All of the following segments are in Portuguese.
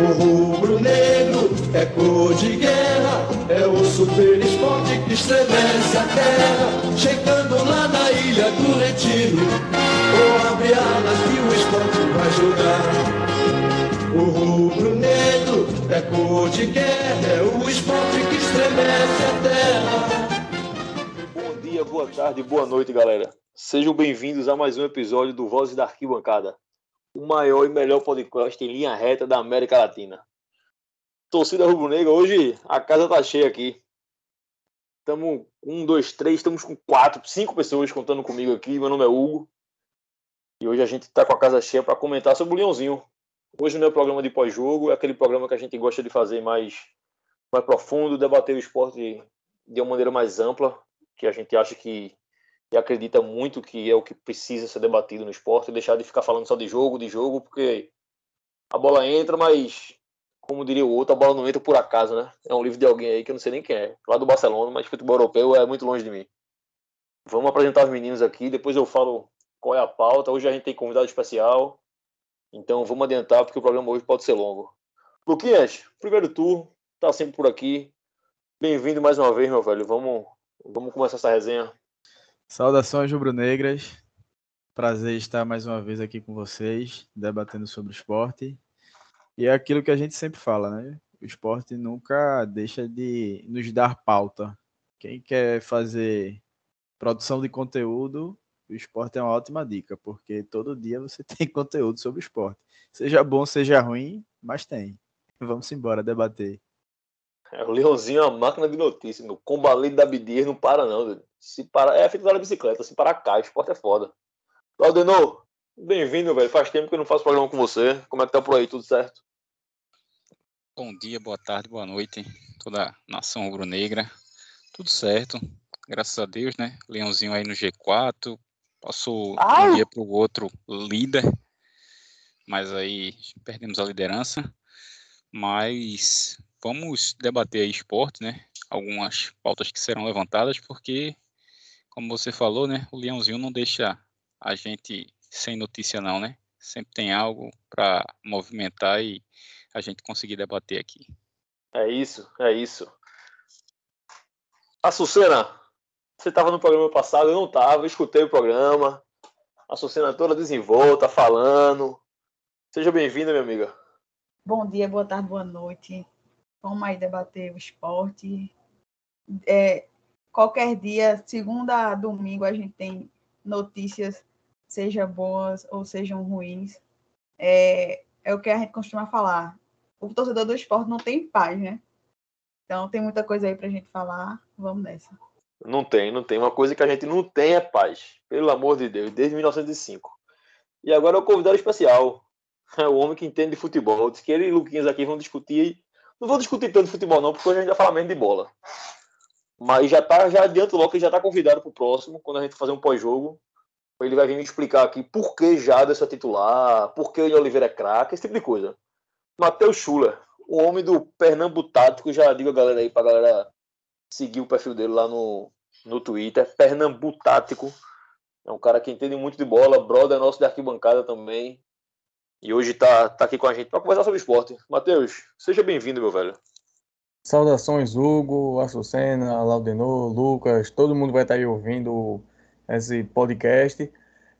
O rubro-negro é cor de guerra, é o super esporte que estremece a terra. Chegando lá na ilha do retiro, ou abre alas que o esporte vai jogar. O rubro-negro é cor de guerra, é o esporte que estremece a terra. Bom dia, boa tarde, boa noite, galera. Sejam bem-vindos a mais um episódio do Vozes da Arquibancada o maior e melhor podcast em linha reta da América Latina. Torcida rubro-negra, hoje a casa tá cheia aqui. Estamos um, dois, três, estamos com quatro, cinco pessoas contando comigo aqui. Meu nome é Hugo. E hoje a gente está com a casa cheia para comentar sobre o Leãozinho. Hoje não é programa de pós-jogo, é aquele programa que a gente gosta de fazer mais, mais profundo, debater o esporte de uma maneira mais ampla, que a gente acha que e acredita muito que é o que precisa ser debatido no esporte, deixar de ficar falando só de jogo, de jogo, porque a bola entra, mas, como diria o outro, a bola não entra por acaso, né? É um livro de alguém aí que eu não sei nem quem é, lá do Barcelona, mas futebol europeu é muito longe de mim. Vamos apresentar os meninos aqui, depois eu falo qual é a pauta. Hoje a gente tem convidado especial, então vamos adiantar, porque o programa hoje pode ser longo. Luquinhas, primeiro turno, tá sempre por aqui. Bem-vindo mais uma vez, meu velho. Vamos, vamos começar essa resenha. Saudações rubro-negras. Prazer estar mais uma vez aqui com vocês, debatendo sobre o esporte. E é aquilo que a gente sempre fala, né? O esporte nunca deixa de nos dar pauta. Quem quer fazer produção de conteúdo, o esporte é uma ótima dica, porque todo dia você tem conteúdo sobre o esporte. Seja bom, seja ruim, mas tem. Vamos embora debater. É, o Leãozinho é uma máquina de notícias. O combalido da Bidias não para, não. Se para, é feito da bicicleta. Se parar, cai. O esporte é foda. Claudenor, bem-vindo, velho. Faz tempo que eu não faço programa com você. Como é que tá por aí? Tudo certo? Bom dia, boa tarde, boa noite. Toda a nação rubro-negra. Tudo certo. Graças a Deus, né? Leãozinho aí no G4. Passou Ai. um dia pro outro líder. Mas aí perdemos a liderança. Mas vamos debater aí esporte, né? Algumas pautas que serão levantadas, porque, como você falou, né? O Leãozinho não deixa a gente sem notícia, não, né? Sempre tem algo para movimentar e a gente conseguir debater aqui. É isso, é isso. Açucena, você estava no programa passado, eu não estava, escutei o programa. A Açucena toda desenvolta, falando. Seja bem-vinda, minha amiga. Bom dia, boa tarde, boa noite. Vamos aí debater o esporte. É, qualquer dia, segunda a domingo, a gente tem notícias, seja boas ou sejam ruins. É, é o que a gente costuma falar. O torcedor do esporte não tem paz, né? Então tem muita coisa aí para a gente falar. Vamos nessa. Não tem, não tem. Uma coisa que a gente não tem é paz. Pelo amor de Deus, desde 1905. E agora é o convidado especial. É o homem que entende de futebol. Diz que ele e Luquinhas aqui vão discutir não vou discutir tanto futebol, não, porque hoje a gente vai falar mesmo de bola. Mas já tá, já adianto logo que já está convidado para o próximo, quando a gente fazer um pós-jogo. Ele vai vir me explicar aqui por que Jadson é titular, por que o Oliveira é craque, esse tipo de coisa. Matheus Schuller, o homem do Pernambuco Tático, já digo a galera aí pra galera seguir o perfil dele lá no, no Twitter. Pernambuco Tático. É um cara que entende muito de bola, brother nosso de arquibancada também. E hoje está tá aqui com a gente para conversar sobre esporte. Matheus, seja bem-vindo, meu velho. Saudações, Hugo, Açucena, Laudenor, Lucas, todo mundo vai estar aí ouvindo esse podcast.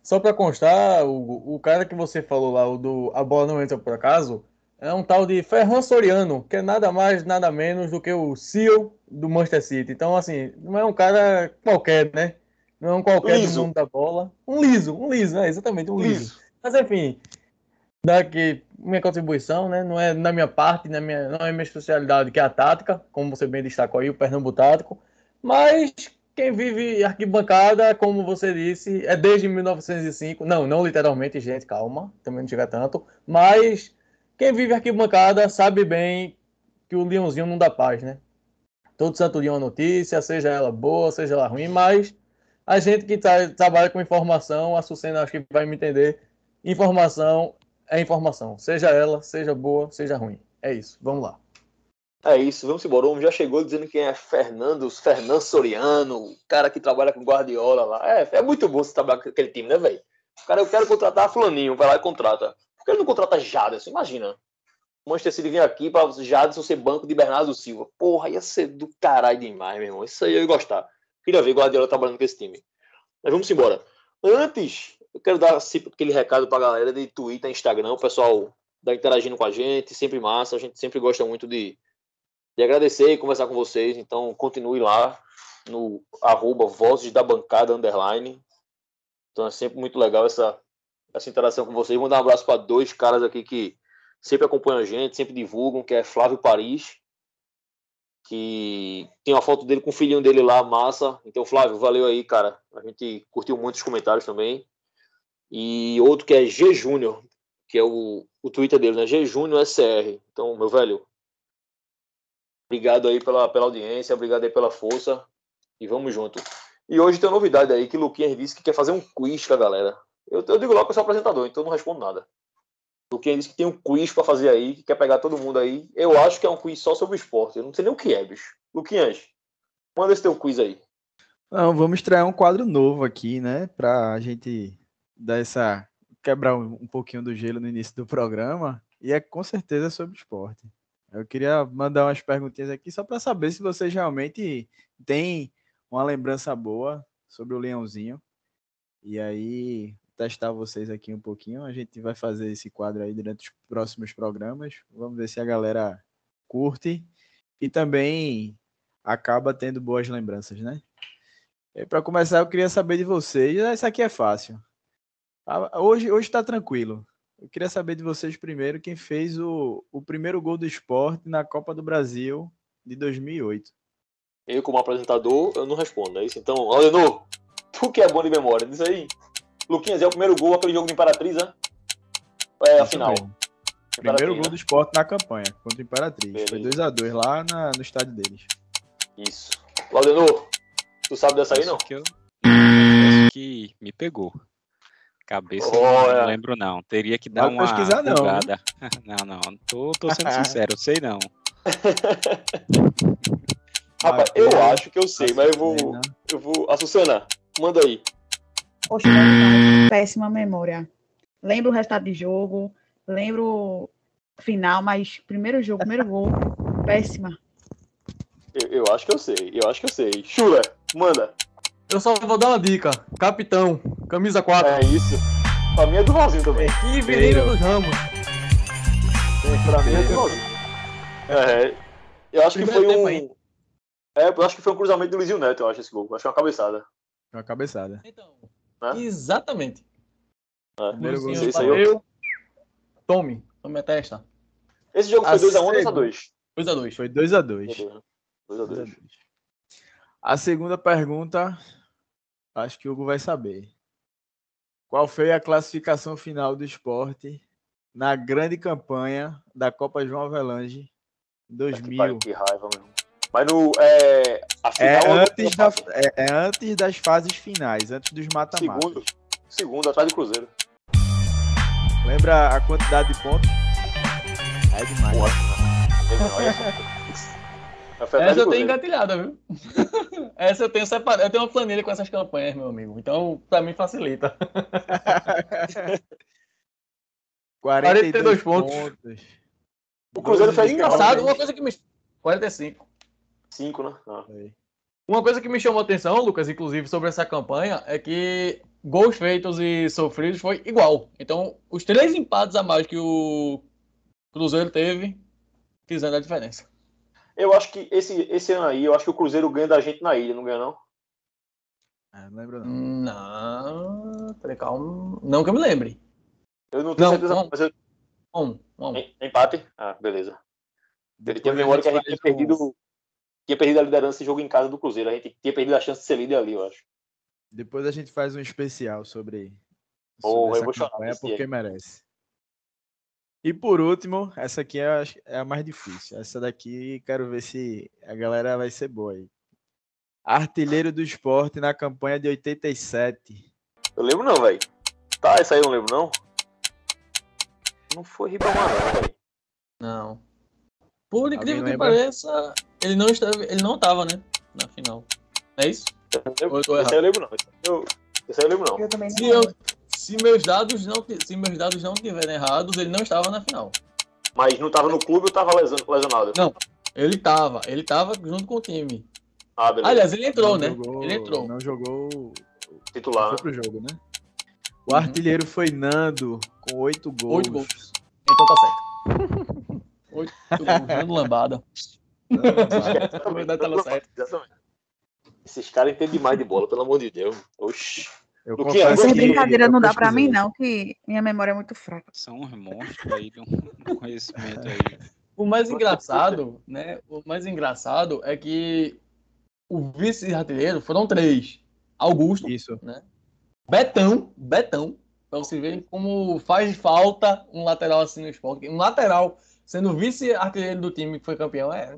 Só para constar, Hugo, o cara que você falou lá, o do A Bola Não Entra Por Acaso, é um tal de Ferran Soriano, que é nada mais, nada menos do que o CEO do Manchester City. Então, assim, não é um cara qualquer, né? Não é um qualquer liso. do mundo da bola. Um liso, um liso, né? Exatamente, um liso. liso. Mas, enfim, daqui minha contribuição, né? Não é na minha parte, na minha, não é minha especialidade, que é a tática, como você bem destacou aí, o Pernambuco tático. Mas quem vive arquibancada, como você disse, é desde 1905. Não, não literalmente, gente, calma, também não chega tanto. Mas quem vive arquibancada sabe bem que o leãozinho não dá paz, né? Todo santo dia uma notícia, seja ela boa, seja ela ruim, mas a gente que trabalha com informação, a Sucena acho que vai me entender, informação é informação, seja ela, seja boa, seja ruim. É isso, vamos lá. É isso, vamos embora. O homem já chegou dizendo quem é Fernando, Fernando Soriano, o cara que trabalha com Guardiola lá. É, é muito bom você trabalhar com aquele time, né, velho? Cara, eu quero contratar Flaninho, vai lá e contrata. Por que ele não contrata Jaderson? Imagina. o Manchester City vir aqui para Jadson ser banco de Bernardo Silva. Porra, ia ser do caralho demais, meu irmão. Isso aí eu ia gostar. Queria ver Guardiola trabalhando com esse time. Mas vamos embora. Antes, eu quero dar aquele recado para a galera de Twitter, Instagram, o pessoal da interagindo com a gente, sempre massa. A gente sempre gosta muito de, de agradecer e conversar com vocês. Então, continue lá no arroba Vozes da Bancada Underline. Então é sempre muito legal essa, essa interação com vocês. Vou dar um abraço para dois caras aqui que sempre acompanham a gente, sempre divulgam, que é Flávio Paris, que tem uma foto dele com o filhinho dele lá, massa. Então, Flávio, valeu aí, cara. A gente curtiu muitos comentários também. E outro que é G Júnior, que é o, o Twitter dele, né? G Júnior SR. Então, meu velho, obrigado aí pela, pela audiência, obrigado aí pela força. E vamos junto. E hoje tem uma novidade aí que o Luquinhas disse que quer fazer um quiz com a galera. Eu, eu digo logo que eu sou apresentador, então não respondo nada. O Luquinhas disse que tem um quiz para fazer aí, que quer pegar todo mundo aí. Eu acho que é um quiz só sobre esporte. Eu não sei nem o que é, bicho. Luquinhas, manda esse teu quiz aí. Não, vamos estrear um quadro novo aqui, né? Pra gente dar essa. quebrar um, um pouquinho do gelo no início do programa. E é com certeza sobre esporte. Eu queria mandar umas perguntinhas aqui só para saber se vocês realmente têm uma lembrança boa sobre o Leãozinho. E aí, testar vocês aqui um pouquinho. A gente vai fazer esse quadro aí durante os próximos programas. Vamos ver se a galera curte e também acaba tendo boas lembranças, né? Para começar, eu queria saber de vocês. Isso aqui é fácil. Hoje hoje está tranquilo. Eu queria saber de vocês primeiro quem fez o, o primeiro gol do esporte na Copa do Brasil de 2008. Eu, como apresentador, eu não respondo, é isso? Então, Alenor, tu que é bom de memória, diz aí. Luquinhas, é o primeiro gol, aquele jogo de Imperatriz, né? É a final. Primeiro gol né? do esporte na campanha, contra o Imperatriz. Beleza. Foi 2x2 lá na, no estádio deles. Isso. Laudenor, tu sabe dessa aí, não? Que eu... Acho que me pegou. Cabeça oh, não, é. lembro não. Teria que dar uma pesquisar não. não, não. Tô, tô sendo sincero, eu sei não. Rapaz, eu acho que eu sei, mas eu vou. Eu vou. A Susana, manda aí. Poxa, péssima memória. Lembro o resultado de jogo, lembro final, mas primeiro jogo, primeiro gol, péssima. Eu, eu, acho que eu sei, eu acho que eu sei. Chula, manda. Eu só vou dar uma dica. Capitão, camisa 4. É isso. Pra mim é do Valzinho também. E Vireira dos Ramos. Pra mim é do Valzinho. É, eu acho Primeiro que foi um. Aí. É, eu acho que foi um cruzamento do Luizinho Neto, eu acho, esse gol. Eu acho que é uma cabeçada. Uma cabeçada. Então, né? exatamente. É. Primeiro gol. Aí eu... Tome, tome a testa. Esse jogo foi 2x1 ou 2x2? 2x2. Foi 2x2. 2x2. A segunda pergunta, acho que o Hugo vai saber. Qual foi a classificação final do esporte na grande campanha da Copa João Avelange 2000? Que, raiva, meu. Mas no. É, é, antes da, é, é, antes das fases finais, antes dos mata-matas. Segundo. Segundo, atrás do Cruzeiro. Lembra a quantidade de pontos? É demais. Boa. Essa eu tenho engatilhada, viu? Essa eu tenho separado. Eu tenho uma planilha com essas campanhas, meu amigo. Então, pra mim, facilita. 42, 42 pontos. pontos. O Cruzeiro fez engraçado. Uma coisa que me. 45. 5, né? Ah. Uma coisa que me chamou a atenção, Lucas, inclusive, sobre essa campanha, é que gols feitos e sofridos foi igual. Então, os três empates a mais que o Cruzeiro teve fizeram a diferença. Eu acho que esse, esse ano aí, eu acho que o Cruzeiro ganha da gente na ilha, não ganha, não? É, não lembro, não. Não, peraí, calma. Não que eu me lembre. Eu não tenho não, certeza, um, mas eu... Um, um. Empate? Ah, beleza. Ele tem memória que a gente tinha perdido tinha perdido a liderança desse jogo em casa do Cruzeiro. A gente tinha perdido a chance de ser líder ali, eu acho. Depois a gente faz um especial sobre, sobre oh, essa campanha, porque merece. E por último, essa aqui é, é a mais difícil. Essa daqui, quero ver se a galera vai ser boa aí. Artilheiro do esporte na campanha de 87. Eu lembro não, velho. Tá, essa aí eu não lembro não. Não foi Ribamar não, velho. Não. Por incrível que pareça, ele não estava, ele não estava, né, na final. É isso? Eu, eu, eu, eu lembro não. Eu, eu lembro não. Eu também não. Se, eu, se meus dados não, se meus dados não estiverem errados, ele não estava na final. Mas não tava no clube ou tava lesionado? Não, ele tava. Ele tava junto com o time. Ah, beleza. Aliás, ele entrou, Não né? jogou- Ele entrou. Não jogou. Titular. Foi né? pro jogo, né? O artilheiro foi Nando, com oito gols. Oito gols. Então tá certo. Oito gols, dando lambada. Esses caras entendem demais de bola, pelo amor de Deus. Oxi. Eu Luquinha, confesso Essa Essa que- brincadeira não dá pra pesquisei. mim, não, que minha memória é muito fraca. São uns monstros aí do do conhecimento aí. O mais engraçado, né? O mais engraçado é que o vice-artilheiro foram três. Augusto, Isso. Betão, Betão, pra vocês verem como faz falta um lateral assim no esporte. Um lateral sendo vice-artilheiro do time que foi campeão, é.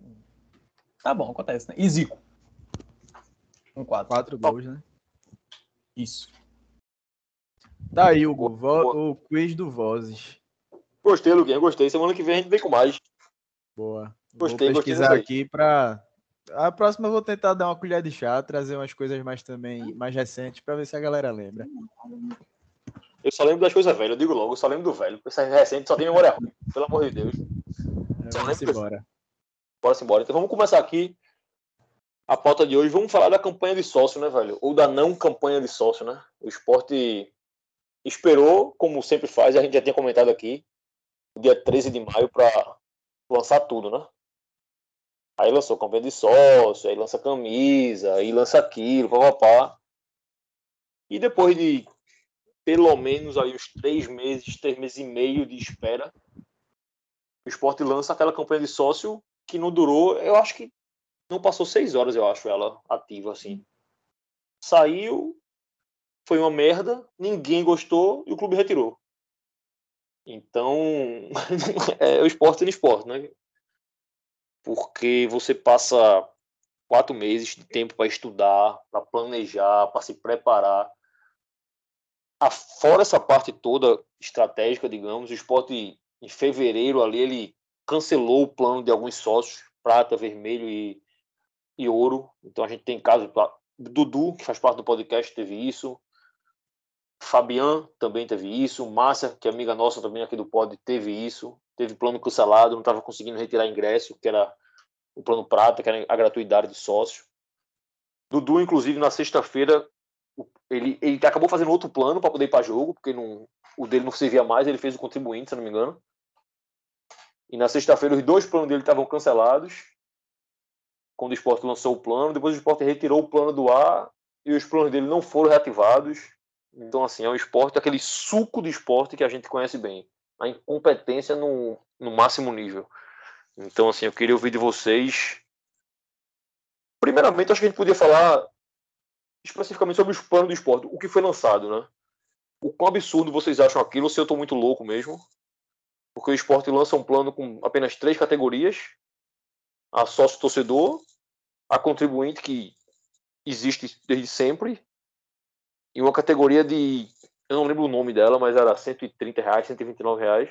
Tá bom, acontece, né? E Zico. Um quatro. Quatro gols, né? Isso. Tá aí, Hugo. Boa, O quiz do Vozes. Gostei, Luquinha, gostei. Semana que vem a gente vem com mais. Boa. Gostei, vou gostei pesquisar aí. aqui pra. A próxima eu vou tentar dar uma colher de chá, trazer umas coisas mais também, mais recentes, pra ver se a galera lembra. Eu só lembro das coisas velhas, eu digo logo, eu só lembro do velho. Essa recente só tem memória ruim, pelo amor de Deus. É, lembro- embora. Bora se embora. Então vamos começar aqui a pauta de hoje. Vamos falar da campanha de sócio, né, velho? Ou da não campanha de sócio, né? O esporte esperou, como sempre faz, a gente já tinha comentado aqui, dia 13 de maio para lançar tudo, né? Aí lançou campanha de sócio, aí lança camisa, aí lança aquilo, papapá. E depois de pelo menos aí uns três meses, três meses e meio de espera, o esporte lança aquela campanha de sócio que não durou, eu acho que não passou seis horas, eu acho, ela ativa assim. Saiu, foi uma merda, ninguém gostou e o clube retirou. Então, é o esporte no esporte, né? Porque você passa quatro meses de tempo para estudar, para planejar, para se preparar. Fora essa parte toda estratégica, digamos, o esporte em fevereiro ali ele cancelou o plano de alguns sócios, prata, vermelho e, e ouro. Então a gente tem caso de Dudu, que faz parte do podcast, teve isso. Fabian também teve isso. Márcia, que é amiga nossa também aqui do pod, teve isso. Teve plano cancelado, não estava conseguindo retirar ingresso, que era o plano prata, que era a gratuidade de sócio. Dudu, inclusive, na sexta-feira, ele, ele acabou fazendo outro plano para poder ir para jogo, porque não, o dele não servia mais, ele fez o contribuinte, se não me engano. E na sexta-feira os dois planos dele estavam cancelados. Quando o esporte lançou o plano, depois o esporte retirou o plano do ar e os planos dele não foram reativados. Então, assim, é um esporte, aquele suco do esporte que a gente conhece bem. A incompetência no, no máximo nível. Então, assim, eu queria ouvir de vocês. Primeiramente, acho que a gente podia falar especificamente sobre os planos do esporte. O que foi lançado, né? O quão absurdo vocês acham aquilo, se eu estou muito louco mesmo porque o esporte lança um plano com apenas três categorias: a sócio torcedor, a contribuinte que existe desde sempre, e uma categoria de. Eu não lembro o nome dela, mas era 130 reais, 129 reais.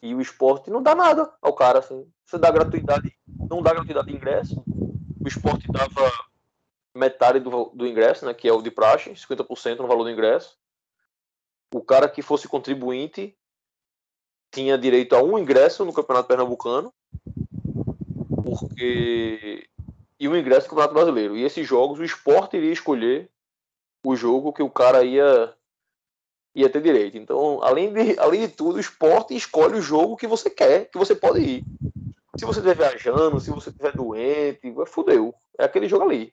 E o esporte não dá nada ao cara, assim. Você dá gratuidade, não dá gratuidade de ingresso. O esporte dava metade do, do ingresso, né, que é o de praxe, 50% no valor do ingresso. O cara que fosse contribuinte tinha direito a um ingresso no Campeonato Pernambucano, porque e um ingresso no Campeonato Brasileiro. E esses jogos o esporte iria escolher o jogo que o cara ia ia ter direito. Então, além de, além de tudo, o esporte escolhe o jogo que você quer, que você pode ir. Se você estiver viajando, se você estiver doente, fudeu. É aquele jogo ali.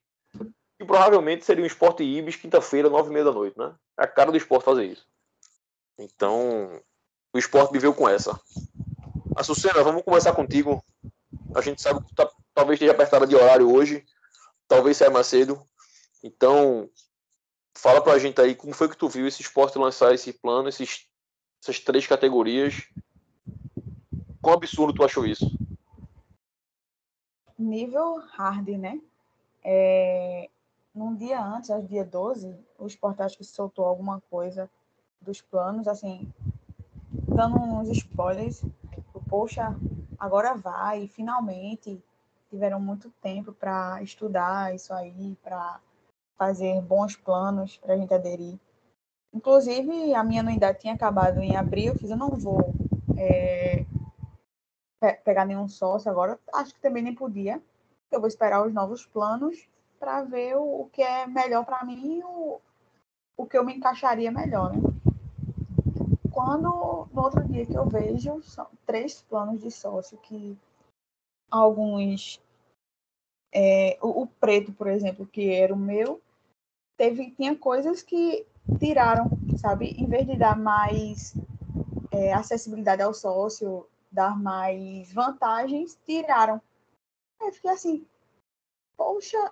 E provavelmente seria um esporte Ibis, quinta-feira, nove e meia da noite, né? É a cara do esporte fazer isso. Então, o esporte viveu com essa. Açucena, vamos conversar contigo. A gente sabe que tá, talvez esteja apertada de horário hoje, talvez saia mais cedo. Então, fala pra gente aí como foi que tu viu esse esporte lançar esse plano, esses, essas três categorias. Quão absurdo tu achou isso? Nível hard, né? É, num dia antes, acho dia 12, o Sport acho que soltou alguma coisa dos planos, assim, dando uns spoilers. Poxa, agora vai, finalmente. Tiveram muito tempo para estudar isso aí, para fazer bons planos para a gente aderir. Inclusive, a minha anuidade tinha acabado em abril, eu fiz, eu não vou é, pegar nenhum sócio agora. Acho que também nem podia. Eu vou esperar os novos planos para ver o, o, que é melhor para mim o, o que eu me encaixaria melhor, né? Quando, no outro dia que eu vejo, são três planos de sócio que alguns... É, o, o preto, por exemplo, que era o meu, teve tinha coisas que tiraram, sabe? Em vez de dar mais é, acessibilidade ao sócio, dar mais vantagens, tiraram. Aí eu fiquei assim, poxa,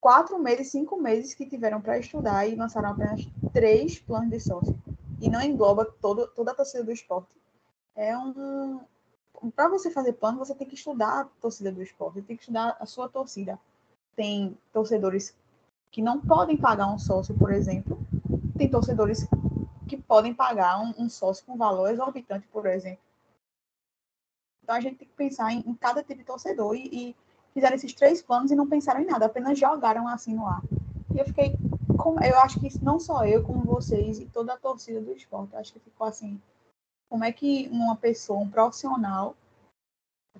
quatro meses, cinco meses que tiveram para estudar e lançaram apenas três planos de sócio. E não engloba todo, toda a torcida do esporte. É um. Para você fazer plano, você tem que estudar a torcida do esporte, tem que estudar a sua torcida. Tem torcedores que não podem pagar um sócio, por exemplo. Tem torcedores que podem pagar um, um sócio com valor exorbitante, por exemplo. Então a gente tem que pensar em, em cada tipo de torcedor e, e, fizeram esses três planos e não pensaram em nada, apenas jogaram assim no ar. E eu fiquei, como, eu acho que não só eu, como vocês e toda a torcida do esporte, acho que ficou assim, como é que uma pessoa, um profissional,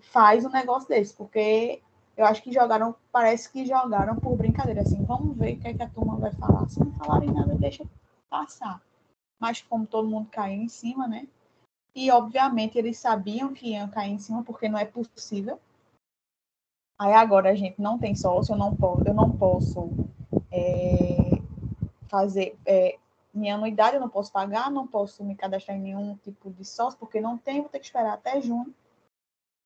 faz um negócio desse? Porque eu acho que jogaram, parece que jogaram por brincadeira, assim, vamos ver o que, é que a turma vai falar. Se não falarem nada, deixa passar. Mas como todo mundo caiu em cima, né? E obviamente eles sabiam que iam cair em cima, porque não é possível. Aí agora a gente não tem sócio, eu não posso, eu não posso é, fazer é, minha anuidade, eu não posso pagar, não posso me cadastrar em nenhum tipo de sócio, porque não tem, vou ter que esperar até junho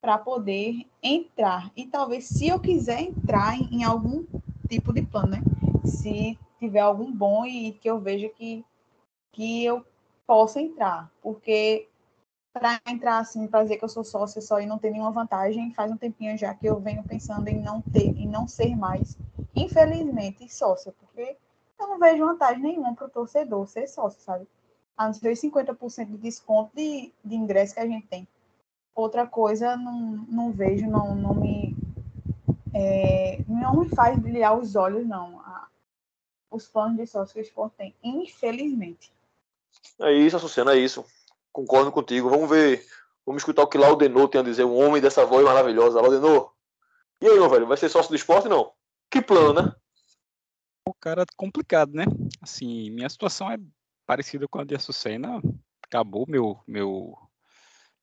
para poder entrar. E talvez, se eu quiser entrar em, em, algum tipo de plano, né? Se tiver algum bom e que eu veja que, que eu possa entrar. Porque para entrar assim, para dizer que eu sou sócia só e não ter nenhuma vantagem, faz um tempinho já que eu venho pensando em não ter, em não ser mais, infelizmente, sócia, porque eu não vejo vantagem nenhuma para o torcedor ser sócio, sabe? A não ser os 50% de desconto de, de ingresso que a gente tem outra coisa não, não vejo, não, não me é, não me faz brilhar os olhos, não. A, os planos de sócio que o esporte tem, infelizmente. É isso, Açucena, é isso. Concordo contigo. Vamos ver, vamos escutar o que Laudenor tem a dizer, um homem dessa voz maravilhosa. Laudenor, e aí, meu velho, vai ser sócio do esporte, não? Que plano, né? O cara complicado, né? Assim, minha situação é parecida com a de Açucena. Acabou meu, meu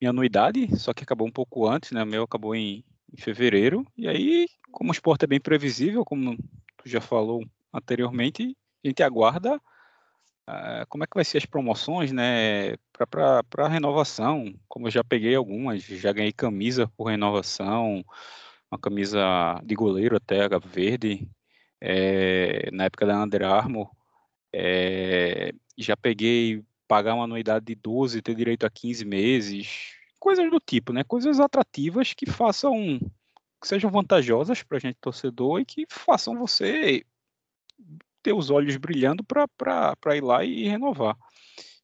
minha anuidade, só que acabou um pouco antes, né? O meu acabou em, em fevereiro. E aí, como o esporte é bem previsível, como tu já falou anteriormente, a gente aguarda uh, como é que vai ser as promoções, né? Para renovação, como eu já peguei algumas, já ganhei camisa por renovação, uma camisa de goleiro até verde, é, na época da Under Armour. É, já peguei pagar uma anuidade de 12, ter direito a 15 meses, coisas do tipo, né? Coisas atrativas que façam, que sejam vantajosas para a gente torcedor e que façam você ter os olhos brilhando para ir lá e renovar.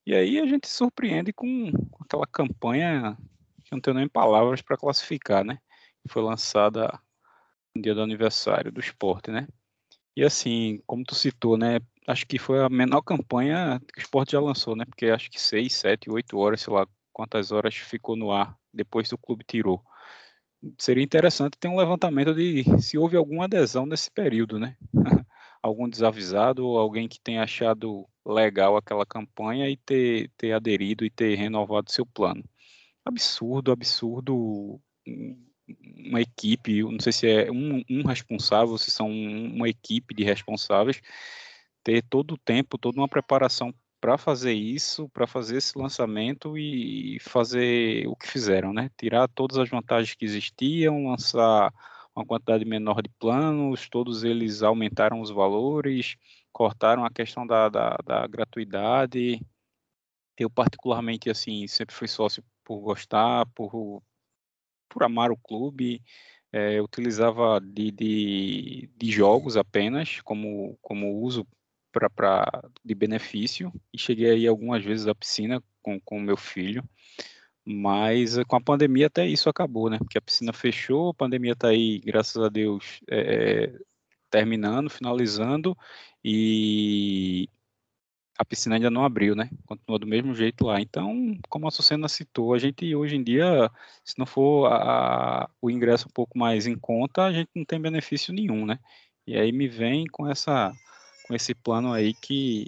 E aí a gente se surpreende com aquela campanha que não tenho nem palavras para classificar, né? Foi lançada no dia do aniversário do esporte, né? E assim, como tu citou, né? acho que foi a menor campanha que o esporte já lançou, né? Porque acho que seis, sete, oito horas, sei lá quantas horas ficou no ar depois do clube tirou. Seria interessante ter um levantamento de se houve alguma adesão nesse período, né? Algum desavisado ou alguém que tenha achado legal aquela campanha e ter, ter aderido e ter renovado seu plano. Absurdo, absurdo. Uma equipe, não sei se é um, um responsável, se são uma equipe de responsáveis ter todo o tempo, toda uma preparação para fazer isso, para fazer esse lançamento e fazer o que fizeram, né? Tirar todas as vantagens que existiam, lançar uma quantidade menor de planos, todos eles aumentaram os valores, cortaram a questão da, da, da gratuidade. Eu, particularmente, assim, sempre fui sócio por gostar, por, por amar o clube, é, utilizava de, de, de, jogos apenas como, como uso pra, pra, de benefício e cheguei aí algumas vezes à piscina com o meu filho, mas eh, com a pandemia até isso acabou, né? Porque a piscina fechou, a pandemia está aí, graças a Deus, é, terminando, finalizando, e a piscina ainda não abriu, né? Continua do mesmo jeito lá. Então, como a Sucena citou, a gente hoje em dia, se não for a, o ingresso um pouco mais em conta, a gente não tem benefício nenhum, né? E aí me vem com essa com esse plano aí que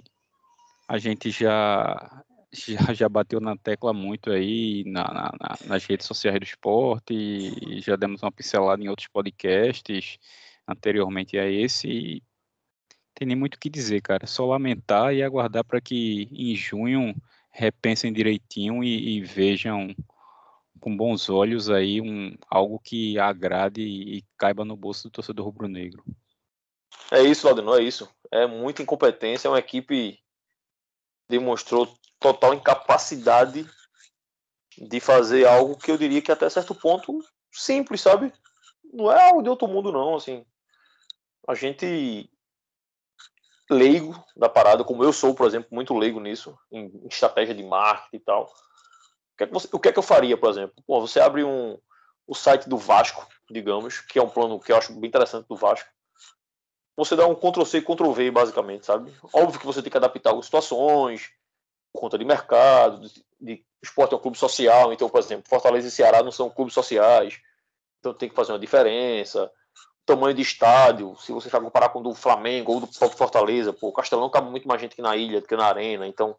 a gente já já, já bateu na tecla muito aí na, na, nas redes sociais do esporte já demos uma pincelada em outros podcasts anteriormente a esse e tem nem muito o que dizer, cara. Só lamentar e aguardar para que em junho repensem direitinho e, e, vejam com bons olhos aí um, algo que agrade e, e caiba no bolso do torcedor rubro-negro. É isso, Valdemar, é isso. É muita incompetência, é uma equipe demonstrou total incapacidade de fazer algo que eu diria que até certo ponto simples, sabe? Não é algo de outro mundo não, assim. A gente leigo da parada, como eu sou, por exemplo, muito leigo nisso, em, em estratégia de marketing e tal. O que, é que você, o que é que eu faria, por exemplo? Pô, você abre um, o site do Vasco, digamos, que é um plano que eu acho bem interessante do Vasco. Você dá um Ctrl-C e Ctrl-V, basicamente, sabe? Óbvio que você tem que adaptar algumas situações, por conta de mercado, de, de esporte é um clube social, então, por exemplo, Fortaleza e Ceará não são clubes sociais, então tem que fazer uma diferença tamanho de estádio, se você for comparar com o do Flamengo ou do próprio Fortaleza, pô, o Castelão cabe muito mais gente que na ilha do que na arena, então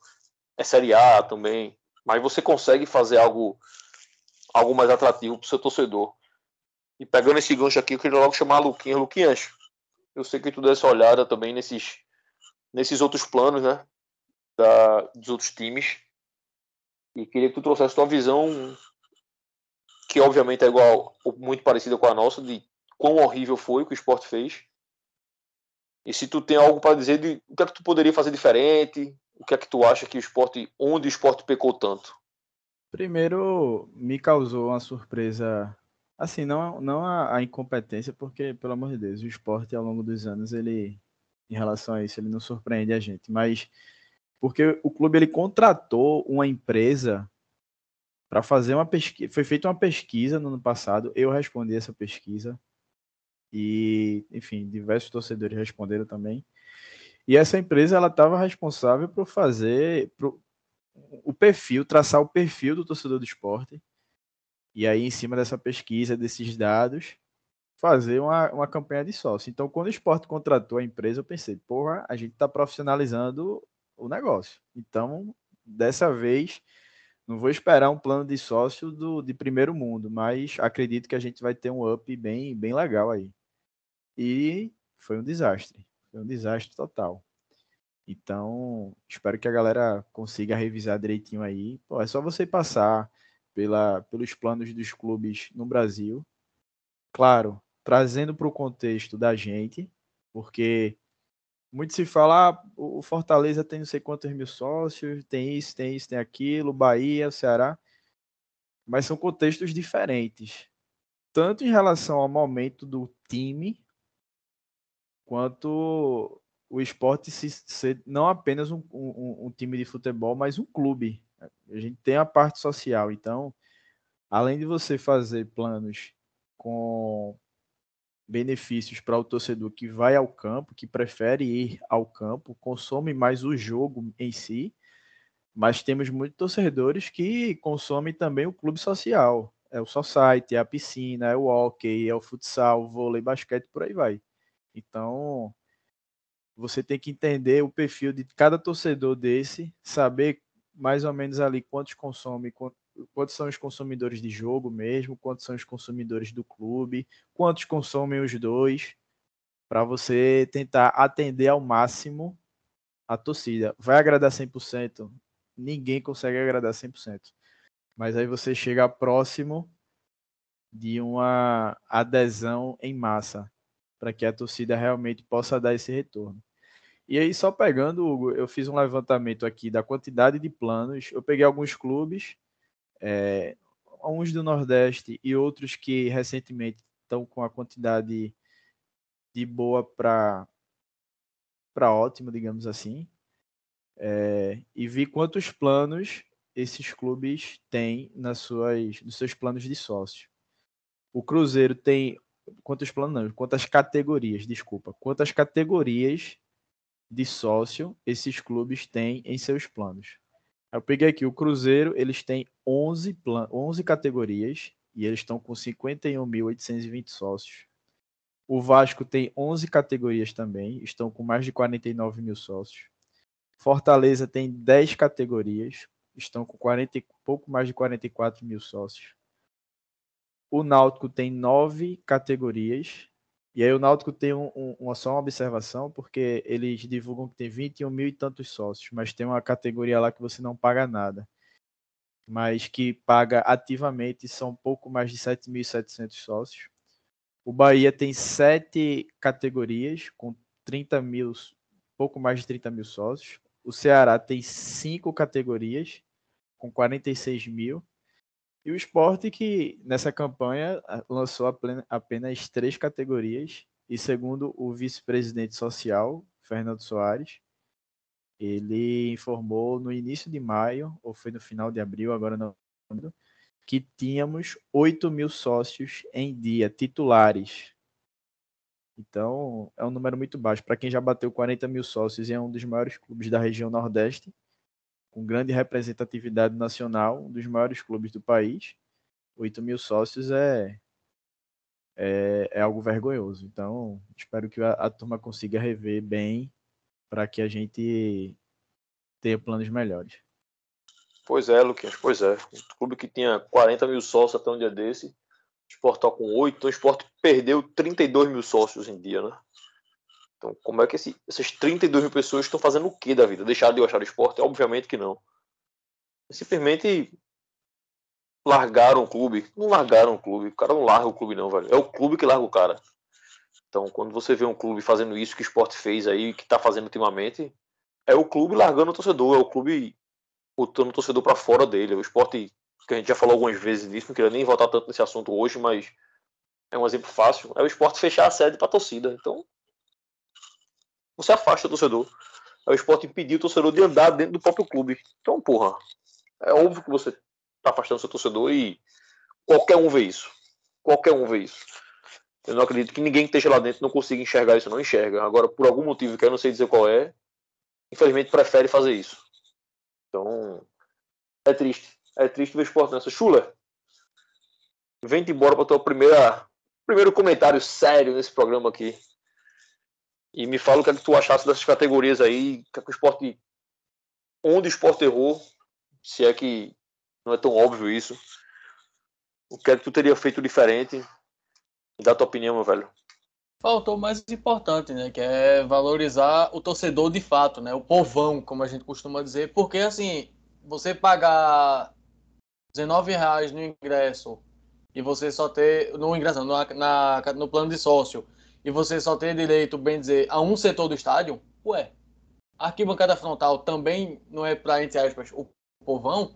é Série A também. Mas você consegue fazer algo, algo mais atrativo para o seu torcedor. E pegando esse gancho aqui, eu queria logo chamar a Luquinhas. Luquinhas, eu sei que tu deu essa olhada também nesses, nesses outros planos, né? Da, dos outros times. E queria que tu trouxesse tua visão, que obviamente é igual, muito parecida com a nossa, de quão horrível foi o que o esporte fez. E se tu tem algo para dizer de o que é que tu poderia fazer diferente, o que é que tu acha que o esporte, onde o esporte pecou tanto? Primeiro, me causou uma surpresa, assim, não, não a, a, incompetência, porque, pelo amor de Deus, o esporte ao longo dos anos, ele, em relação a isso, ele não surpreende a gente, mas porque o clube ele contratou uma empresa para fazer uma pesquisa, foi feita uma pesquisa no ano passado, eu respondi essa pesquisa, e, enfim, diversos torcedores responderam também. E essa empresa ela estava responsável por fazer pro, o perfil, traçar o perfil do torcedor do esporte. E aí, em cima dessa pesquisa, desses dados, fazer uma, uma campanha de sócio. Então, quando o esporte contratou a empresa, eu pensei, porra, a gente está profissionalizando o negócio. Então, dessa vez, não vou esperar um plano de sócio do, de primeiro mundo, mas acredito que a gente vai ter um up bem, bem legal aí. E foi um desastre. Foi um desastre total. Então, espero que a galera consiga revisar direitinho aí. Pô, é só você passar pela, pelos planos dos clubes no Brasil. Claro, trazendo para o contexto da gente, porque muito se fala, ah, o Fortaleza tem não sei quantos mil sócios, tem isso, tem isso, tem aquilo, Bahia, Ceará, mas são contextos diferentes, tanto em relação ao momento do time, quanto o esporte se, ser não apenas um, um, um, time de futebol, mas um clube. A gente tem a parte social, então, além de você fazer planos com benefícios para o torcedor que vai ao campo, que prefere ir ao campo, consome mais o jogo em si, mas temos muitos torcedores que consomem também o clube social. É o society, é a piscina, é o hockey, é o futsal, vôlei, basquete, por aí vai. Então, você tem que entender o perfil de cada torcedor desse, saber mais ou menos ali quantos consome, quantos são os consumidores de jogo mesmo, quantos são os consumidores do clube, quantos consomem os dois, para você tentar atender ao máximo a torcida. Vai agradar 100%? Ninguém consegue agradar 100%. Mas aí você chega próximo de uma adesão em massa para que a torcida realmente possa dar esse retorno. E aí, só pegando, Hugo, eu fiz um levantamento aqui da quantidade de planos. Eu peguei alguns clubes, é, uns do Nordeste e outros que recentemente estão com a quantidade de boa para para ótimo, digamos assim. É, e vi quantos planos esses clubes têm nas suas, nos seus planos de sócio. O Cruzeiro tem quantos planos quantas categorias, desculpa, quantas categorias de sócio esses clubes têm em seus planos. Eu peguei aqui o Cruzeiro, eles têm 11, plan 11 categorias e eles estão com 51.820 sócios. O Vasco tem 11 categorias também, estão com mais de 49 mil sócios. Fortaleza tem 10 categorias, estão com 40, pouco mais de 44 mil sócios. O Náutico tem 9 categorias, e aí o Náutico tem um, um, uma, só uma observação, porque eles divulgam que tem 21 mil e tantos sócios, mas tem uma categoria lá que você não paga nada. Mas que paga ativamente são pouco mais de 7.700 sócios. O Bahia tem sete categorias, com 30 mil, pouco mais de 30 mil sócios. O Ceará tem cinco categorias, com 46 mil. E o esporte que nessa campanha lançou apenas três categorias e segundo o vice-presidente social, Fernando Soares, ele informou no início de maio, ou foi no final de abril, agora não que tínhamos 8 mil sócios em dia, titulares. Então, é um número muito baixo. Para quem já bateu 40 mil sócios e é um dos maiores clubes da região Nordeste, com grande representatividade nacional, um dos maiores clubes do país. 8 mil sócios é, é, é algo vergonhoso. Então, espero que a, a turma consiga rever bem para que a gente tenha planos melhores. Pois é, Luquinhas, pois é. Um clube que tinha 40 mil sócios até um dia desse, o Sport com 8, então o Sport perdeu 32 mil sócios em dia, né? Então, como é que esse, essas 32 mil pessoas estão fazendo o que da vida? Deixaram de gostar do esporte? Obviamente que não. Simplesmente largaram o clube. Não largaram o clube. O cara não larga o clube, não, velho. É o clube que larga o cara. Então, quando você vê um clube fazendo isso que o esporte fez aí, que tá fazendo ultimamente, é o clube largando o torcedor, é o clube botando o torcedor para fora dele. O esporte, que a gente já falou algumas vezes disso, não queria nem voltar tanto nesse assunto hoje, mas é um exemplo fácil. É o esporte fechar a sede para torcida. Então, você afasta o torcedor. É o esporte impedir o torcedor de andar dentro do próprio clube. Então, porra, é óbvio que você tá afastando seu torcedor e qualquer um vê isso. Qualquer um vê isso. Eu não acredito que ninguém que esteja lá dentro não consiga enxergar isso, não enxerga. Agora, por algum motivo que eu não sei dizer qual é, infelizmente prefere fazer isso. Então, é triste. É triste ver o esporte nessa. Chula, vem embora para tua primeira primeiro comentário sério nesse programa aqui. E me fala o que, é que tu achasse dessas categorias aí, que, é que o esporte. Onde o esporte errou, se é que não é tão óbvio isso. O que é que tu teria feito diferente? Dá tua opinião, meu velho. Faltou o mais importante, né? Que é valorizar o torcedor de fato, né? O povão, como a gente costuma dizer. Porque, assim, você pagar 19 reais no ingresso e você só ter. No ingresso, no, na, no plano de sócio e você só tem direito, bem dizer, a um setor do estádio, ué, a arquibancada frontal também não é para, entre aspas, o povão,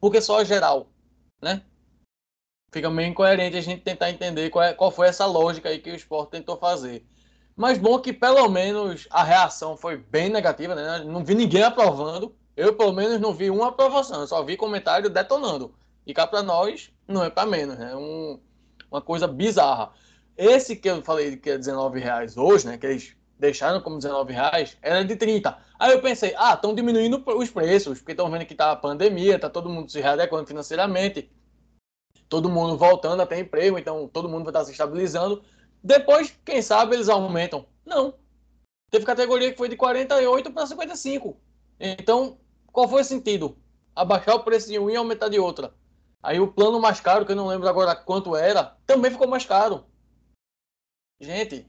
porque só a geral, né? Fica meio incoerente a gente tentar entender qual, é, qual foi essa lógica aí que o esporte tentou fazer. Mas bom que pelo menos a reação foi bem negativa, né? Não vi ninguém aprovando. Eu, pelo menos, não vi uma aprovação. Eu só vi comentário detonando. E cá para nós, não é para menos, né? Um, uma coisa bizarra. Esse que eu falei que é 19 reais hoje, né? Que eles deixaram como 19 reais, era de 30. Aí eu pensei, ah, estão diminuindo os preços, porque estão vendo que tá a pandemia, tá todo mundo se readequando financeiramente, todo mundo voltando a ter emprego, então todo mundo vai estar se estabilizando. Depois, quem sabe, eles aumentam. Não. Teve categoria que foi de 48 para 55. Então, qual foi o sentido? Abaixar o preço de um e aumentar de outra. Aí o plano mais caro, que eu não lembro agora quanto era, também ficou mais caro. Gente,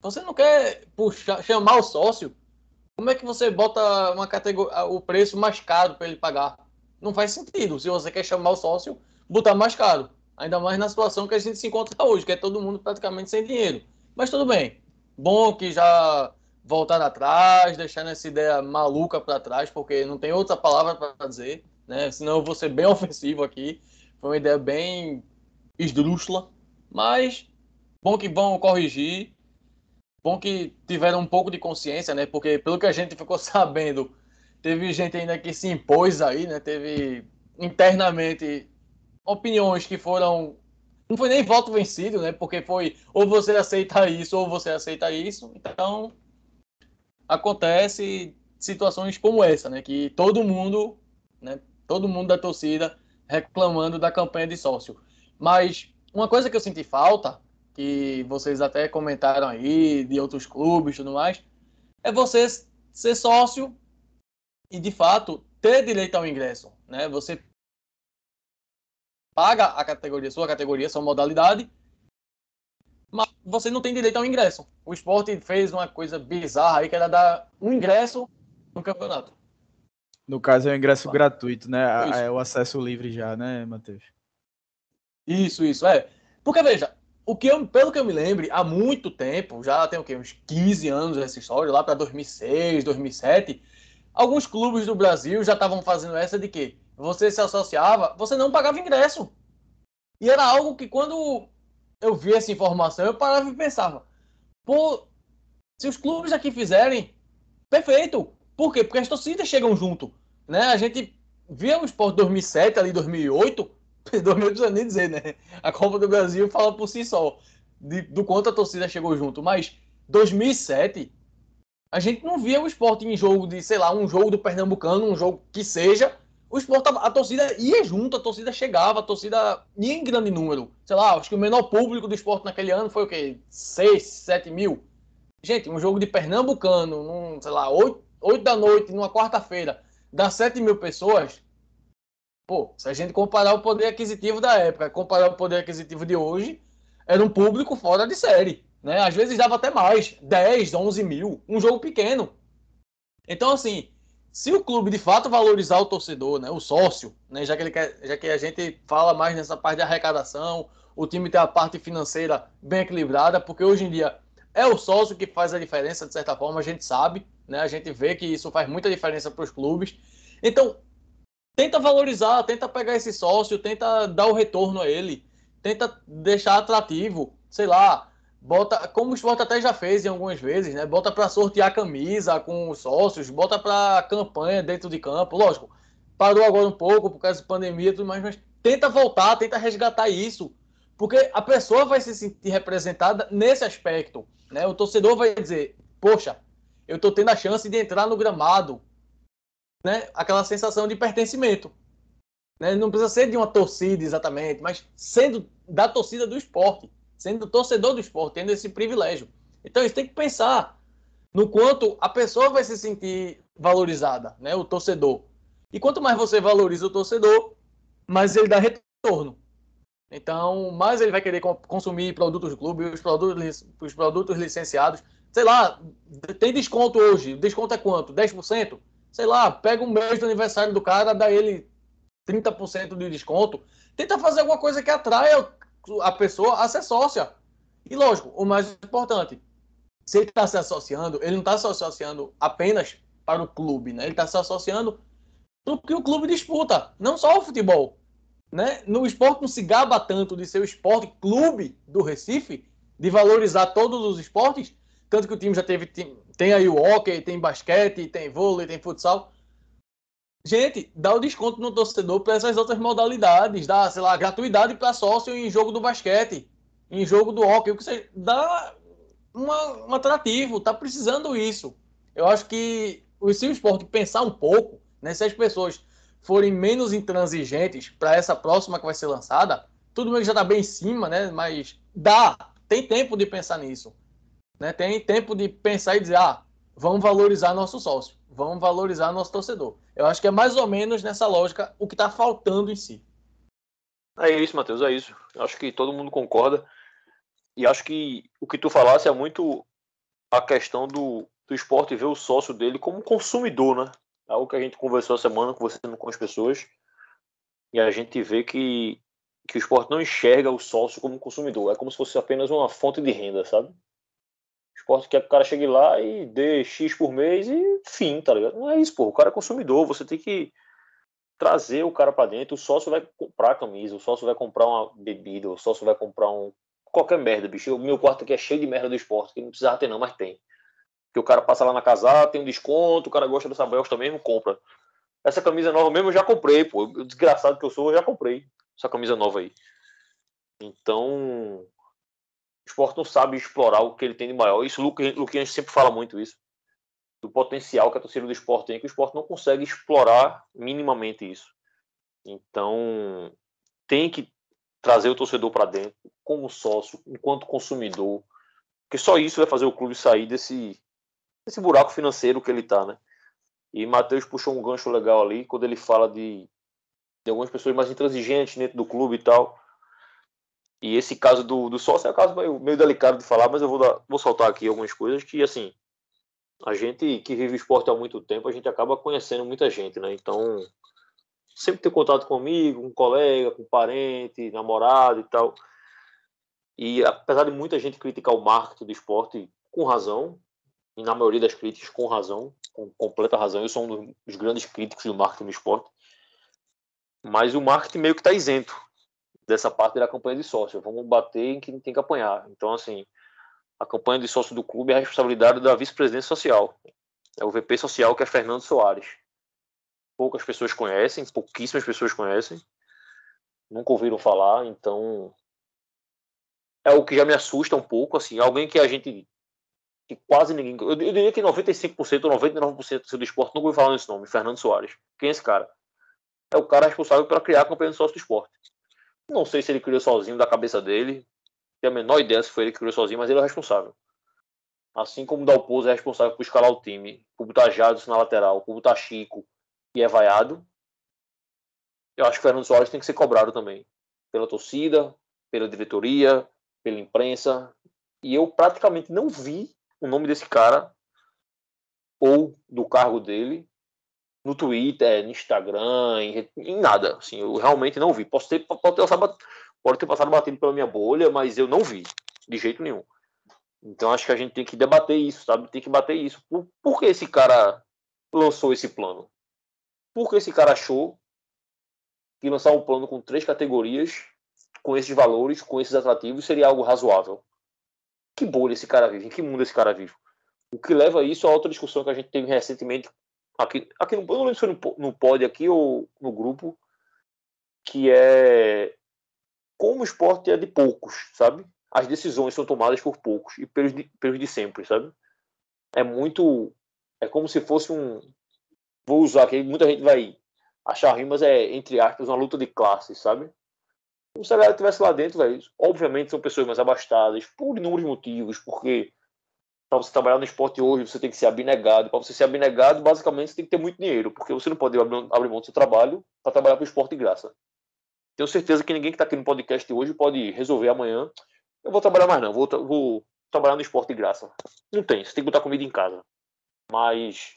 você não quer puxar, chamar o sócio? Como é que você bota uma categoria, o preço mais caro para ele pagar? Não faz sentido. Se você quer chamar o sócio, botar mais caro. Ainda mais na situação que a gente se encontra hoje, que é todo mundo praticamente sem dinheiro. Mas tudo bem. Bom que já voltaram atrás, deixando essa ideia maluca para trás, porque não tem outra palavra para dizer, né? Senão eu vou ser bem ofensivo aqui. Foi uma ideia bem esdrúxula, mas Bom que vão corrigir. Bom que tiveram um pouco de consciência, né? Porque pelo que a gente ficou sabendo, teve gente ainda que se impôs aí, né? Teve internamente opiniões que foram não foi nem voto vencido, né? Porque foi ou você aceita isso ou você aceita isso. Então, acontece situações como essa, né? Que todo mundo, né? Todo mundo da torcida reclamando da campanha de sócio. Mas uma coisa que eu senti falta, que vocês até comentaram aí, de outros clubes e tudo mais, é você ser sócio e, de fato, ter direito ao ingresso. Né? Você paga a categoria, sua categoria, sua modalidade, mas você não tem direito ao ingresso. O esporte fez uma coisa bizarra aí, que era dar um ingresso no campeonato. No caso, é o ingresso gratuito, né? É o acesso livre já, né, Matheus? Isso, isso, é. Porque, veja, o que eu, pelo que eu me lembre, há muito tempo, já tem o quê? Uns 15 anos essa história, lá para 2006, 2007, alguns clubes do Brasil já estavam fazendo essa de que você se associava, você não pagava ingresso. E era algo que quando eu vi essa informação, eu parava e pensava, pô, se os clubes aqui fizerem, perfeito. Por quê? Porque as torcidas chegam junto. Né? A gente via o Sport 2007, ali 2008, 2008 não precisa nem dizer, né? A Copa do Brasil fala por si só, de, do quanto a torcida chegou junto. Mas 2007, a gente não via o esporte em jogo de, sei lá, um jogo do Pernambucano, um jogo que seja. O esporte, a torcida ia junto, a torcida chegava, a torcida ia em grande número. Sei lá, acho que o menor público do esporte naquele ano foi o quê? 6, 7 mil. Gente, um jogo de Pernambucano, num, sei lá, 8, 8 da noite, numa quarta-feira, dá 7 mil pessoas. Pô, se a gente comparar o poder aquisitivo da época, comparar o poder aquisitivo de hoje, era um público fora de série. Né? Às vezes dava até mais, 10, 11 mil, um jogo pequeno. Então, assim, se o clube de fato valorizar o torcedor, né, o sócio, né, já, que ele quer, já que a gente fala mais nessa parte de arrecadação, o time tem a parte financeira bem equilibrada, porque hoje em dia é o sócio que faz a diferença, de certa forma, a gente sabe, né, a gente vê que isso faz muita diferença para os clubes. Então, tenta valorizar, tenta pegar esse sócio, tenta dar o retorno a ele, tenta deixar atrativo, sei lá, bota, como o esporte até já fez em algumas vezes, né? Bota para sortear camisa com os sócios, bota para campanha dentro de campo. Lógico, parou agora um pouco por causa da pandemia e tudo mais, mas tenta voltar, tenta resgatar isso. Porque a pessoa vai se sentir representada nesse aspecto. Né? O torcedor vai dizer, poxa, eu estou tendo a chance de entrar no gramado. Né? Aquela sensação de pertencimento. Né? Não precisa ser de uma torcida exatamente, mas sendo da torcida do esporte sendo torcedor do esporte, tendo esse privilégio. Então, isso tem que pensar no quanto a pessoa vai se sentir valorizada, né? O torcedor. E quanto mais você valoriza o torcedor, mais ele dá retorno. Então, mais ele vai querer consumir produtos do clube, os produtos, os produtos licenciados. Sei lá, tem desconto hoje. Desconto é quanto? 10%? Sei lá, pega um mês do aniversário do cara, dá ele 30% de desconto. Tenta fazer alguma coisa que atraia a pessoa a ser sócia. E lógico, o mais importante, se ele está se associando, ele não está se associando apenas para o clube, né? Ele está se associando para o que o clube disputa, não só o futebol. Né? No esporte não se gaba tanto de ser o esporte clube do Recife, de valorizar todos os esportes, tanto que o time já teve, tem, aí o hockey, tem basquete, tem vôlei, tem futsal. Gente, dá o desconto no torcedor para essas outras modalidades, dá, sei lá, gratuidade para sócio em jogo do basquete, em jogo do hockey, o que seja, dá uma, um atrativo, tá precisando isso. Eu acho que o esporte pensar um pouco, né, se as pessoas forem menos intransigentes para essa próxima que vai ser lançada, tudo bem que já está bem em cima, né, mas dá, tem tempo de pensar nisso. Né, tem tempo de pensar e dizer, ah, vamos valorizar nosso sócio vamos valorizar nosso torcedor. Eu acho que é mais ou menos nessa lógica o que está faltando em si. É isso, Matheus, é isso. Eu acho que todo mundo concorda. E acho que o que tu falasse é muito a questão do, do esporte ver o sócio dele como consumidor, né? É algo que a gente conversou a semana conversando com as pessoas. E a gente vê que, que o esporte não enxerga o sócio como consumidor. É como se fosse apenas uma fonte de renda, sabe? Esporte quer que o cara chegue lá e dê X por mês e fim, tá ligado? Não é isso, pô. O cara é consumidor, você tem que trazer o cara para dentro. O sócio vai comprar camisa, o sócio vai comprar uma bebida, o sócio vai comprar um. qualquer merda, bicho. O meu quarto aqui é cheio de merda do esporte, que não precisava ter, não, mas tem. Que o cara passa lá na casa, tem um desconto, o cara gosta dessa bosta mesmo, compra. Essa camisa nova mesmo eu já comprei, pô. Desgraçado que eu sou, eu já comprei essa camisa nova aí. Então, esporte não sabe explorar o que ele tem de maior. Isso o Luquinhas sempre fala muito isso. do potencial que a torcida do esporte tem, que o esporte não consegue explorar minimamente isso. Então, tem que trazer o torcedor para dentro, como sócio, enquanto consumidor, porque só isso vai fazer o clube sair desse, desse buraco financeiro que ele está, né? E Matheus puxou um gancho legal ali, quando ele fala de, de algumas pessoas mais intransigentes dentro do clube e tal. E esse caso do, do sócio é um caso meio, delicado de falar, mas eu vou, dar, vou soltar aqui algumas coisas que, assim, a gente que vive esporte há muito tempo, a gente acaba conhecendo muita gente, né? Então, sempre ter contato comigo, com um colega, com um parente, namorado e tal. E apesar de muita gente criticar o marketing do esporte com razão, e na maioria das críticas com razão, com completa razão, eu sou um dos grandes críticos do marketing do esporte, mas o marketing meio que está isento dessa parte da campanha de sócio. Vamos bater em quem tem que apanhar. Então, assim, a campanha de sócio do clube é a responsabilidade da vice-presidência social. É o VP social, que é Fernando Soares. Poucas pessoas conhecem, pouquíssimas pessoas conhecem. Nunca ouviram falar, então é o que já me assusta um pouco, assim, alguém que a gente que quase ninguém, eu, eu diria que 95% ou 99% do esporte nunca ouviu falar nesse nome, Fernando Soares. Quem é esse cara? É o cara responsável para criar a campanha de sócio do esporte. Não sei se ele criou sozinho da cabeça dele. Tenho a menor ideia se foi ele que criou sozinho, mas ele é o responsável. Assim como o Dalpozo é responsável por escalar o time, por botar Jadson na lateral, por botar Chico e é vaiado, eu acho que o Fernando Soares tem que ser cobrado também. Pela torcida, pela diretoria, pela imprensa. E eu praticamente não vi o nome desse cara ou do cargo dele no Twitter, no Instagram, em, em, nada. Assim, eu realmente não vi. Posso ter, pode, ter passado, pode ter passado batido pela minha bolha, mas eu não vi, de jeito nenhum. Então acho que a gente tem que debater isso, sabe? Tem que bater isso. Por, por que esse cara lançou esse plano? Por que esse cara achou que lançar um plano com três categorias, com esses valores, com esses atrativos, seria algo razoável? Que bolha esse cara vive? Em que mundo esse cara vive? O que leva isso a outra discussão que a gente teve recentemente aqui, aqui eu não lembro se foi no, no pod aqui ou no grupo, que é como o esporte é de poucos, sabe? As decisões são tomadas por poucos e pelos de, pelos de sempre, sabe? É muito. É como se fosse um. Vou usar aqui, muita gente vai achar rimas, é, entre aspas, uma luta de classes, sabe? Como se a galera estivesse lá dentro, velho. Obviamente são pessoas mais abastadas, por inúmeros motivos, porque para você trabalhar no esporte hoje, você tem que ser abnegado. Para você ser abnegado, basicamente, você tem que ter muito dinheiro, porque você não pode abrir, mão do seu trabalho para trabalhar para o esporte de graça. Tenho certeza que ninguém que está aqui no podcast hoje pode resolver amanhã. Eu vou trabalhar mais não, vou, vou trabalhar no esporte de graça. Não tem, você tem que botar comida em casa. Mas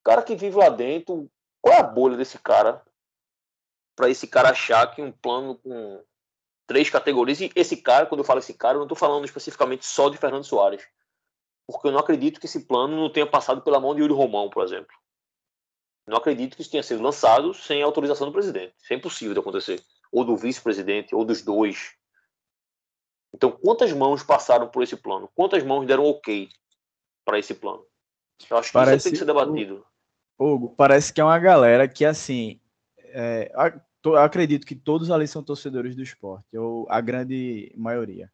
o cara que vive lá dentro, qual é a bolha desse cara para esse cara achar que um plano com três categorias, e esse cara, quando eu falo esse cara, eu não estou falando especificamente só de Fernando Soares porque eu não acredito que esse plano não tenha passado pela mão de Yuri Romão, por exemplo. Não acredito que isso tenha sido lançado sem autorização do presidente. Isso é impossível de acontecer. Ou do vice-presidente, ou dos dois. Então, quantas mãos passaram por esse plano? Quantas mãos deram ok para esse plano? Eu acho que parece, isso tem que ser debatido. Hugo, parece que é uma galera que, assim, é, acredito que todos ali são torcedores do esporte, ou a grande maioria.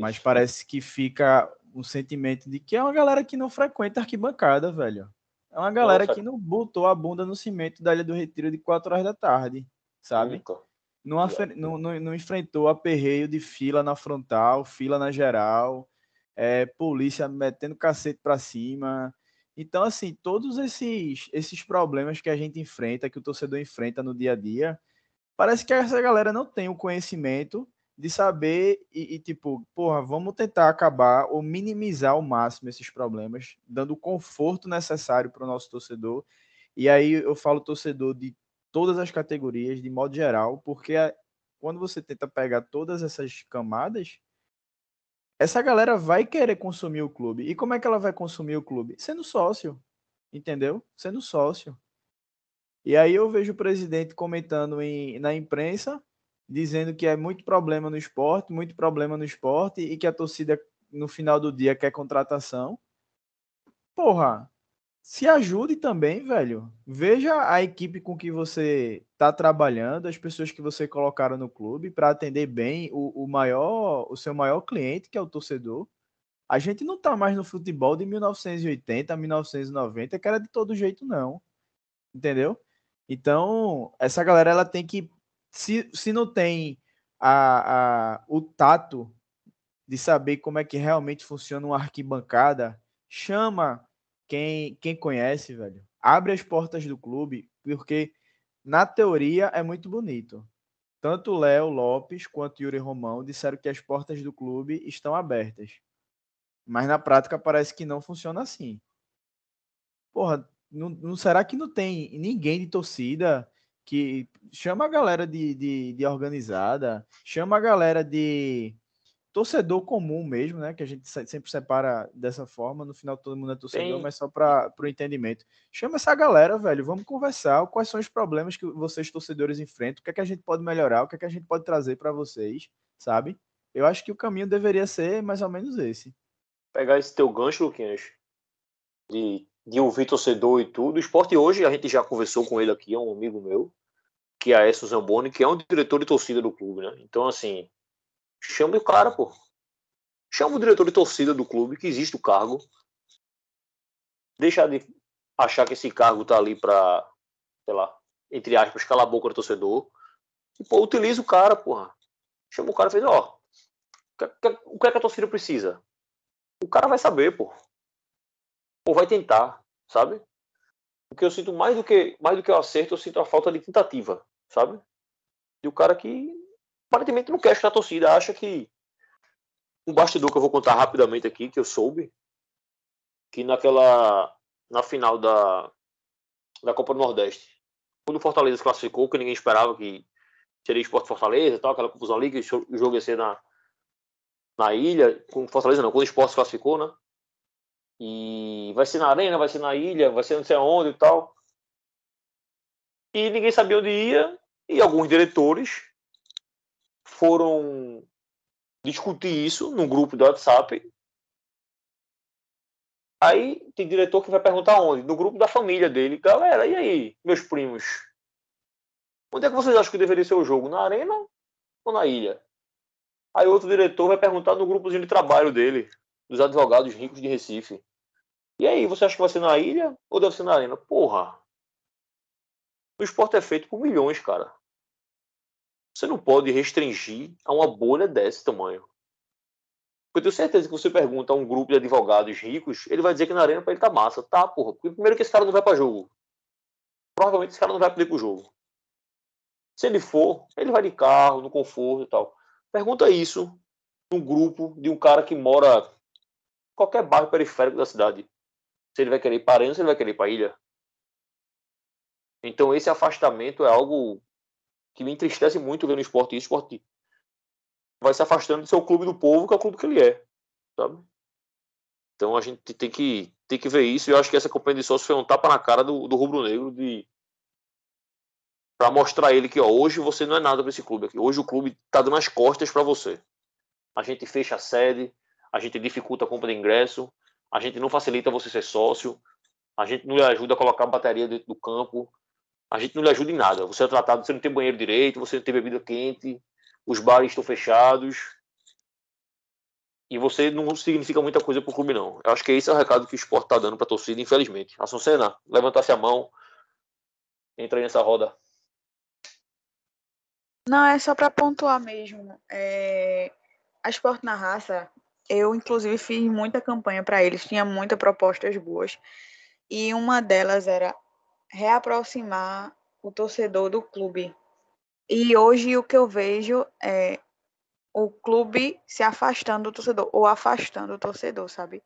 Mas parece que fica um sentimento de que é uma galera que não frequenta arquibancada, velho. É uma galera Nossa. que não botou a bunda no cimento da Ilha do Retiro de 4 horas da tarde, sabe? Não, não, não, não, enfrentou aperreio de fila na frontal, fila na geral, é, polícia metendo cacete pra cima. Então, assim, todos esses, esses problemas que a gente enfrenta, que o torcedor enfrenta no dia a dia, parece que essa galera não tem o conhecimento de saber e, e, tipo, porra, vamos tentar acabar ou minimizar ao máximo esses problemas, dando o conforto necessário para o nosso torcedor. E aí eu falo torcedor de todas as categorias, de modo geral, porque quando você tenta pegar todas essas camadas, essa galera vai querer consumir o clube. E como é que ela vai consumir o clube? Sendo sócio, entendeu? Sendo sócio. E aí eu vejo o presidente comentando em, na imprensa dizendo que é muito problema no esporte, muito problema no esporte e que a torcida no final do dia quer contratação. Porra, se ajude também, velho. Veja a equipe com que você está trabalhando, as pessoas que você colocaram no clube para atender bem o, o maior, o seu maior cliente, que é o torcedor. A gente não tá mais no futebol de 1980, 1990, que era de todo jeito, não. Entendeu? Então, essa galera ela tem que. Se, se não tem a, a, o tato de saber como é que realmente funciona uma arquibancada, chama quem, quem conhece, velho. Abre as portas do clube, porque na teoria é muito bonito. Tanto Léo Lopes quanto Yuri Romão disseram que as portas do clube estão abertas. Mas na prática parece que não funciona assim. Porra, não, não será que não tem ninguém de torcida que chama a galera de, de, de organizada, chama a galera de torcedor comum mesmo, né? Que a gente sempre separa dessa forma. No final todo mundo é torcedor, mas só para o entendimento. Chama essa galera, velho. Vamos conversar. Quais são os problemas que vocês torcedores enfrentam? O que é que a gente pode melhorar? O que é que a gente pode trazer para vocês, sabe? Eu acho que o caminho deveria ser mais ou menos esse. Pegar esse teu gancho, Luquinhas, de, de ouvir torcedor e tudo. O esporte hoje, a gente já conversou com ele aqui, é um amigo meu, que é a Esso Zamboni, que é um diretor de torcida do clube, né? Então, assim, Chama o cara, pô. Chama o diretor de torcida do clube, que existe o cargo. Deixa de achar que esse cargo tá ali pra, sei lá, entre aspas, calar a boca do torcedor. E, pô, utiliza o cara, porra. Chama o cara e fez, ó, o que é que a torcida precisa? O cara vai saber, pô. Ou vai tentar, sabe? O que eu sinto mais do que mais do que o acerto, eu sinto a falta de tentativa, sabe? E o cara que aparentemente não quer estar torcida, acha que um bastidor que eu vou contar rapidamente aqui, que eu soube, que naquela na final da, da Copa do Nordeste, quando o Fortaleza classificou, que ninguém esperava que seria Esporte Fortaleza, tal, aquela confusão ali, que o jogo ia ser na, na ilha, com Fortaleza não, quando o Esporte classificou, né? E vai ser na arena, vai ser na ilha, vai ser não sei aonde e tal. E ninguém sabia onde ia, e alguns diretores foram discutir isso no grupo do WhatsApp. Aí tem diretor que vai perguntar onde? No grupo da família dele. Galera, e aí, meus primos? Onde é que vocês acham que deveria ser o jogo? Na arena ou na ilha? Aí outro diretor vai perguntar no grupozinho de trabalho dele, dos advogados ricos de Recife. E aí, você acha que vai ser na ilha ou deve ser na arena? Porra! O esporte é feito por milhões, cara. Você não pode restringir a uma bolha desse tamanho. Eu tenho certeza que você pergunta a um grupo de advogados ricos, ele vai dizer que na arena para ele tá massa. Tá, porra. Porque primeiro que esse cara não vai para jogo. Provavelmente esse cara não vai poder pro jogo. Se ele for, ele vai de carro, no conforto e tal. Pergunta isso num grupo de um cara que mora em qualquer bairro periférico da cidade. Se ele vai querer ir para arena, se ele vai querer ir para ilha. Então esse afastamento é algo que me entristece muito vendo o esporte o esporte vai se afastando do seu clube do povo, que é o clube que ele é, sabe? Então a gente tem que, tem que ver isso, e eu acho que essa companhia de sócios foi um tapa na cara do, do rubro-negro de para mostrar ele que ó, hoje você não é nada para esse clube aqui. Hoje o clube está dando as costas para você. A gente fecha a sede, a gente dificulta a compra de ingresso, a gente não facilita você ser sócio, a gente não lhe ajuda a colocar bateria dentro do campo, a gente não lhe ajuda em nada. Você é tratado, você não tem banheiro direito, você não tem bebida quente, os bares estão fechados. E você não significa muita coisa para o clube, não. Eu acho que esse é o recado que o esporte está dando para a torcida, infelizmente. Assun Senna, levantasse a mão, entra aí nessa roda. Não, é só para pontuar mesmo. É... A Esporte na Raça, eu inclusive fiz muita campanha para eles, tinha muitas propostas boas. E uma delas era reaproximar o torcedor do clube. E hoje o que eu vejo é o clube se afastando do torcedor, ou afastando o torcedor, sabe?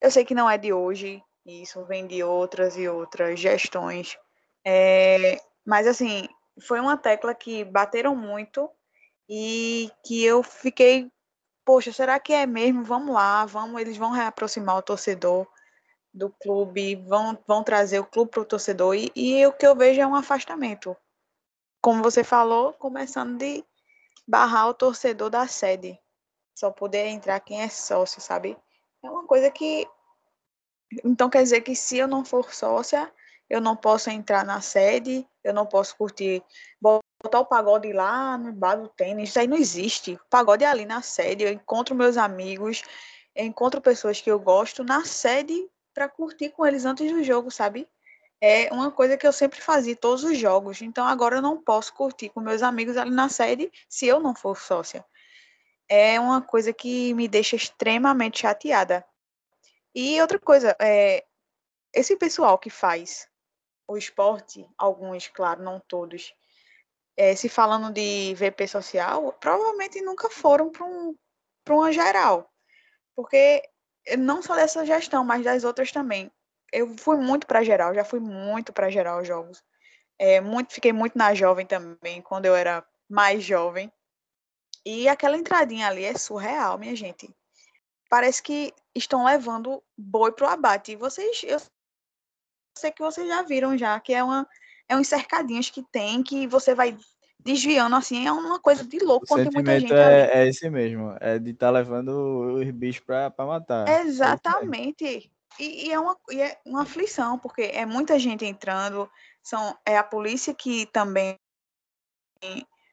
Eu sei que não é de hoje, isso vem de outras e outras gestões. É, mas assim, foi uma tecla que bateram muito e que eu fiquei, poxa, será que é mesmo? Vamos lá, vamos, eles vão reaproximar o torcedor do clube, vão, vão trazer o clube para o torcedor, e, e o que eu vejo é um afastamento. Como você falou, começando de barrar o torcedor da sede. Só poder entrar quem é sócio, sabe? É uma coisa que. Então quer dizer que se eu não for sócia, eu não posso entrar na sede, eu não posso curtir, botar o pagode lá no bar do tênis. Isso aí não existe. O pagode é ali na sede, eu encontro meus amigos, encontro pessoas que eu gosto na sede para curtir com eles antes do jogo, sabe? É uma coisa que eu sempre fazia todos os jogos. Então agora eu não posso curtir com meus amigos ali na sede se eu não for sócia. É uma coisa que me deixa extremamente chateada. E outra coisa, é, esse pessoal que faz o esporte, alguns, claro, não todos, é, se falando de VP social, provavelmente nunca foram para um, uma geral. Porque não só dessa gestão, mas das outras também. Eu fui muito para geral, já fui muito para geral jogos. É, muito, fiquei muito na jovem também, quando eu era mais jovem. E aquela entradinha ali é surreal, minha gente. Parece que estão levando boi pro abate. E vocês, eu sei que vocês já viram já, que é uma é uns cercadinhos que tem que você vai desviando assim, é uma coisa de louco o quando tem muita gente. É, é esse mesmo, é de estar tá levando os bichos para matar. É Exatamente. E, e, é uma, e é uma aflição, porque é muita gente entrando, são, é a polícia que também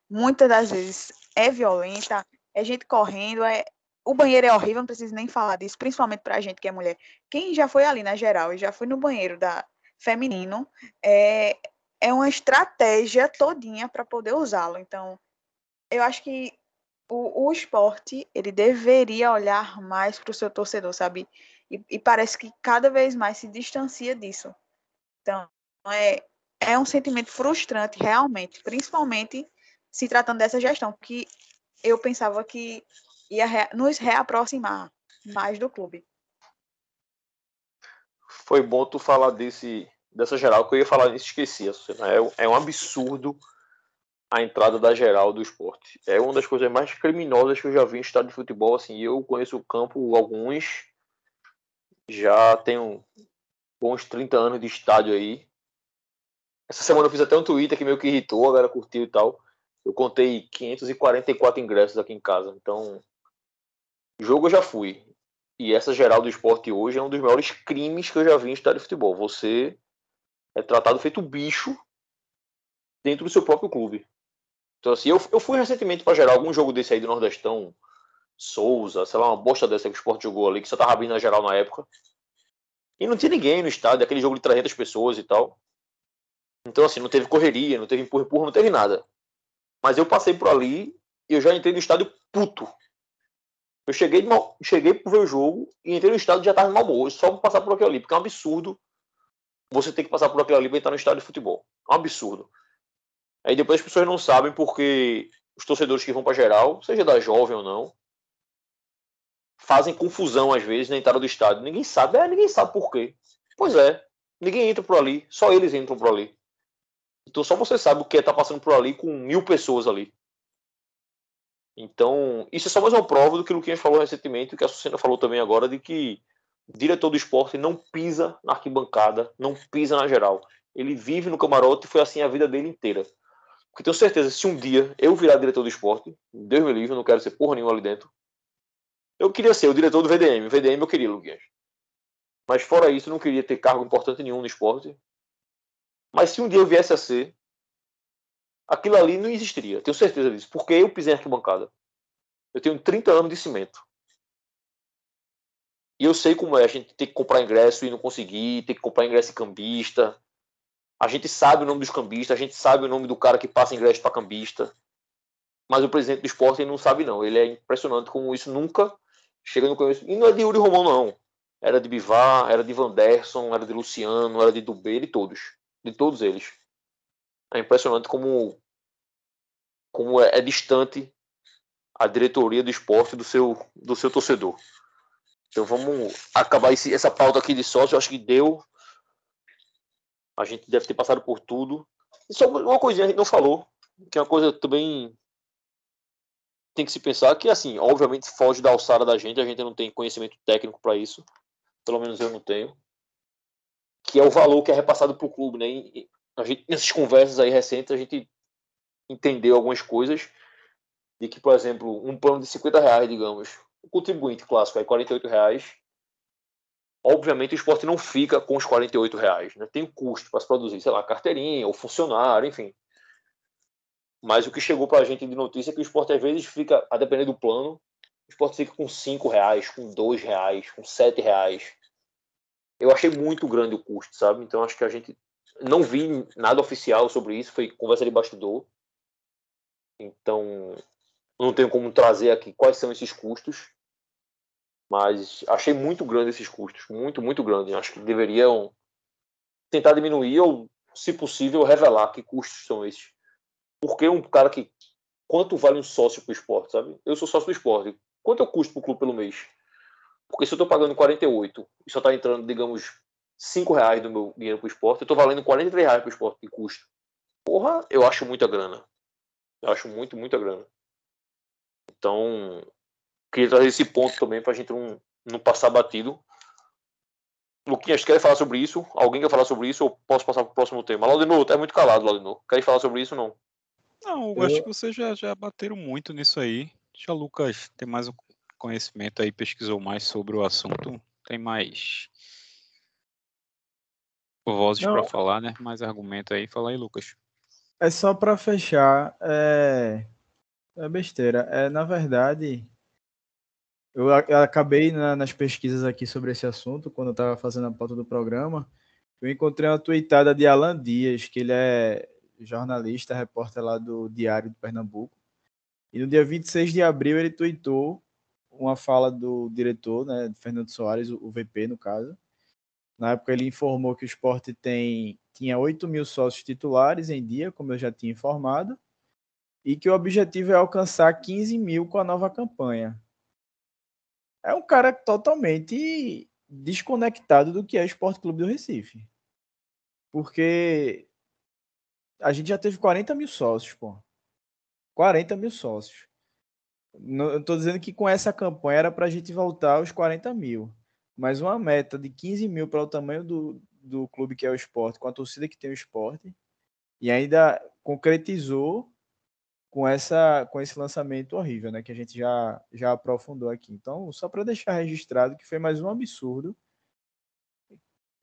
muitas das vezes é violenta, é gente correndo, é, o banheiro é horrível, não preciso nem falar disso, principalmente pra gente que é mulher. Quem já foi ali na geral e já foi no banheiro da feminino, é, é uma estratégia todinha para poder usá-lo. Então, eu acho que o, o esporte ele deveria olhar mais para o seu torcedor, sabe? E, e, parece que cada vez mais se distancia disso. Então, é, é um sentimento frustrante, realmente, principalmente se tratando dessa gestão, que eu pensava que ia re, nos reaproximar mais do clube. Foi bom tu falar desse, dessa geral, que eu ia falar nisso, esqueci. É, é um absurdo a entrada da geral do esporte. É uma das coisas mais criminosas que eu já vi em estádio de futebol. Assim, eu conheço o campo alguns, já tenho bons 30 anos de estádio aí. Essa semana eu fiz até um Twitter que meio que irritou, a galera curtiu e tal. Eu contei 544 ingressos aqui em casa. Então, jogo eu já fui. E essa geral do esporte hoje é um dos maiores crimes que eu já vi em estádio de futebol. Você é tratado feito bicho dentro do seu próprio clube. Então, assim, eu, eu fui recentemente para geral algum jogo desse aí do Nordestão, Souza, sei lá, uma bosta dessa que o esporte jogou ali, que só tava abrindo na geral na época. E não tinha ninguém no estádio, aquele jogo de 300 pessoas e tal. Então, assim, não teve correria, não teve empurra-empurra, não teve nada. Mas eu passei por ali e eu já entrei no estádio puto. Eu cheguei, de mal, cheguei para ver o jogo e entrei no estádio e já tava mal humor, só pra passar por aquilo ali, porque é um absurdo você ter que passar por aquilo ali para entrar no estádio de futebol. É um absurdo. Aí depois as pessoas não sabem porque os torcedores que vão para geral, seja da jovem ou não, fazem confusão às vezes na entrada do estádio. Ninguém sabe, é, ninguém sabe por quê. Pois é, ninguém entra por ali, só eles entram por ali. Então só você sabe o que é estar tá passando por ali com mil pessoas ali. Então, isso é só mais uma prova do que o Luquinhas falou recentemente, o que a Sucena falou também agora, de que diretor do esporte não pisa na arquibancada, não pisa na geral. Ele vive no camarote e foi assim a vida dele inteira. Porque tenho certeza, se um dia eu virar diretor do esporte, Deus me livre, eu não quero ser porra nenhuma ali dentro. Eu queria ser o diretor do VDM. O VDM eu queria, Luquinhas. Mas fora isso, eu não queria ter cargo importante nenhum no esporte. Mas se um dia eu viesse a ser, aquilo ali não existiria. Tenho certeza disso. Porque eu pisei em arquibancada. Eu tenho 30 anos de cimento. E eu sei como é a gente ter que comprar ingresso e não conseguir, ter que comprar ingresso em cambista. A gente sabe o nome dos cambistas, a gente sabe o nome do cara que passa ingresso para cambista. Mas o presidente do esporte não sabe, não. Ele é impressionante como isso nunca chega no começo. E não é de Yuri Romão, não. Era de Bivar, era de Vanderson, era de Luciano, era de Dubê, de todos de todos eles. É impressionante como, como é, é distante a diretoria do esporte do seu, do seu torcedor. Então vamos acabar esse, essa pauta aqui de sócio. Eu acho que deu. A gente deve ter passado por tudo. E só uma coisinha a gente não falou, que é uma coisa também tem que se pensar que, assim, obviamente foge da alçada da gente, a gente não tem conhecimento técnico para isso. Pelo menos eu não tenho que é o valor que é repassado para o clube, né? E a gente, nessas conversas aí recentes, a gente entendeu algumas coisas de que, por exemplo, um plano de 50 reais, digamos, o contribuinte clássico é 48 reais. Obviamente o esporte não fica com os 48 reais, né? Tem o custo para se produzir, sei lá, carteirinha, ou funcionário, enfim. Mas o que chegou para a gente de notícia é que o esporte às vezes fica, a depender do plano, o esporte fica com 5 reais, com 2 reais, com 7 reais. Eu achei muito grande o custo, sabe? Então acho que a gente não vi nada oficial sobre isso, foi conversa de bastidor. Então não tenho como trazer aqui quais são esses custos, mas achei muito grande esses custos, muito, muito grande. Acho que deveriam tentar diminuir ou, se possível, revelar que custos são esses. Porque um cara que. Quanto vale um sócio para o esporte, sabe? Eu sou sócio do esporte. Quanto eu custo para o clube pelo mês? Porque se eu estou pagando 48 e só está entrando, digamos, 5 reais do meu dinheiro para o esporte, eu estou valendo 43 reais para o esporte de custo. Porra, eu acho muita grana. Eu acho muito, muita grana. Então, queria trazer esse ponto também para a gente não, não passar batido. Luquinhas, quer falar sobre isso? Alguém quer falar sobre isso ou posso passar para o próximo tema? Laudino, é muito calado, Laudino. Quer falar sobre isso ou não? Não, eu acho que vocês já, já bateram muito nisso aí. Já o Lucas tem mais um conhecimento aí, pesquisou mais sobre o assunto. Tem mais vozes para falar, né? Mais argumento aí. Fala aí, Lucas. É só para fechar. É... é besteira. É, na verdade, eu, eu acabei na, nas pesquisas aqui sobre esse assunto, quando eu estava fazendo a pauta do programa, eu encontrei uma tweetada de Alan Dias, que ele é jornalista, repórter lá do Diário de Pernambuco. E no dia 26 de abril ele tweetou uma fala do diretor, né, Fernando Soares, o VP no caso. Na época ele informou que o esporte tem, tinha 8 mil sócios titulares em dia, como eu já tinha informado, e que o objetivo é alcançar 15 mil com a nova campanha é um cara totalmente desconectado do que é o Esporte Clube do Recife. Porque a gente já teve 40 mil sócios, pô. 40 mil sócios. Não, eu tô dizendo que com essa campanha era para a gente voltar aos 40 mil. Mas uma meta de 15 mil para o tamanho do, do clube que é o esporte, com a torcida que tem o esporte, e ainda concretizou com essa com esse lançamento horrível, né, que a gente já já aprofundou aqui. Então, só para deixar registrado que foi mais um absurdo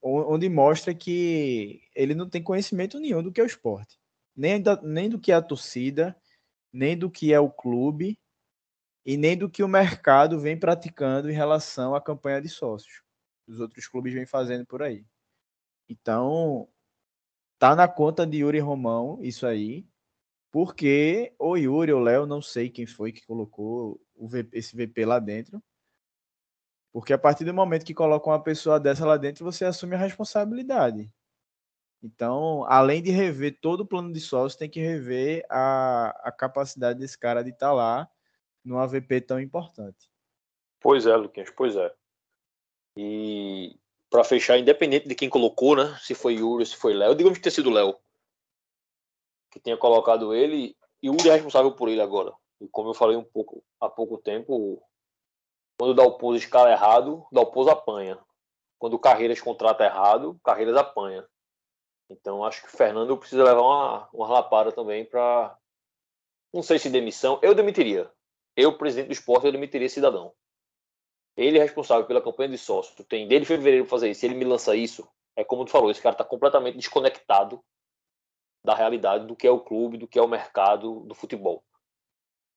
onde mostra que ele não tem conhecimento nenhum do que é o esporte, nem da, nem do que é a torcida, nem do que é o clube e nem do que o mercado vem praticando em relação à campanha de sócios. Os outros clubes vêm fazendo por aí. Então, tá na conta de Yuri Romão isso aí porque o Yuri o Léo, não sei quem foi que colocou VP, esse VP lá dentro. Porque a partir do momento que coloca uma pessoa dessa lá dentro, você assume a responsabilidade. Então, além de rever todo o plano de sócio, tem que rever a, a capacidade desse cara de estar tá lá num AVP tão importante. Pois é, Luquinhas, pois é. E para fechar, independente de quem colocou, né? Se foi Yuri, se foi Léo, digamos que ter sido Léo que tenha colocado ele e o responsável por ele agora. E como eu falei um pouco há pouco tempo, quando o Dalpozo escala errado, o Dalpozo apanha. Quando o Carreiras contrata errado, Carreiras apanha. Então acho que o Fernando precisa levar uma, uma lapada também para. Não sei se demissão. Eu demitiria. Eu, presidente do esporte, eu demitiria cidadão. Ele é responsável pela campanha de sócio. Tem desde fevereiro fazer isso. Se ele me lança isso, é como tu falou, esse cara está completamente desconectado da realidade do que é o clube, do que é o mercado do futebol.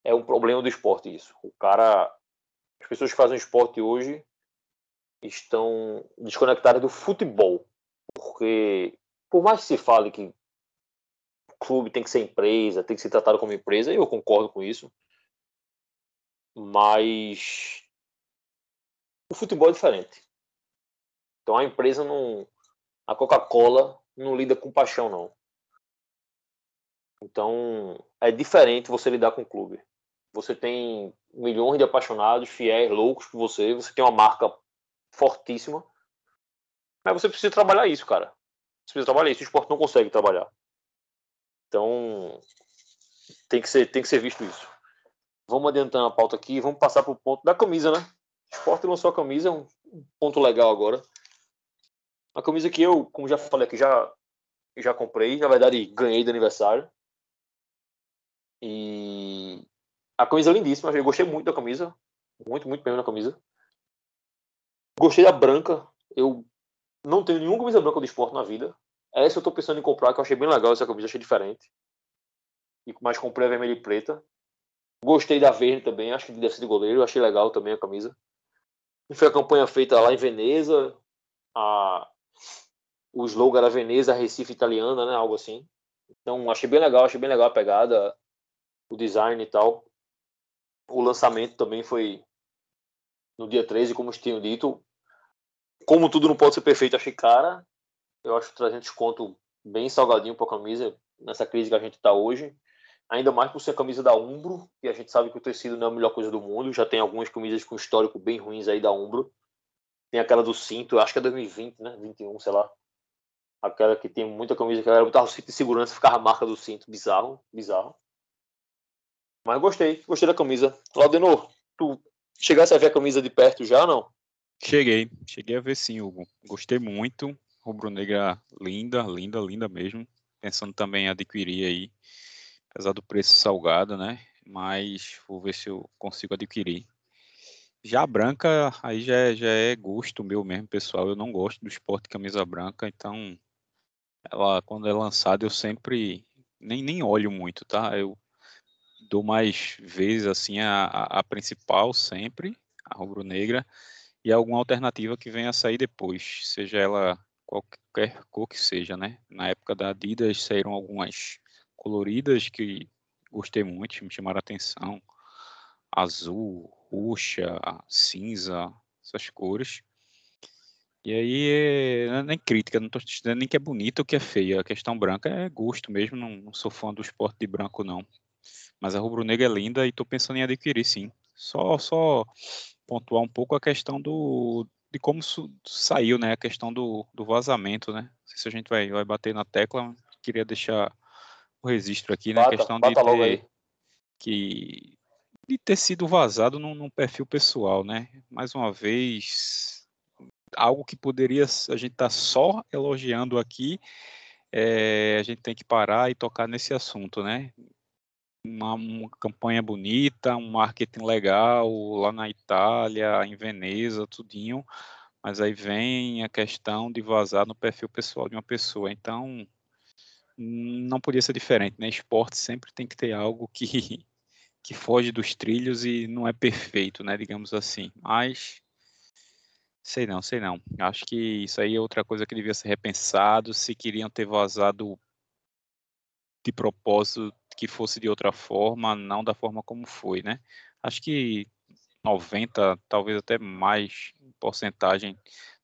É um problema do esporte isso. O cara, as pessoas que fazem esporte hoje estão desconectadas do futebol, porque por mais que se fale que o clube tem que ser empresa, tem que ser tratado como empresa, eu concordo com isso, mas o futebol é diferente. Então a empresa não, a Coca-Cola não lida com paixão não. Então, é diferente você lidar com o clube. Você tem milhões de apaixonados, fiéis, loucos por você, você tem uma marca fortíssima. Mas você precisa trabalhar isso, cara. Você precisa trabalhar isso. O esporte não consegue trabalhar. Então, tem que ser, tem que ser visto isso. Vamos adiantando a pauta aqui vamos passar para o ponto da camisa, né? O esporte lançou a camisa, um ponto legal agora. A camisa que eu, como já falei aqui, já, já comprei. Na verdade, ganhei de aniversário. E a camisa é lindíssima, eu gostei muito da camisa. Muito, muito mesmo da camisa. Gostei da branca. Eu não tenho nenhuma camisa branca do esporte na vida. Essa eu tô pensando em comprar, que eu achei bem legal essa camisa, achei diferente. E mais comprei a vermelha e preta. Gostei da verde também, acho que deve ser de goleiro, achei legal também a camisa. E foi a campanha feita lá em Veneza, a... o slogan era Veneza, Recife italiana, né, algo assim. Então achei bem legal, achei bem legal a pegada, o design e tal. O lançamento também foi no dia 13, como eu tinha dito. Como tudo não pode ser perfeito, achei cara. Eu acho 300 conto bem salgadinho para a camisa, nessa crise que a gente está hoje. Ainda mais por ser a camisa da Umbro, e a gente sabe que o tecido não é a melhor coisa do mundo. Já tem algumas camisas com histórico bem ruins aí da Umbro. Tem aquela do cinto, acho que é 2020, né? 21, sei lá. Aquela que tem muita camisa que a galera botava o cinto de segurança ficava a marca do cinto. Bizarro, bizarro. Mas gostei, gostei da camisa. Laudenor, tu chegasse a ver a camisa de perto já ou não? Cheguei, cheguei a ver sim, Hugo. Gostei muito. Rubro-negra linda, linda, linda mesmo. Pensando também em adquirir aí, apesar do preço salgado, né? Mas vou ver se eu consigo adquirir. Já a branca, aí já é, já é gosto meu mesmo, pessoal. Eu não gosto do esporte camisa branca, então ela quando é lançada eu sempre nem, nem olho muito, tá? Eu dou mais vezes assim a, a, principal sempre, a rubro-negra, e alguma alternativa que venha a sair depois, seja ela qualquer cor que seja, né? Na época da Adidas saíram algumas coloridas que gostei muito, me chamaram a atenção. Azul, roxa, cinza, essas cores. E aí, não é nem crítica, não estou dizendo nem que é bonita ou que é feia. A questão branca é gosto mesmo, não, não sou fã do esporte de branco, não. Mas a rubro-negra é linda e estou pensando em adquirir, sim. Só, só pontuar um pouco a questão do, de como saiu, né? A questão do, do vazamento, né? Não sei se a gente vai, vai bater na tecla, queria deixar o registro aqui, né? Bata, a questão de ter, que, de ter sido vazado num, num perfil pessoal, né? Mais uma vez, algo que poderia a gente estar tá só elogiando aqui, é, a gente tem que parar e tocar nesse assunto, né? Uma, uma, campanha bonita, um marketing legal lá na Itália, em Veneza, tudinho, mas aí vem a questão de vazar no perfil pessoal de uma pessoa. Então, não podia ser diferente, né? Esporte sempre tem que ter algo que, que foge dos trilhos e não é perfeito, né? Digamos assim. Mas sei não, sei não. Acho que isso aí é outra coisa que devia ser repensado. Se queriam ter vazado de propósito, que fosse de outra forma, não da forma como foi, né? Acho que 90, talvez até mais porcentagem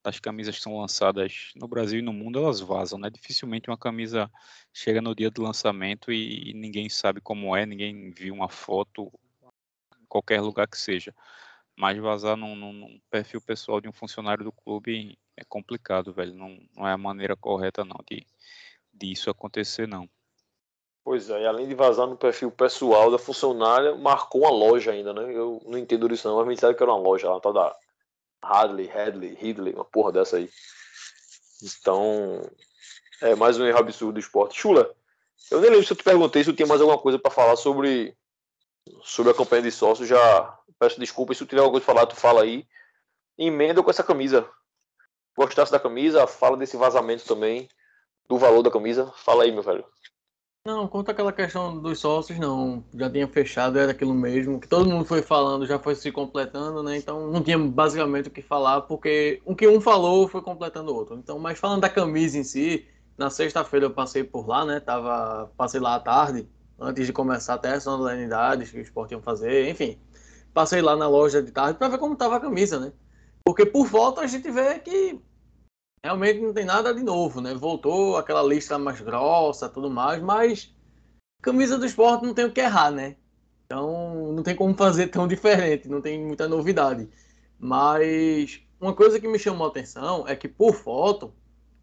das camisas que são lançadas no Brasil e no mundo, elas vazam, né? Dificilmente uma camisa chega no dia do lançamento e, e ninguém sabe como é, ninguém viu uma foto qualquer lugar que seja. Mas vazar num, num, perfil pessoal de um funcionário do clube é complicado, velho. Não, não é a maneira correta, não, de, de isso acontecer, não. Pois é, e além de vazar no perfil pessoal da funcionária, marcou uma loja ainda, né? Eu não entendo isso não, mas me disseram que era uma loja lá, tal da Hadley, Hadley, Ridley, uma porra dessa aí. Então, é mais um erro absurdo do esporte. Chula, eu nem lembro se eu te perguntei se eu tinha mais alguma coisa para falar sobre, sobre a campanha de sócios. Já peço desculpa, se tu tiver alguma coisa para falar, tu fala aí. Emenda com essa camisa. Gostasse da camisa, fala desse vazamento também, do valor da camisa. Fala aí, meu velho. Não, quanto àquela questão dos sócios, não. Já tinha fechado, era aquilo mesmo. Que todo mundo foi falando, já foi se completando, né? Então não tinha basicamente o que falar, porque o que um falou foi completando o outro. Então, mas falando da camisa em si, na sexta-feira eu passei por lá, né? Tava, passei lá à tarde, antes de começar até as solenidades que o esporte iam fazer, enfim. Passei lá na loja de tarde para ver como tava a camisa, né? Porque por volta a gente vê que realmente não tem nada de novo, né? Voltou aquela lista mais grossa, tudo mais, mas camisa do esporte não tem o que errar, né? Então não tem como fazer tão diferente, não tem muita novidade. Mas uma coisa que me chamou a atenção é que por foto,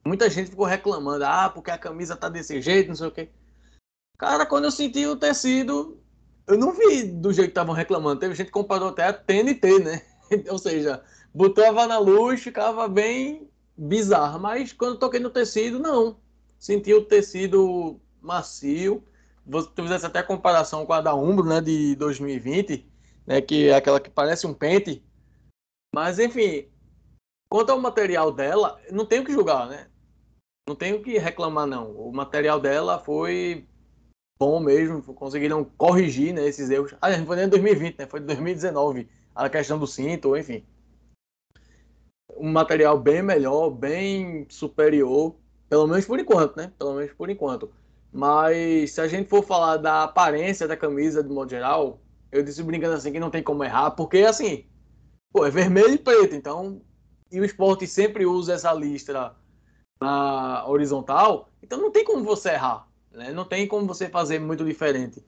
muita gente ficou reclamando, ah, porque a camisa tá desse jeito, não sei o quê. Cara, quando eu senti o tecido, eu não vi do jeito que estavam reclamando. Teve gente que comparou até a TNT, né? Ou seja, botava na luz, ficava bem bizarra, mas quando toquei no tecido, não. Senti o tecido macio. Você fizesse até comparação com a da Umbro, né, de 2020, né, que é aquela que parece um pente. Mas, enfim, quanto ao material dela, não tenho que julgar, né? Não tenho que reclamar, não. O material dela foi bom mesmo, conseguiram corrigir né, esses erros. Ah, não foi nem em 2020, né? Foi em 2019, a questão do cinto, enfim. Um material bem melhor, bem superior, pelo menos por enquanto, né? Pelo menos por enquanto. Mas se a gente for falar da aparência da camisa de modo geral, eu disse brincando assim que não tem como errar, porque assim, pô, é vermelho e preto, então. E o esporte sempre usa essa listra na horizontal, então não tem como você errar, né? Não tem como você fazer muito diferente.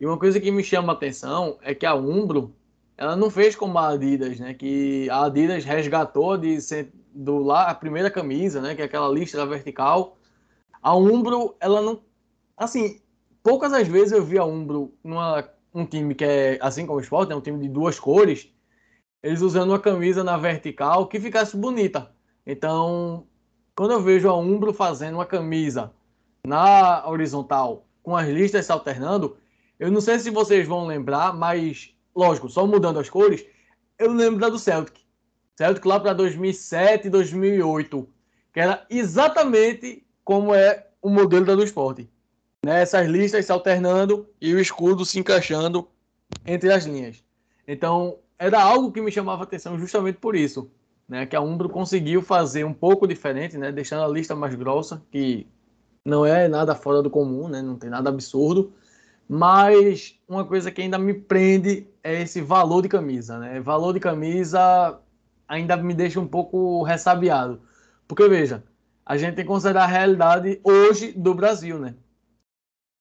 E uma coisa que me chama a atenção é que a Umbro, ela não fez como a Adidas, né? Que a Adidas resgatou de do lá a primeira camisa, né? Que é aquela listra vertical. A Umbro, ela não, assim, poucas as vezes eu vi a Umbro numa um time que é assim como o Sport, é um time de duas cores, eles usando uma camisa na vertical que ficasse bonita. Então, quando eu vejo a Umbro fazendo uma camisa na horizontal com as listas se alternando, eu não sei se vocês vão lembrar, mas lógico, só mudando as cores, eu lembro da do Celtic. Celtic lá para 2007, 2008, que era exatamente como é o modelo da do esporte né, essas listas se alternando e o escudo se encaixando entre as linhas. Então, era algo que me chamava atenção justamente por isso, né, que a Umbro conseguiu fazer um pouco diferente, né, deixando a lista mais grossa, que não é nada fora do comum, né, não tem nada absurdo, mas uma coisa que ainda me prende é esse valor de camisa, né? Valor de camisa ainda me deixa um pouco ressabiado. Porque veja, a gente tem que considerar a realidade hoje do Brasil, né?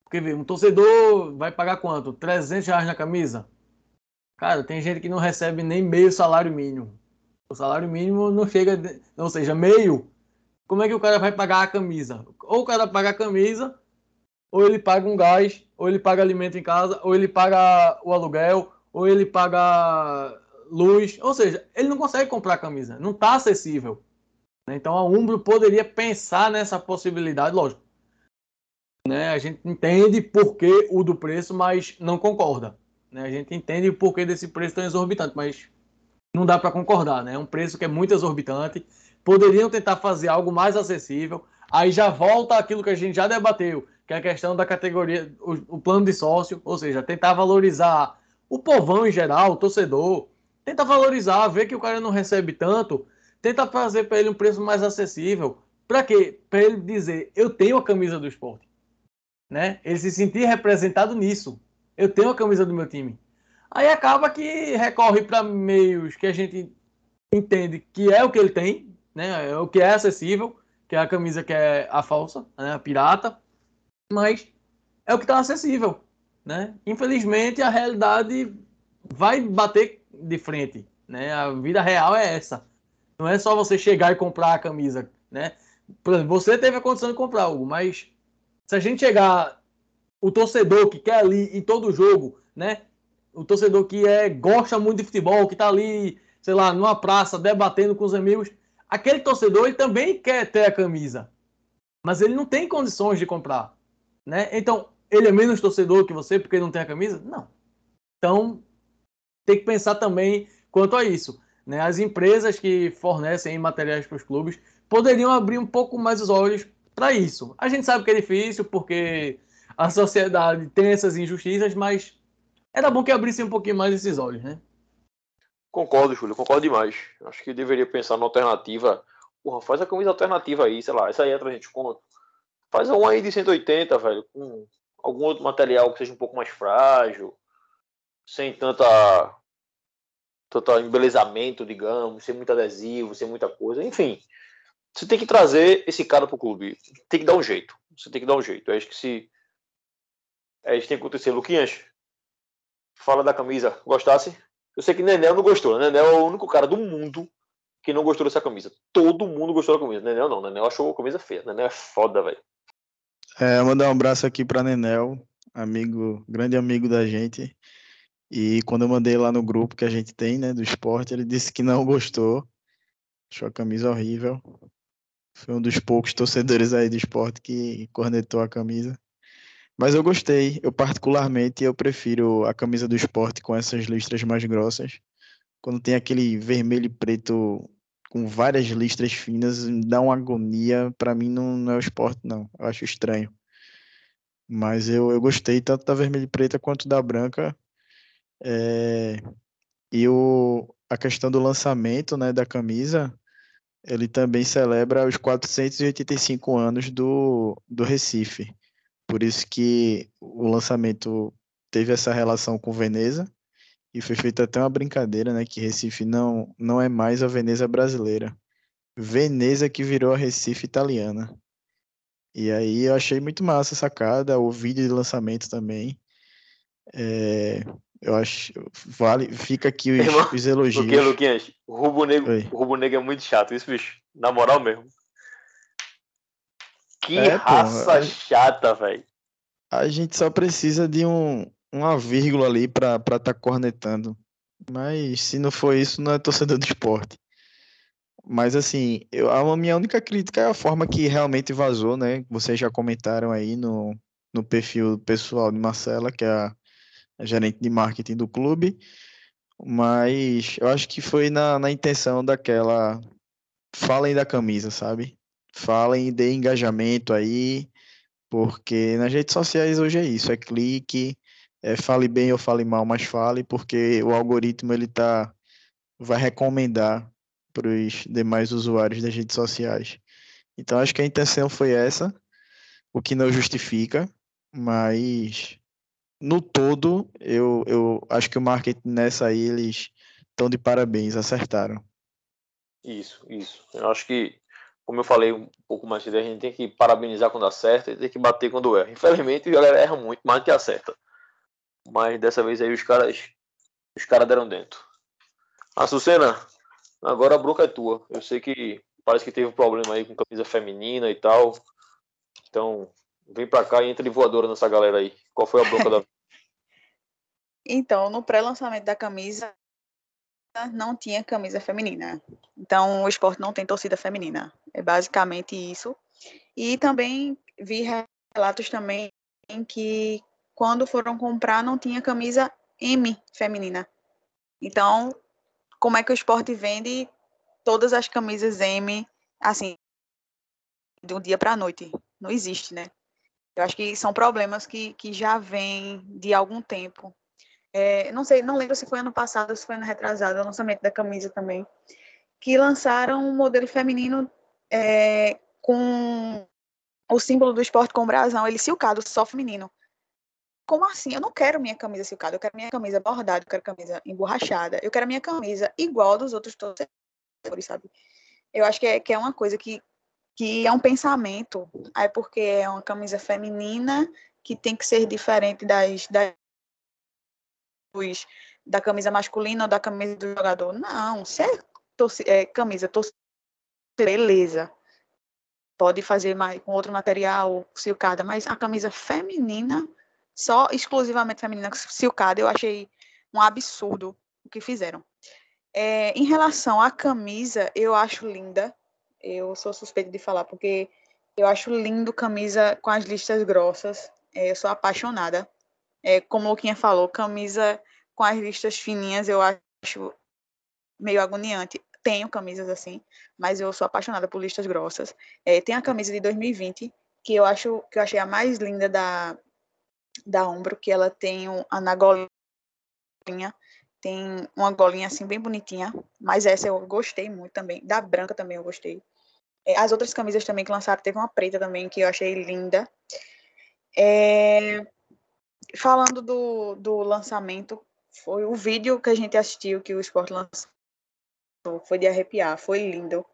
Porque vê, um torcedor vai pagar quanto? 300 reais na camisa? Cara, tem gente que não recebe nem meio salário mínimo. O salário mínimo não chega, ou seja, meio. Como é que o cara vai pagar a camisa? Ou o cara paga a camisa, ou ele paga um gás, ou ele paga alimento em casa, ou ele paga o aluguel, ou ele paga luz. Ou seja, ele não consegue comprar camisa, não está acessível. Então a Umbro poderia pensar nessa possibilidade, lógico né? A gente entende por que o do preço, mas não concorda. Né? A gente entende o porquê desse preço tão exorbitante, mas não dá para concordar, né? É um preço que é muito exorbitante. Poderiam tentar fazer algo mais acessível. Aí já volta aquilo que a gente já debateu, que é a questão da categoria, o, o plano de sócio, ou seja, tentar valorizar o povão em geral, o torcedor, tenta valorizar, ver que o cara não recebe tanto, tenta fazer para ele um preço mais acessível. Para quê? Para ele dizer, eu tenho a camisa do esporte né? Ele se sentir representado nisso. Eu tenho a camisa do meu time. Aí acaba que recorre para meios que a gente entende que é o que ele tem, né? É o que é acessível, que é a camisa que é a falsa, né? a pirata, mas é o que está acessível, né? Infelizmente a realidade vai bater de frente, né? A vida real é essa. Não é só você chegar e comprar a camisa, né? Exemplo, você teve a condição de comprar algo, mas se a gente chegar o torcedor que quer ali em todo jogo, né? O torcedor que é gosta muito de futebol, que tá ali, sei lá, numa praça debatendo com os amigos, aquele torcedor ele também quer ter a camisa, mas ele não tem condições de comprar, né? Então, ele é menos torcedor que você porque não tem a camisa? Não. Então, tem que pensar também quanto a isso. Né? As empresas que fornecem materiais para os clubes poderiam abrir um pouco mais os olhos para isso. A gente sabe que é difícil porque a sociedade tem essas injustiças, mas era bom que abrisse um pouquinho mais esses olhos, né? Concordo, Júlio, concordo demais. Acho que deveria pensar na alternativa. Porra, faz a camisa alternativa aí, sei lá, essa aí é pra gente conta. Faz uma aí de 180, velho, com algum outro material que seja um pouco mais frágil, sem tanta tanto embelezamento, digamos, sem muito adesivo, sem muita coisa, enfim. Você tem que trazer esse cara pro clube. Tem que dar um jeito. Você tem que dar um jeito. É isso que se. É isso que tem que acontecer. Luquinhas, fala da camisa. Gostasse? Eu sei que Nenel não gostou. Né? Nenel é o único cara do mundo que não gostou dessa camisa. Todo mundo gostou da camisa. Nenel não. Nenel achou a camisa feia. Nenel é foda, velho. É, mandar um abraço aqui para Nenel, amigo, grande amigo da gente. E quando eu mandei lá no grupo que a gente tem, né, do esporte, ele disse que não gostou. Achou a camisa horrível. Foi um dos poucos torcedores aí do esporte que cornetou a camisa. Mas eu gostei. Eu particularmente eu prefiro a camisa do esporte com essas listras mais grossas. Quando tem aquele vermelho e preto com várias listras finas, dá uma agonia. Para mim não, não é o esporte, não. Eu acho estranho. Mas eu, eu gostei tanto da vermelha e preta quanto da branca. É, e o, a questão do lançamento né, da camisa, ele também celebra os 485 anos do, do Recife. Por isso que o lançamento teve essa relação com Veneza e foi feita até uma brincadeira, né, que Recife não não é mais a Veneza brasileira. Veneza que virou a Recife italiana. E aí eu achei muito massa a sacada, o vídeo de lançamento também. É, eu acho, vale, fica aqui os, Irmão, os elogios. Luquinhas, Luquinhas, o Rubo Negro, o Rubo Negro é muito chato, isso, bicho. Na moral mesmo. Que é, raça pô, chata, velho. A gente só precisa de um, uma vírgula ali para estar tá cornetando. Mas se não for isso, não é torcedor do esporte. Mas assim, eu, a minha única crítica é a forma que realmente vazou, né? Vocês já comentaram aí no, no perfil pessoal de Marcela, que é a gerente de marketing do clube, mas eu acho que foi na, na intenção daquela. Falem da camisa, sabe? Falem de engajamento aí, porque nas redes sociais hoje é isso: é clique, é fale bem ou fale mal, mas fale, porque o algoritmo ele tá, vai recomendar para os demais usuários das redes sociais. Então acho que a intenção foi essa, o que não justifica, mas no todo, eu, eu acho que o marketing nessa aí, eles estão de parabéns, acertaram. Isso, isso. Eu acho que, como eu falei um pouco mais cedo, a gente tem que parabenizar quando acerta e tem que bater quando erra. Infelizmente, a galera erra muito mais do que acerta. Mas dessa vez aí os caras os caras deram dentro. Açucena, agora a bronca é tua. Eu sei que parece que teve um problema aí com camisa feminina e tal. Então, vem pra cá e entra de voadora nessa galera aí. Qual foi a bronca da. Então, no pré-lançamento da camisa, não tinha camisa feminina. Então, o esporte não tem torcida feminina. É basicamente isso. E também vi relatos também em que quando foram comprar não tinha camisa M feminina. Então, como é que o esporte vende todas as camisas M assim de um dia para a noite? Não existe, né? Eu acho que são problemas que, que já vêm de algum tempo. É, não sei, não lembro se foi ano passado ou se foi ano retrasado, o lançamento da camisa também, que lançaram um modelo feminino é, com o símbolo do esporte com o brasão, ele silcado, só feminino. Como assim? Eu não quero minha camisa silcada, eu quero minha camisa bordada, eu quero camisa emborrachada, eu quero minha camisa igual dos outros torcedores, sabe? Eu acho que é, que é uma coisa que que é um pensamento, aí porque é uma camisa feminina que tem que ser diferente das, das da camisa masculina ou da camisa do jogador. Não, se é, torce, é camisa torcida, beleza. Pode fazer mais com outro material, silcada, mas a camisa feminina, só exclusivamente feminina, silcada, eu achei um absurdo o que fizeram. É, em relação à camisa, eu acho linda, eu sou suspeita de falar, porque eu acho lindo camisa com as listas grossas. É, eu sou apaixonada. É, como o Luquinha falou, camisa com as listas fininhas eu acho meio agoniante. Tenho camisas assim, mas eu sou apaixonada por listas grossas. É, tem a camisa de 2020, que eu acho que eu achei a mais linda da, da Ombro, que ela tem um, na golinha, tem uma golinha assim bem bonitinha, mas essa eu gostei muito também. Da branca também eu gostei. É, as outras camisas também que lançaram, teve uma preta também que eu achei linda. É, falando do, do lançamento, foi o vídeo que a gente assistiu que o Sport lançou, foi de arrepiar, foi lindo.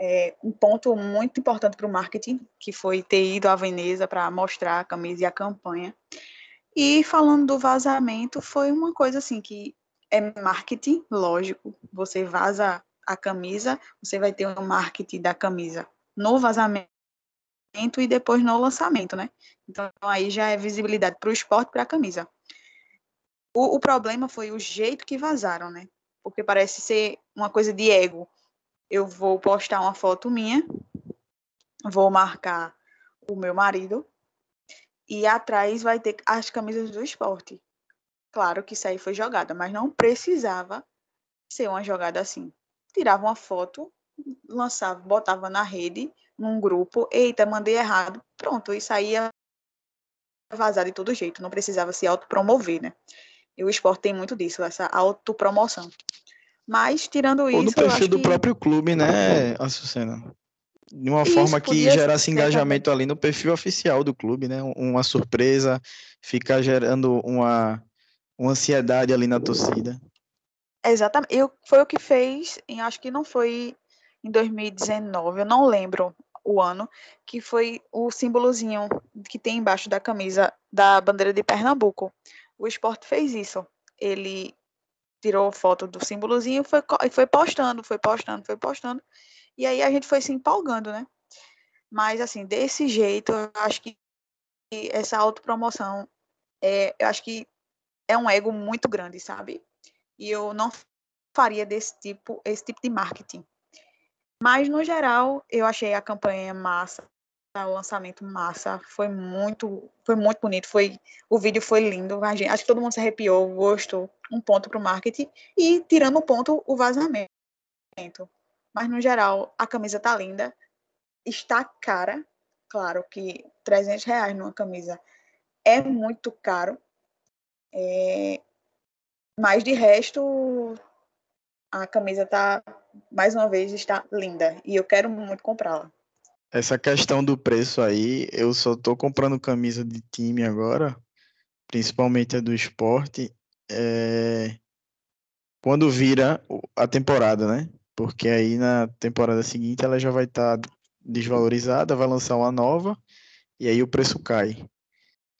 É, um ponto muito importante para o marketing, que foi ter ido à Veneza para mostrar a camisa e a campanha. E falando do vazamento, foi uma coisa assim que é marketing, lógico, você vaza a camisa, você vai ter um marketing da camisa no vazamento e depois no lançamento, né? Então aí já é visibilidade para o esporte para a camisa. O, o problema foi o jeito que vazaram, né? Porque parece ser uma coisa de ego. Eu vou postar uma foto minha, vou marcar o meu marido e atrás vai ter as camisas do esporte. Claro que isso aí foi jogada, mas não precisava ser uma jogada assim tirava uma foto, lançava, botava na rede, num grupo, eita, mandei errado, pronto, isso aí ia vazar de todo jeito, não precisava se autopromover, né? E o esporte tem muito disso, essa autopromoção. Mas, tirando Ou isso. no eu perfil acho do que... próprio clube, né, Açucena? De uma Isso, forma que gerasse ser engajamento ali no perfil oficial do clube, né? Uma surpresa, ficar gerando uma, uma ansiedade ali na torcida. Exatamente. Eu, foi o que fez, em, acho que não foi em 2019, eu não lembro o ano, que foi o símbolozinho que tem embaixo da camisa da bandeira de Pernambuco. O esporte fez isso. Ele tirou foto do símbolozinho foi, e foi postando, foi postando, foi postando. E aí a gente foi se empolgando, né? Mas, assim, desse jeito, eu acho que essa autopromoção, é, eu acho que é um ego muito grande, sabe? E eu não faria desse tipo, esse tipo de marketing. Mas, no geral, eu achei a campanha massa, o lançamento massa, foi muito, foi muito bonito, foi, o vídeo foi lindo, gente- acho que todo mundo se arrepiou, gostou, um ponto para o marketing, e tirando um ponto, o vazamento. Mas, no geral, a camisa tá linda, está cara, claro que 300 reais numa camisa é muito caro, é, mas de resto, a camisa tá, mais uma vez, está linda. E eu quero muito comprá-la. Essa questão do preço aí, eu só tô comprando camisa de time agora, principalmente a do esporte, é, quando vira a temporada, né? Porque aí na temporada seguinte ela já vai estar desvalorizada, vai lançar uma nova e aí o preço cai.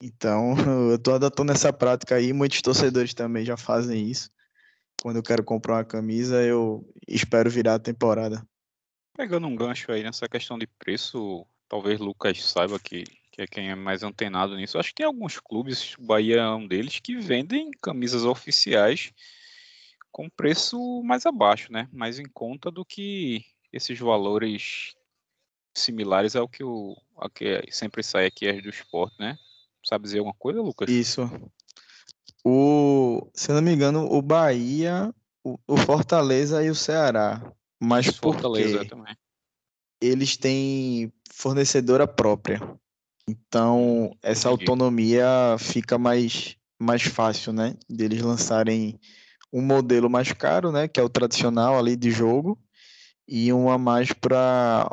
Então, eu tô adotando essa prática aí, muitos torcedores também já fazem isso. Quando eu quero comprar uma camisa, eu espero virar a temporada. Pegando um gancho aí nessa questão de preço, talvez Lucas saiba que, que é quem é mais antenado nisso. Acho que tem alguns clubes, o Bahia é um deles, que vendem camisas oficiais com preço mais abaixo, né? Mais em conta do que esses valores similares ao que, o, ao que sempre sai aqui as do esporte, né? Sabe dizer alguma coisa, Lucas? Isso. O, se eu não me engano, o Bahia, o, o Fortaleza e o Ceará. Mas Fortaleza quê? também. Eles têm fornecedora própria. Então, essa entendi. autonomia fica mais, mais fácil, né? Deles lançarem um modelo mais caro, né? Que é o tradicional ali de jogo, e um a mais para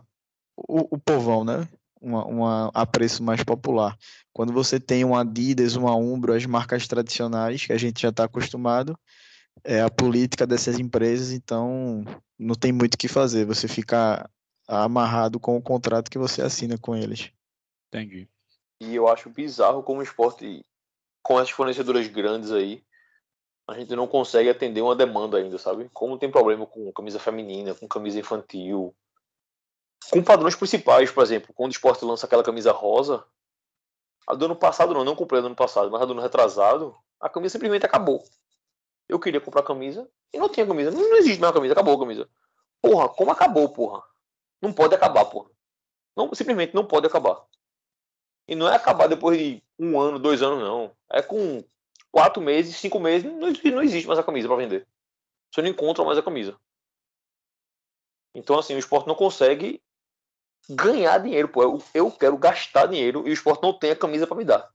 o, o povão, né? Uma, uma a preço mais popular. Quando você tem um Adidas, uma Umbro, as marcas tradicionais que a gente já está acostumado, é a política dessas empresas, então não tem muito o que fazer. Você fica amarrado com o contrato que você assina com eles. Entendi. E eu acho bizarro como o esporte, com essas fornecedoras grandes aí, a gente não consegue atender uma demanda ainda, sabe? Como tem problema com camisa feminina, com camisa infantil, com padrões principais, por exemplo, quando o esporte lança aquela camisa rosa, a do ano passado não, não comprei a do ano passado, mas a do ano retrasado, a camisa simplesmente acabou. Eu queria comprar camisa e não tinha camisa. Não, existe mais camisa, acabou a camisa. Porra, como acabou, porra? Não pode acabar, porra. Não, simplesmente não pode acabar. E não é acabar depois de um ano, dois anos, não. É com quatro meses, cinco meses, não, não existe mais a camisa para vender. Você não encontra mais a camisa. Então, assim, o esporte não consegue ganhar dinheiro, pô. Eu, eu quero gastar dinheiro e o esporte não tem a camisa para me dar.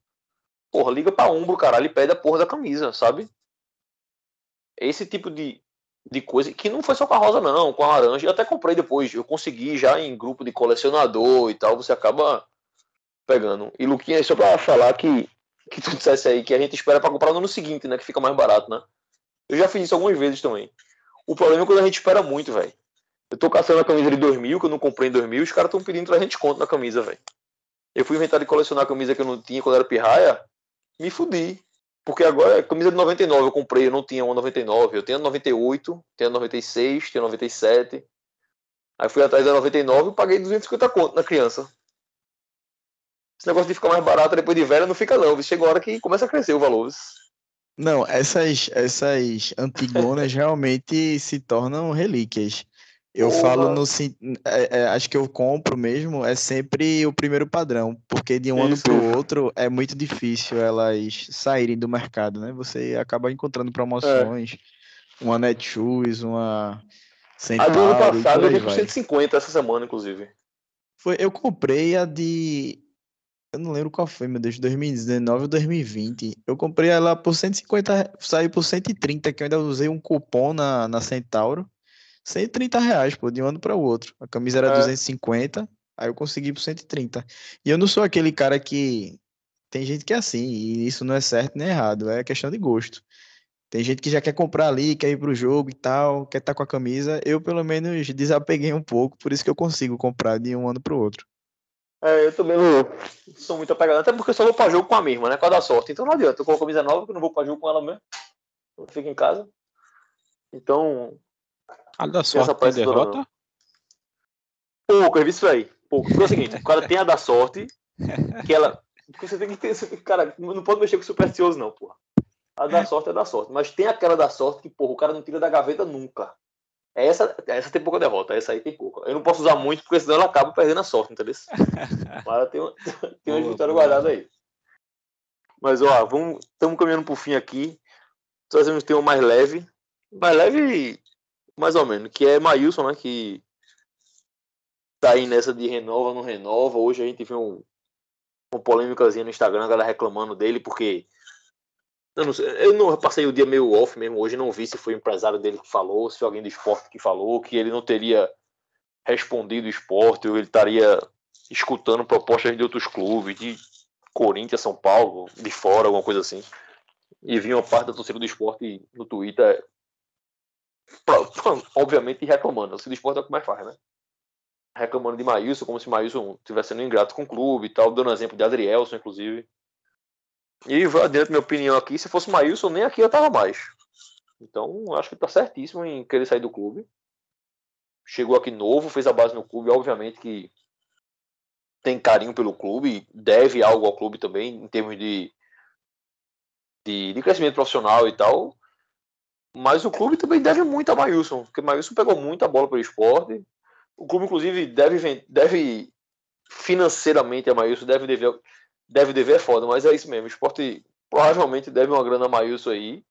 Porra, liga pra Umbro, caralho, e pede a porra da camisa, sabe? Esse tipo de, de coisa, que não foi só com a rosa, não, com a laranja. Eu até comprei depois. Eu consegui já em grupo de colecionador e tal. Você acaba pegando. E Luquinha, só pra falar que, que tu dissesse aí que a gente espera pra comprar no ano seguinte, né? Que fica mais barato, né? Eu já fiz isso algumas vezes também. O problema é quando a gente espera muito, velho. Eu tô caçando a camisa de 2000, que eu não comprei em 2000, os caras estão pedindo 300 conto na camisa, velho. Eu fui inventar de colecionar a camisa que eu não tinha quando era pirraia, me fudi. Porque agora é camisa de 99 eu comprei, eu não tinha uma 99, eu tenho a 98, tenho a 96, tenho a 97. Aí fui atrás da 99 e paguei 250 conto na criança. Esse negócio de ficar mais barato depois de velha não fica não, chega uma hora que começa a crescer o valor. Não, essas, essas antigonas realmente se tornam relíquias. Eu falo no. é- é, acho que eu compro mesmo, é sempre o primeiro padrão, porque de um ano Isso. para o outro é muito difícil elas saírem do mercado, né? Você acaba encontrando promoções, uma Netshoes, uma A do ano Centauro passado eu vi por vai. 150 essa semana, inclusive. Foi, eu comprei a de Eu não lembro qual foi, meu Deus, 2019 ou 2020. Eu comprei ela por 150, saiu por 130, que eu ainda usei um cupom na, na Centauro. 130 reais, pô, de um ano para o outro. A camisa era é. 250, aí eu consegui por 130. E eu não sou aquele cara que. Tem gente que é assim, e isso não é certo nem errado, é questão de gosto. Tem gente que já quer comprar ali, quer ir pro jogo e tal, quer estar tá com a camisa. Eu, pelo menos, desapeguei um pouco, por isso que eu consigo comprar de um ano pro outro. É, eu também não sou muito apegado, até porque eu só vou pra jogo com a mesma, né? Com a da sorte. Então não adianta, eu com a camisa nova, que eu não vou pra jogo com ela mesmo. Eu fico em casa. Então. A da sorte tem derrota? Pouco, vi isso aí. Pouco. Porque é o seguinte, o cara tem a da sorte, que ela. Você tem que ter. Cara, não pode mexer com supersticioso, não, porra. A da sorte é da sorte. Mas tem aquela da sorte que, porra, o cara não tira da gaveta nunca. Essa, essa tem pouca derrota, essa aí tem pouca. Eu não posso usar muito, porque senão ela acaba perdendo a sorte, entendeu? Mas tem, uma, tem uma vitória guardada aí. Mas, ó, vamos, estamos caminhando pro fim aqui. Trazendo um tema mais leve. Mais leve, mais ou menos, que é Maílson, né? Que tá aí nessa de renova, não renova. Hoje a gente viu um, uma polêmicazinha no Instagram, a galera reclamando dele, porque eu não, sei, eu não passei o dia meio off mesmo hoje, não vi se foi o empresário dele que falou, se foi alguém do esporte que falou, que ele não teria respondido o esporte, ou ele estaria escutando propostas de outros clubes, de Corinthians, São Paulo, de fora, alguma coisa assim. E vi uma parte da torcida do esporte no Twitter, obviamente reclamando. O do esporte é o que mais faz, né? Reclamando de Maílson, como se Maílson estivesse sendo ingrato com o clube e tal, dando exemplo de Adrielson, inclusive. E vou adiante minha opinião aqui, se fosse Maílson, nem aqui eu tava mais. Então, acho que tá certíssimo em querer sair do clube. Chegou aqui novo, fez a base no clube, obviamente que tem carinho pelo clube, deve algo ao clube também, em termos de, de, de crescimento profissional e tal. Mas o clube também deve muito a Maílson, porque Maílson pegou muita bola pelo esporte. O clube, inclusive, deve, deve financeiramente a Maílson, deve dever deve dever é foda, mas é isso mesmo. O esporte provavelmente deve uma grana a Maílson aí.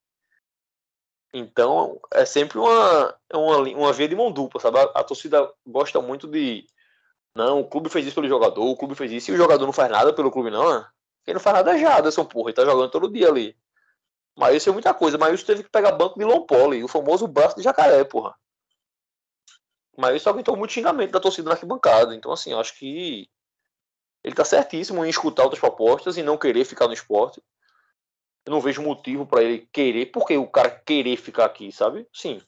Então é sempre uma, é uma, uma via de mão dupla, sabe? A, a, torcida gosta muito de. Não, o clube fez isso pelo jogador, o clube fez isso, e o jogador não faz nada pelo clube, não, né? Quem não faz nada é Jaderson, porra, ele tá jogando todo dia ali. Isso é muita coisa. Isso teve que pegar banco de Lompoli, o famoso braço de jacaré, porra. Isso aguentou muito xingamento da torcida na arquibancada. Então, assim, acho que ele está certíssimo em escutar outras propostas e não querer ficar no esporte. Eu não vejo motivo para ele querer, porque o cara querer ficar aqui, sabe? Sim.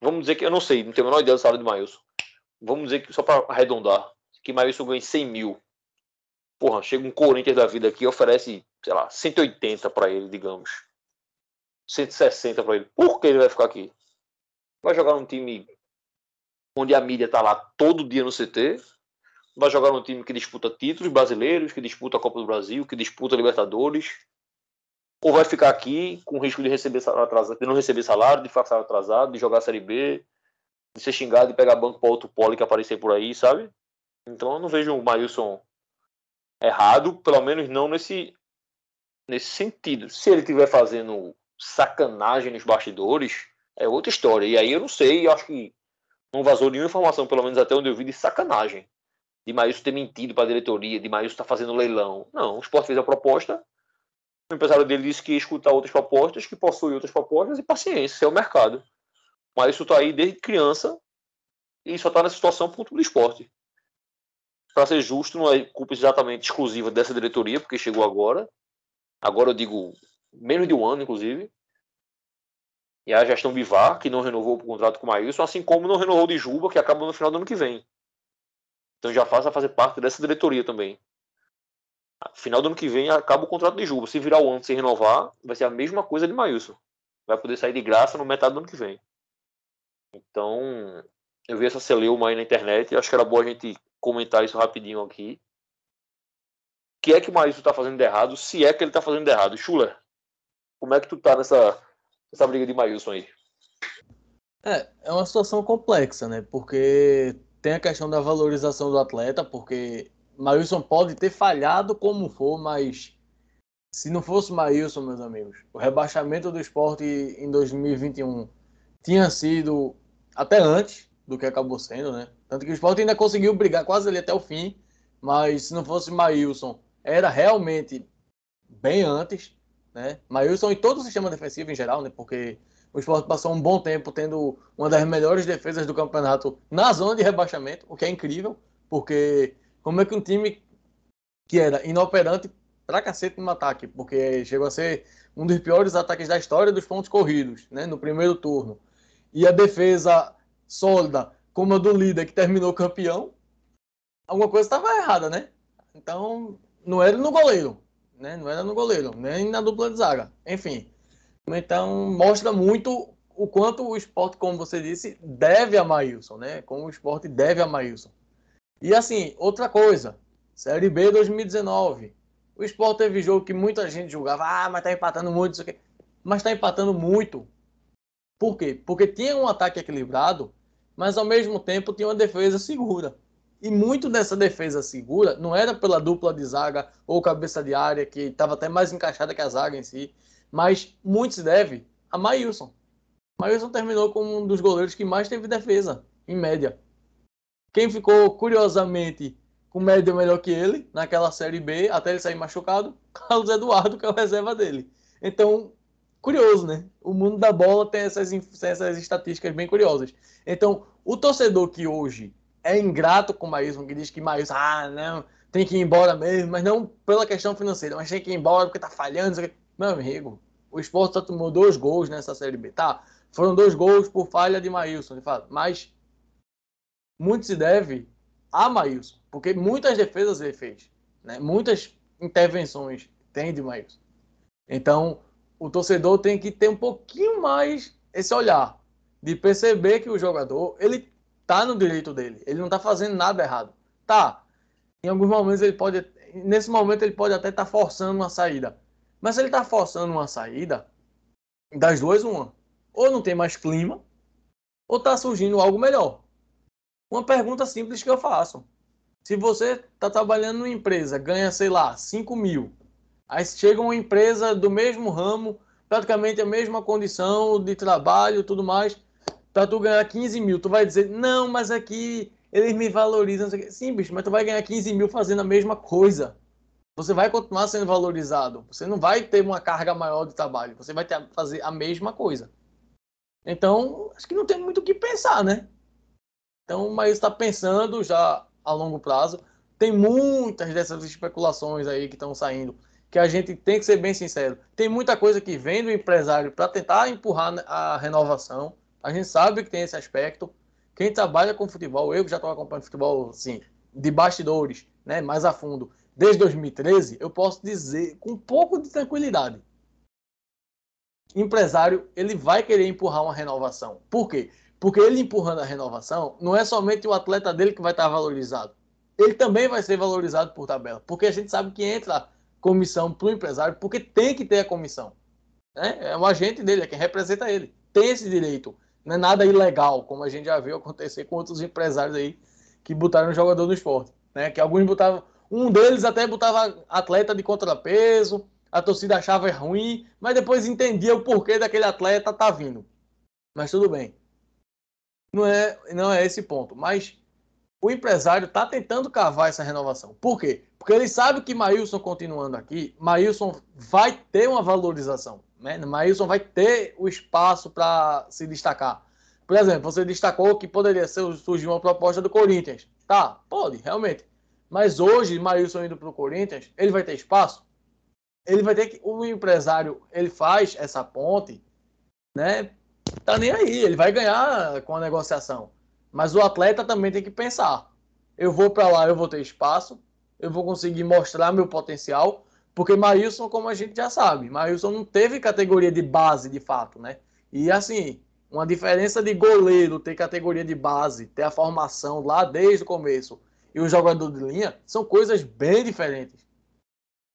Vamos dizer que eu não sei, não tenho a menor ideia do salário de Maílson. Vamos dizer que, só para arredondar, que Maílson ganha 100 mil. Porra, chega um Corinthians da vida aqui e oferece, sei lá, 180 para ele, digamos. 160 para ele. Por que ele vai ficar aqui? Vai jogar num time onde a mídia tá lá todo dia no CT vai jogar num time que disputa títulos brasileiros, que disputa a Copa do Brasil, que disputa Libertadores, ou vai ficar aqui com risco de receber salário atrasado, de não receber salário, de ficar salário atrasado, de jogar a Série B, de ser xingado, de pegar banco para outro pole que aparecer por aí, sabe? Então eu não vejo o Maílson errado, pelo menos não nesse, nesse sentido. Se ele estiver fazendo sacanagem nos bastidores, é outra história. E aí eu não sei, eu acho que não vazou nenhuma informação, pelo menos até onde eu vi, de sacanagem de Maílson ter mentido para a diretoria, de Maílson estar tá fazendo leilão. Não, o Sport fez a proposta, o empresário dele disse que ia escutar outras propostas, que possui outras propostas, e paciência, esse é o mercado. Maílson está aí desde criança e só está nessa situação por tudo do esporte. Para ser justo, não é culpa exatamente exclusiva dessa diretoria, porque chegou agora. Agora eu digo menos de um ano, inclusive. E a gestão Bivar, que não renovou o contrato com o Maílson, assim como não renovou de Juba, que acaba no final do ano que vem. Então já passa a fazer parte dessa diretoria também. Final do ano que vem acaba o contrato de Juba. Se virar o ano sem renovar, vai ser a mesma coisa de Maílson. Vai poder sair de graça no metade do ano que vem. Então, eu vi essa celeuma aí na internet e acho que era bom a gente comentar isso rapidinho aqui. O que é que o Maílson está fazendo de errado? Se é que ele está fazendo de errado. Schuller, como é que tu tá nessa, nessa briga de Maílson aí? É, é uma situação complexa, né? Porque tem a questão da valorização do atleta, porque Maílson pode ter falhado como for, mas se não fosse Maílson, meus amigos, o rebaixamento do esporte em 2021 tinha sido até antes do que acabou sendo, né? Tanto que o esporte ainda conseguiu brigar quase ali até o fim, mas se não fosse Maílson, era realmente bem antes, né? Maílson em todo o sistema defensivo em geral, né? Porque o esporte passou um bom tempo tendo uma das melhores defesas do campeonato na zona de rebaixamento, o que é incrível, porque como é que um time que era inoperante pra cacete no ataque, porque chegou a ser um dos piores ataques da história dos pontos corridos, né, no primeiro turno. E a defesa sólida, como a do líder que terminou campeão, alguma coisa estava errada, né? Então, não era no goleiro, né? Não era no goleiro, nem na dupla de zaga. Enfim, então, mostra muito o quanto o esporte, como você disse, deve a Maílson, né? Como o esporte deve a Maílson. E assim, outra coisa, Série B 2019. O esporte teve jogo que muita gente julgava, ah, mas tá empatando muito, isso aqui. Mas tá empatando muito. Por quê? Porque tinha um ataque equilibrado, mas ao mesmo tempo tinha uma defesa segura. E muito dessa defesa segura não era pela dupla de zaga ou cabeça de área, que estava até mais encaixada que a zaga em si, mas muito se deve a Maílson. Maílson terminou como um dos goleiros que mais teve defesa, em média. Quem ficou, curiosamente, com média melhor que ele, naquela Série B, até ele sair machucado, Carlos Eduardo, que é o reserva dele. Então, curioso, né? O mundo da bola tem essas, essas estatísticas bem curiosas. Então, o torcedor que hoje é ingrato com o Maílson, que diz que Maílson, ah, não, tem que ir embora mesmo, mas não pela questão financeira, mas tem que ir embora porque tá falhando, meu amigo, o Sport só tomou dois gols nessa Série B. Tá, foram dois gols por falha de Maílson, de fato. Mas muito se deve a Maílson, porque muitas defesas ele fez. Né? Muitas intervenções tem de Maílson. Então, o torcedor tem que ter um pouquinho mais esse olhar de perceber que o jogador ele tá no direito dele, ele não tá fazendo nada errado. Tá. Em alguns momentos ele pode, nesse momento ele pode até estar tá forçando uma saída, mas se ele está forçando uma saída, das duas, uma. Ou não tem mais clima, ou está surgindo algo melhor. Uma pergunta simples que eu faço. Se você está trabalhando numa empresa, ganha, sei lá, 5 mil, aí chega uma empresa do mesmo ramo, praticamente a mesma condição de trabalho tudo mais, para tu ganhar 15 mil, tu vai dizer, não, mas aqui eles me valorizam. Sim, bicho, mas tu vai ganhar 15 mil fazendo a mesma coisa você vai continuar sendo valorizado. Você não vai ter uma carga maior de trabalho. Você vai ter, fazer a mesma coisa. Então, acho que não tem muito o que pensar, né? Então, mas está pensando já a longo prazo. Tem muitas dessas especulações aí que estão saindo, que a gente tem que ser bem sincero. Tem muita coisa que vem do empresário para tentar empurrar a renovação. A gente sabe que tem esse aspecto. Quem trabalha com futebol, eu que já estou acompanhando futebol, assim, de bastidores, né, mais a fundo, desde 2013, eu posso dizer com um pouco de tranquilidade. Empresário, ele vai querer empurrar uma renovação. Por quê? Porque ele empurrando a renovação, não é somente o atleta dele que vai estar valorizado. Ele também vai ser valorizado por tabela. Porque a gente sabe que entra comissão para o empresário, porque tem que ter a comissão. Né? É o agente dele, é quem representa ele. Tem esse direito. Não é nada ilegal, como a gente já viu acontecer com outros empresários aí que botaram jogador no esporte. Né? Que alguns botavam um deles até botava atleta de contrapeso, a torcida achava ruim, mas depois entendia o porquê daquele atleta tá vindo. Mas tudo bem. Não é, não é esse ponto. Mas o empresário está tentando cavar essa renovação. Por quê? Porque ele sabe que Maílson continuando aqui, Maílson vai ter uma valorização. Né? Maílson vai ter o espaço para se destacar. Por exemplo, você destacou que poderia ser, surgir uma proposta do Corinthians. Tá, pode, realmente. Mas hoje, Maílson indo para o Corinthians, ele vai ter espaço? Ele vai ter que. O empresário, ele faz essa ponte, né? Tá nem aí, ele vai ganhar com a negociação. Mas o atleta também tem que pensar. Eu vou para lá, eu vou ter espaço, eu vou conseguir mostrar meu potencial, porque Maílson, como a gente já sabe, Maílson não teve categoria de base de fato, né? E assim, uma diferença de goleiro ter categoria de base, ter a formação lá desde o começo e o jogador de linha são coisas bem diferentes.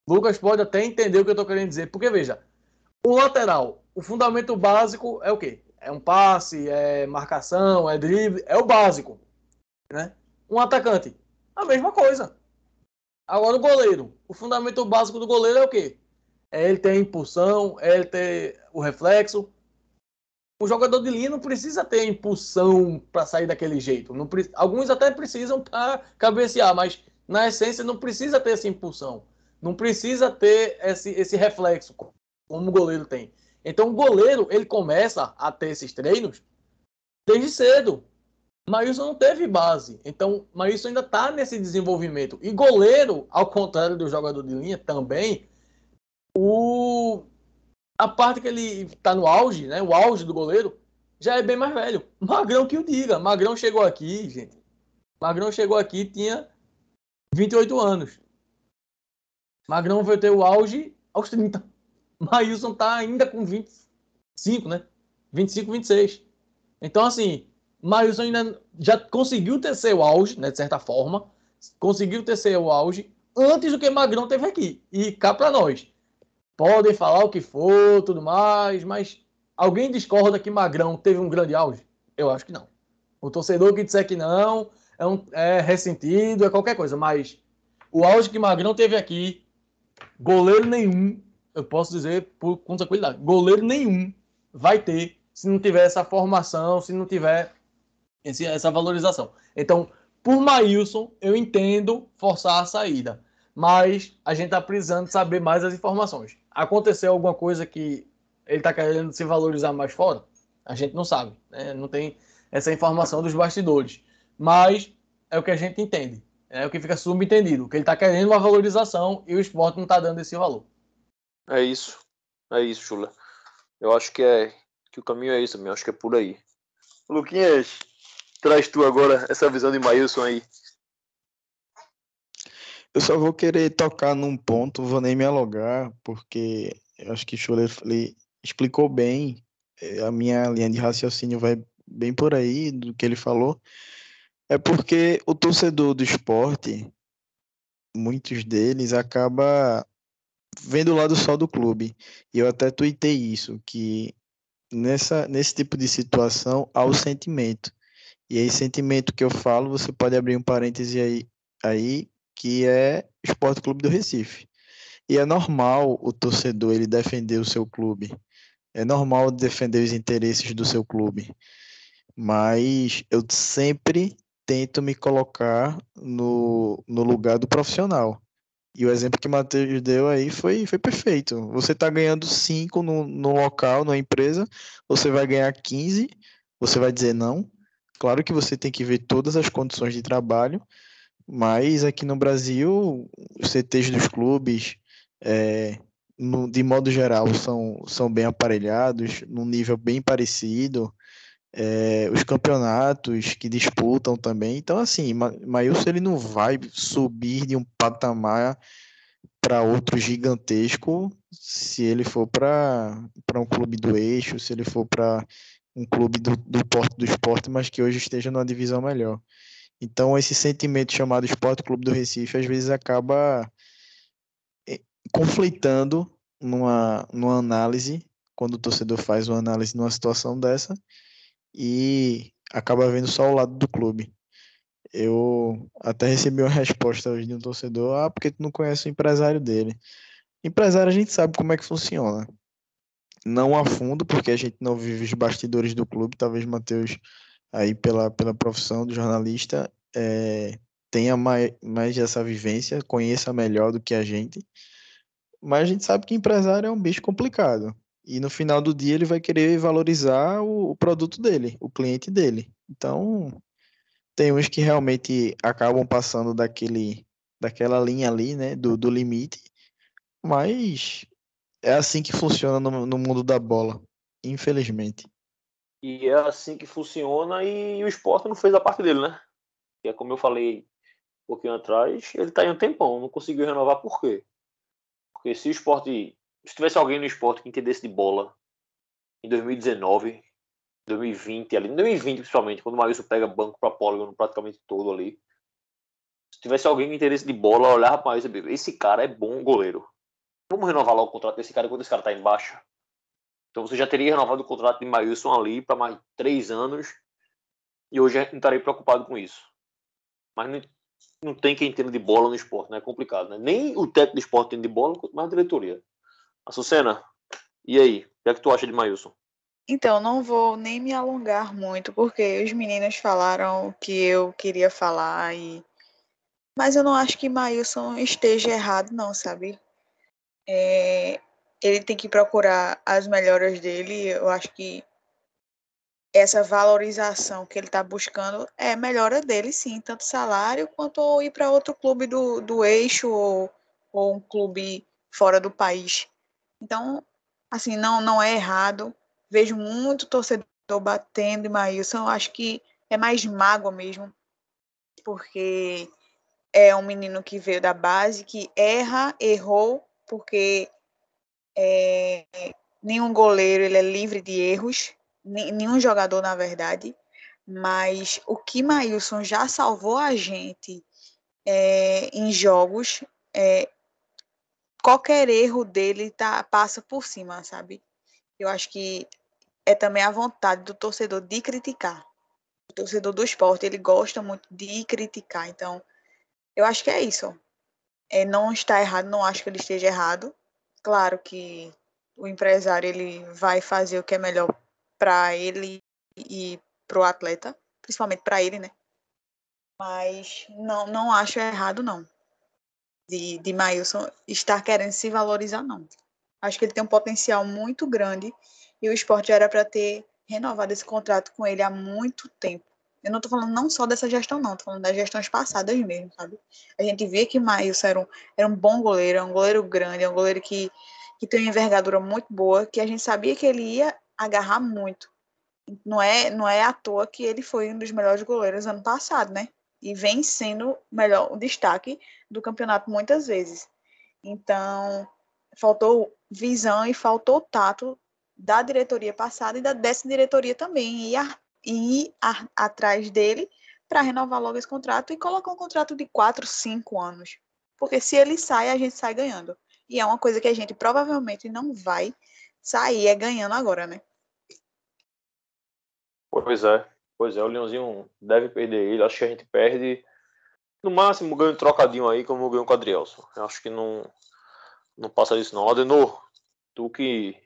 Lucas pode até entender o que eu estou querendo dizer, porque veja, o lateral, o fundamento básico é o quê? É um passe, é marcação, é drible, é o básico, né? Um atacante, a mesma coisa. Agora o goleiro, o fundamento básico do goleiro é o quê? É ele ter a impulsão, é ele ter o reflexo, o jogador de linha não precisa ter impulsão para sair daquele jeito. Não, alguns até precisam para cabecear, mas na essência não precisa ter essa impulsão. Não precisa ter esse, esse reflexo como o goleiro tem. Então o goleiro ele começa a ter esses treinos desde cedo. Maílson não teve base. Então, Maílson ainda está nesse desenvolvimento. E goleiro, ao contrário do jogador de linha, também, o... a parte que ele está no auge, né? O auge do goleiro, já é bem mais velho. Magrão que o diga. Magrão chegou aqui, gente. Magrão chegou aqui tinha 28 anos. Magrão vai ter o auge aos 30. Maílson tá ainda com 25, né? 25, 26. Então, assim, Maílson ainda já conseguiu ter seu auge, né? De certa forma. Conseguiu ter seu auge antes do que Magrão teve aqui. E cá para nós. Podem falar o que for, tudo mais, mas alguém discorda que Magrão teve um grande auge? Eu acho que não. O torcedor que disser que não é, um, é ressentido, é qualquer coisa, mas o auge que Magrão teve aqui, goleiro nenhum, eu posso dizer por, com tranquilidade, goleiro nenhum vai ter se não tiver essa formação, se não tiver esse, essa valorização. Então, por Maílson, eu entendo forçar a saída, mas a gente está precisando saber mais as informações. Aconteceu alguma coisa que ele está querendo se valorizar mais fora? A gente não sabe, né? não tem essa informação dos bastidores, mas é o que a gente entende, é o que fica subentendido, que ele está querendo uma valorização e o esporte não está dando esse valor. É isso, é isso, Chula. Eu acho que é que o caminho é isso, eu acho que é por aí. Luquinhas, traz tu agora essa visão de Maílson aí. Eu só vou querer tocar num ponto, vou nem me alugar, porque eu acho que Schuller explicou bem, eh, a minha linha de raciocínio vai bem por aí do que ele falou. É porque o torcedor do esporte, muitos deles, acaba vendo o lado só do clube. E eu até tuitei isso, que nessa, nesse tipo de situação há o sentimento. E aí, sentimento que eu falo, você pode abrir um parêntese aí, aí que é Esporte Clube do Recife. E é normal o torcedor ele defender o seu clube. É normal defender os interesses do seu clube. Mas eu sempre tento me colocar no, no lugar do profissional. E o exemplo que o Matheus deu aí foi, foi perfeito. Você está ganhando 5 no, no local, na empresa, você vai ganhar 15, você vai dizer não. Claro que você tem que ver todas as condições de trabalho, mas aqui no Brasil, os CTs dos clubes, é, no, de modo geral, são, são bem aparelhados, num nível bem parecido é, os campeonatos que disputam também. Então, assim, Maílson ele não vai subir de um patamar para outro gigantesco se ele for para um clube do eixo, se ele for para um clube do, do do esporte, mas que hoje esteja numa divisão melhor. Então, esse sentimento chamado Esporte Clube do Recife, às vezes acaba eh, conflitando numa, numa análise, quando o torcedor faz uma análise numa situação dessa, e acaba vendo só o lado do clube. Eu até recebi uma resposta hoje de um torcedor, ah, porque tu não conhece o empresário dele. Empresário a gente sabe como é que funciona. Não a fundo, porque a gente não vive os bastidores do clube, talvez Matheus, aí pela, pela profissão do jornalista, é, tenha mais, mais essa vivência, conheça melhor do que a gente. Mas a gente sabe que empresário é um bicho complicado. E no final do dia ele vai querer valorizar o, o produto dele, o cliente dele. Então, tem uns que realmente acabam passando daquele, daquela linha ali, né, do, do limite, mas é assim que funciona no, no mundo da bola, infelizmente. E é assim que funciona e o esporte não fez a parte dele, né? Que é como eu falei um pouquinho atrás, ele tá em um tempão, não conseguiu renovar por quê? Porque se o esporte se tivesse alguém no esporte que entendesse de bola em 2019, 2020 ali, em 2020 principalmente, quando o Maurício pega banco para polígono praticamente todo ali. Se tivesse alguém com interesse de bola, olhar para e esse cara é bom goleiro. Vamos renovar logo o contrato desse cara enquanto esse cara tá em baixa. Então você já teria renovado o contrato de Maílson ali para mais três anos e hoje não estaria preocupado com isso. Mas não, não tem quem entenda de bola no esporte, né? É complicado, né? Nem o técnico de esporte tem de bola, mais a diretoria. Açucena, e aí? O que é que tu acha de Maílson? Então, não vou nem me alongar muito, porque os meninos falaram o que eu queria falar e Mas eu não acho que Maílson esteja errado, não, sabe? É, ele tem que procurar as melhoras dele. Eu acho que essa valorização que ele está buscando é melhora dele, sim, tanto salário quanto ir para outro clube do, do eixo ou, ou um clube fora do país. Então, assim, não, não é errado. Vejo muito torcedor batendo em Maílson. Acho que é mais mágoa mesmo, porque é um menino que veio da base, que erra, errou, porque é, nenhum goleiro ele é livre de erros, nenhum jogador, na verdade. Mas o que Maílson já salvou a gente é, em jogos, é, qualquer erro dele tá, passa por cima, sabe? Eu acho que é também a vontade do torcedor de criticar. O torcedor do esporte, ele gosta muito de criticar. Então, eu acho que é isso. É, não está errado, não acho que ele esteja errado. Claro que o empresário ele vai fazer o que é melhor para ele e para o atleta, principalmente para ele, né? Mas não, não acho errado, não. De, de Mailson estar querendo se valorizar, não. Acho que ele tem um potencial muito grande e o esporte já era para ter renovado esse contrato com ele há muito tempo. Eu não estou falando não só dessa gestão, não, estou falando das gestões passadas mesmo, sabe? A gente vê que Maílson era um, era um bom goleiro, é um goleiro grande, é um goleiro que, que tem uma envergadura muito boa, que a gente sabia que ele ia agarrar muito. Não é, não é à toa que ele foi um dos melhores goleiros ano passado, né? E vem sendo melhor, o destaque do campeonato muitas vezes. Então, faltou visão e faltou tato da diretoria passada e da dessa diretoria também. E a, e ir a, atrás dele para renovar logo esse contrato e colocar um contrato de 4, 5 anos. Porque se ele sai, a gente sai ganhando. E é uma coisa que a gente provavelmente não vai sair é ganhando agora, né? Pois é. Pois é, o Leãozinho deve perder ele. Acho que a gente perde. No máximo, ganha um trocadinho aí, como ganhou com o Adrielson. Acho que não, não passa disso, não. Adenor, tu que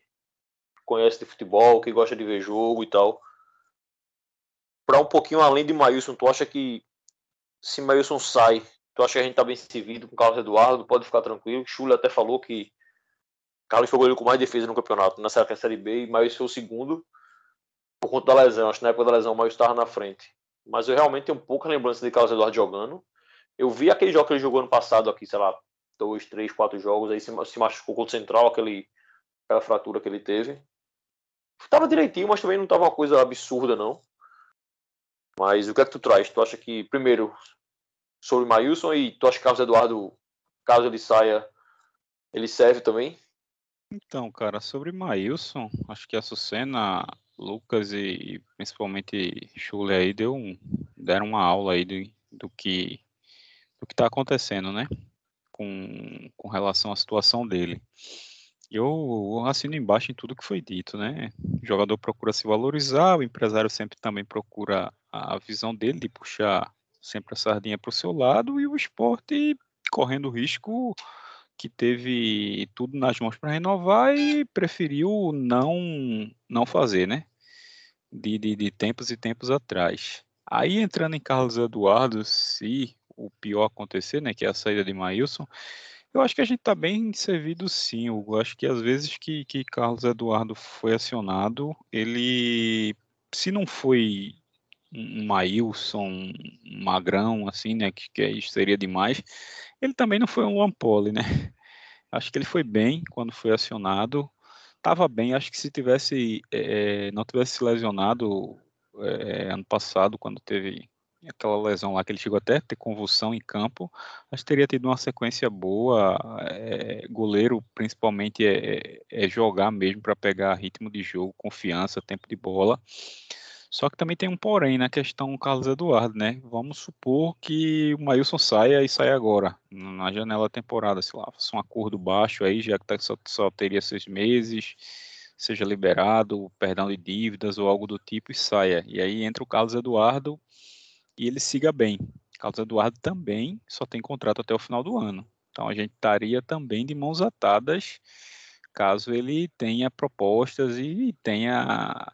conhece de futebol, que gosta de ver jogo e tal para um pouquinho além de Maílson, tu acha que se Maílson sai, tu acha que a gente tá bem servido com Carlos Eduardo, pode ficar tranquilo? Chula até falou que Carlos foi o goleiro com mais defesa no campeonato, nessa Série B, e Maílson foi o segundo por conta da lesão. Acho que na época da lesão o Maílson estava na frente. Mas eu realmente tenho pouca lembrança de Carlos Eduardo jogando. Eu vi aquele jogo que ele jogou ano passado aqui, sei lá, dois, três, quatro jogos, aí se, se machucou contra o Central, aquele, aquela fratura que ele teve. Tava direitinho, mas também não tava uma coisa absurda, não. Mas o que é que tu traz? Tu acha que, primeiro, sobre o Maílson e tu acha que Carlos Eduardo, caso ele saia, ele serve também? Então, cara, sobre Maílson, acho que a Sucena, Lucas e principalmente Chule aí deu um, deram uma aula aí do, do que do que está acontecendo, né? Com, com relação à situação dele. Eu assino embaixo em tudo que foi dito, né? O jogador procura se valorizar, o empresário sempre também procura a visão dele de puxar sempre a sardinha para o seu lado e o esporte correndo o risco que teve tudo nas mãos para renovar e preferiu não não fazer, né? De, de, de tempos e tempos atrás. Aí entrando em Carlos Eduardo, se o pior acontecer, né, que é a saída de Maílson, eu acho que a gente está bem servido sim. Eu acho que às vezes que, que Carlos Eduardo foi acionado, ele, se não foi um Maílson, um Magrão, assim, né, que, que seria demais, ele também não foi um Lampoli, né? Acho que ele foi bem quando foi acionado, estava bem, acho que se tivesse, é, não tivesse se lesionado é, ano passado, quando teve aquela lesão lá que ele chegou até a ter convulsão em campo, acho que teria tido uma sequência boa. É, goleiro, principalmente, é, é jogar mesmo para pegar ritmo de jogo, confiança, tempo de bola. Só que também tem um porém na questão Carlos Eduardo, né? Vamos supor que o Maílson saia e saia agora, na janela temporada, sei lá, faça um acordo baixo aí, já que tá, só, só teria seis meses, seja liberado, perdão de dívidas ou algo do tipo e saia. E aí entra o Carlos Eduardo e ele siga bem. Carlos Eduardo também só tem contrato até o final do ano. Então a gente estaria também de mãos atadas caso ele tenha propostas e tenha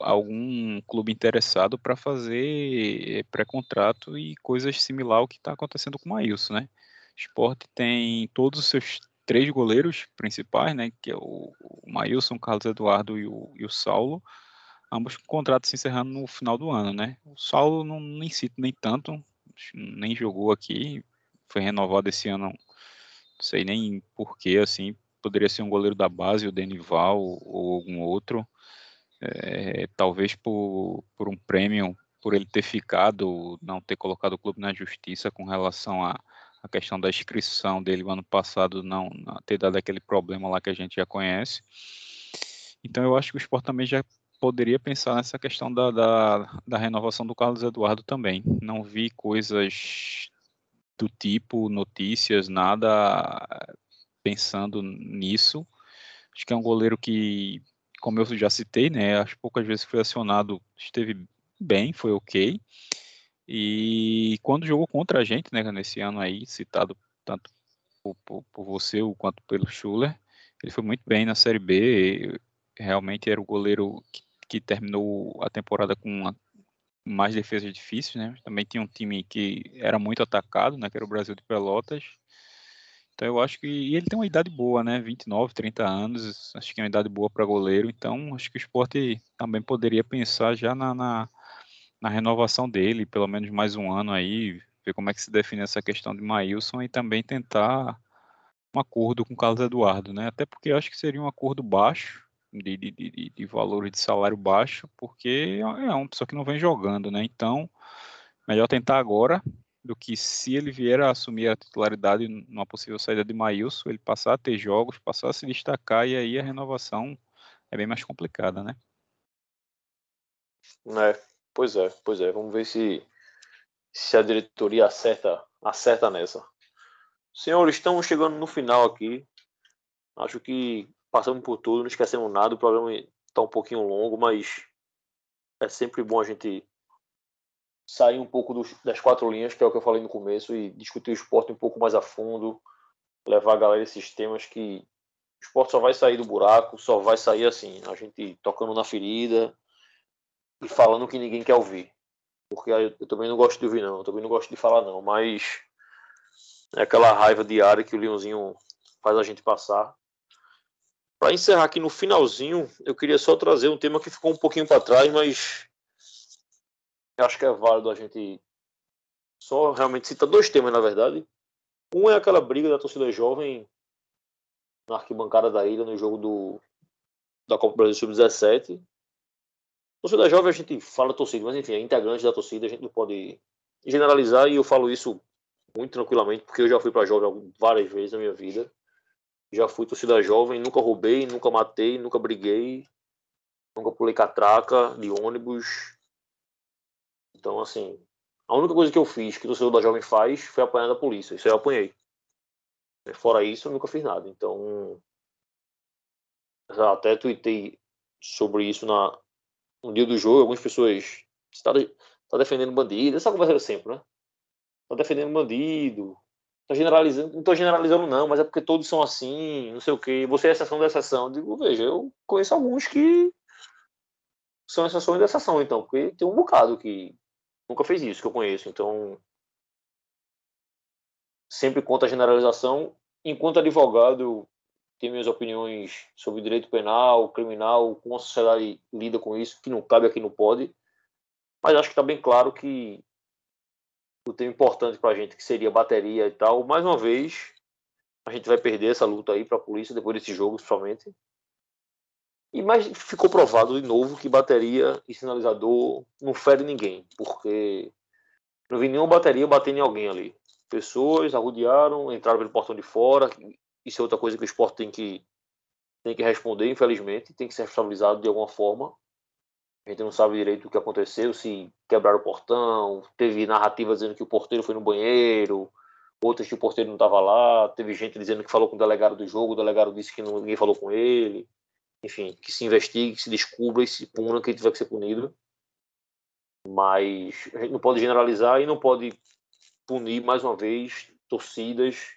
algum clube interessado para fazer pré-contrato e coisas similar ao que está acontecendo com o Maílson, né? O esporte tem todos os seus três goleiros principais, né? Que é o, Maílson, o Carlos Eduardo e o, e o Saulo, ambos com contratos se encerrando no final do ano, né? O Saulo não nem cito nem tanto, nem jogou aqui, foi renovado esse ano, não sei nem porquê, assim, poderia ser um goleiro da base, o Denival ou algum outro, é, talvez por, por um prêmio, por ele ter ficado, não ter colocado o clube na justiça com relação à a, a, questão da inscrição dele no ano passado, não, não ter dado aquele problema lá que a gente já conhece. Então eu acho que o esporte também já poderia pensar nessa questão da, da, da, renovação do Carlos Eduardo também. Não vi coisas do tipo, notícias, nada pensando nisso. Acho que é um goleiro que, como eu já citei, né, que poucas vezes foi acionado, esteve bem, foi ok. E quando jogou contra a gente, né, nesse ano aí, citado tanto por, por, por você quanto pelo Schuller, ele foi muito bem na Série B. Realmente era o goleiro que que terminou a temporada com uma, mais defesas difíceis, né? Também tinha um time que era muito atacado, né? Que era o Brasil de Pelotas. Então eu acho que e ele tem uma idade boa, né? 29, 30 anos, acho que é uma idade boa para goleiro. Então acho que o esporte também poderia pensar já na, na, na, renovação dele, pelo menos mais um ano aí, ver como é que se define essa questão de Maílson e também tentar um acordo com o Carlos Eduardo, né? Até porque eu acho que seria um acordo baixo, de, de, de, de valores de salário baixo, porque é uma pessoa que não vem jogando, né? Então, melhor tentar agora do que se ele vier a assumir a titularidade numa possível saída de Maílson, ele passar a ter jogos, passar a se destacar e aí a renovação é bem mais complicada, né? É, pois é, pois é. Vamos ver se, se a diretoria acerta, acerta nessa. Senhores, estamos chegando no final aqui. Acho que passamos por tudo, não esquecemos nada. O programa está um pouquinho longo, mas é sempre bom a gente sair um pouco dos, das quatro linhas, que é o que eu falei no começo, e discutir o esporte um pouco mais a fundo, levar a galera esses temas que o esporte só vai sair do buraco, só vai sair assim, a gente tocando na ferida e falando que ninguém quer ouvir. Porque eu, eu também não gosto de ouvir, não, eu também não gosto de falar, não, mas é aquela raiva diária que o Leãozinho faz a gente passar. Para encerrar aqui no finalzinho, eu queria só trazer um tema que ficou um pouquinho para trás, mas acho que é válido a gente só realmente citar dois temas, na verdade. Um é aquela briga da torcida jovem na arquibancada da ilha no jogo do, da Copa Brasil Sub-17. Torcida jovem a gente fala torcida, mas enfim, é integrante da torcida, a gente não pode generalizar e eu falo isso muito tranquilamente porque eu já fui para jovem várias vezes na minha vida. Já fui torcida jovem, nunca roubei, nunca matei, nunca briguei, nunca pulei catraca de ônibus. Então, assim, a única coisa que eu fiz que o torcedor da jovem faz foi apanhar da polícia. Isso eu apanhei. Fora isso, eu nunca fiz nada. Então, até tuitei sobre isso na, no dia do jogo. Algumas pessoas. Está tá defendendo bandido. Essa conversa é sempre, né? Está defendendo bandido. Tô generalizando, não estou generalizando não, mas é porque todos são assim, não sei o que. Você é exceção da exceção. Eu digo, veja, eu conheço alguns que são exceções da exceção, então, porque tem um bocado que nunca fez isso, que eu conheço. Então, sempre contra a generalização. Enquanto advogado, tenho minhas opiniões sobre direito penal, criminal, como a sociedade lida com isso, que não cabe aqui, não pode. Mas acho que está bem claro que o tema importante para a gente, que seria bateria e tal. Mais uma vez, a gente vai perder essa luta aí para a polícia depois desse jogo, principalmente. E mais ficou provado de novo que bateria e sinalizador não fere ninguém, porque não vi nenhuma bateria batendo em alguém ali. Pessoas arrodearam, entraram pelo portão de fora. Isso é outra coisa que o esporte tem que, tem que responder, infelizmente, tem que ser responsabilizado de alguma forma. A gente não sabe direito o que aconteceu, se quebraram o portão, teve narrativa dizendo que o porteiro foi no banheiro, outras que o porteiro não estava lá, teve gente dizendo que falou com o delegado do jogo, o delegado disse que não, ninguém falou com ele. Enfim, que se investigue, que se descubra e se puna quem tiver que ser punido. Mas a gente não pode generalizar e não pode punir mais uma vez torcidas,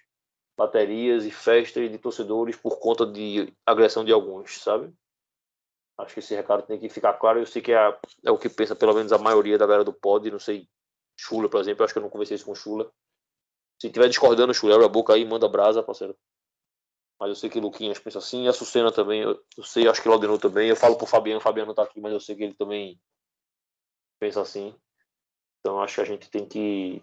baterias e festas de torcedores por conta de agressão de alguns, sabe? Acho que esse recado tem que ficar claro. Eu sei que é, é o que pensa pelo menos a maioria da galera do pod. Não sei, Chula, por exemplo. Acho que eu não conversei isso com Chula. Se tiver discordando, Chula, abre a boca aí, manda brasa, parceiro. Mas eu sei que Luquinhas pensa assim, e a Sucena também. Eu, eu sei, acho que Laudenor também. Eu falo pro Fabiano, o Fabiano tá aqui, mas eu sei que ele também pensa assim. Então acho que a gente tem que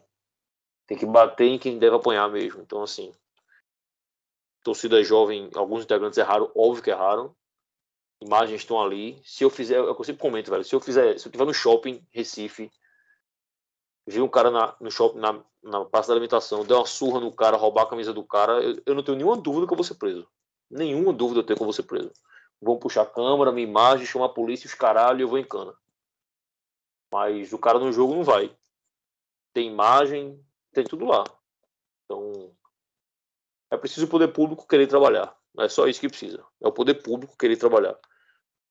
tem que bater em quem deve apanhar mesmo. Então assim, torcida jovem, alguns integrantes erraram, óbvio que erraram. Imagens estão ali. Se eu fizer, eu sempre comento, velho. Se eu fizer, se eu tiver no shopping Recife, vi um cara na, no shopping, na, na praça da alimentação, der uma surra no cara, roubar a camisa do cara, eu, eu, não tenho nenhuma dúvida que eu vou ser preso. Nenhuma dúvida eu tenho que eu vou ser preso. Vão puxar a câmera, minha imagem, chamar a polícia, os caralho, eu vou em cana. Mas o cara no jogo não vai. Tem imagem, tem tudo lá. Então, é preciso o poder público querer trabalhar. É só isso que precisa. É o poder público querer trabalhar.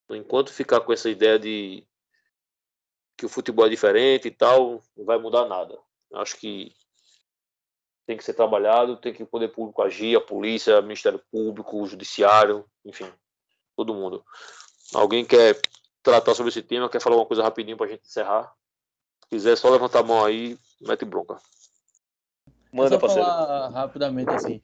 Então, enquanto ficar com essa ideia de que o futebol é diferente e tal, não vai mudar nada. Acho que tem que ser trabalhado, tem que o poder público agir, a polícia, o Ministério Público, o Judiciário, enfim, todo mundo. Alguém quer tratar sobre esse tema, quer falar uma coisa rapidinho para a gente encerrar? Se quiser, só levantar a mão aí, mete bronca. Manda, parceiro. falar rapidamente assim.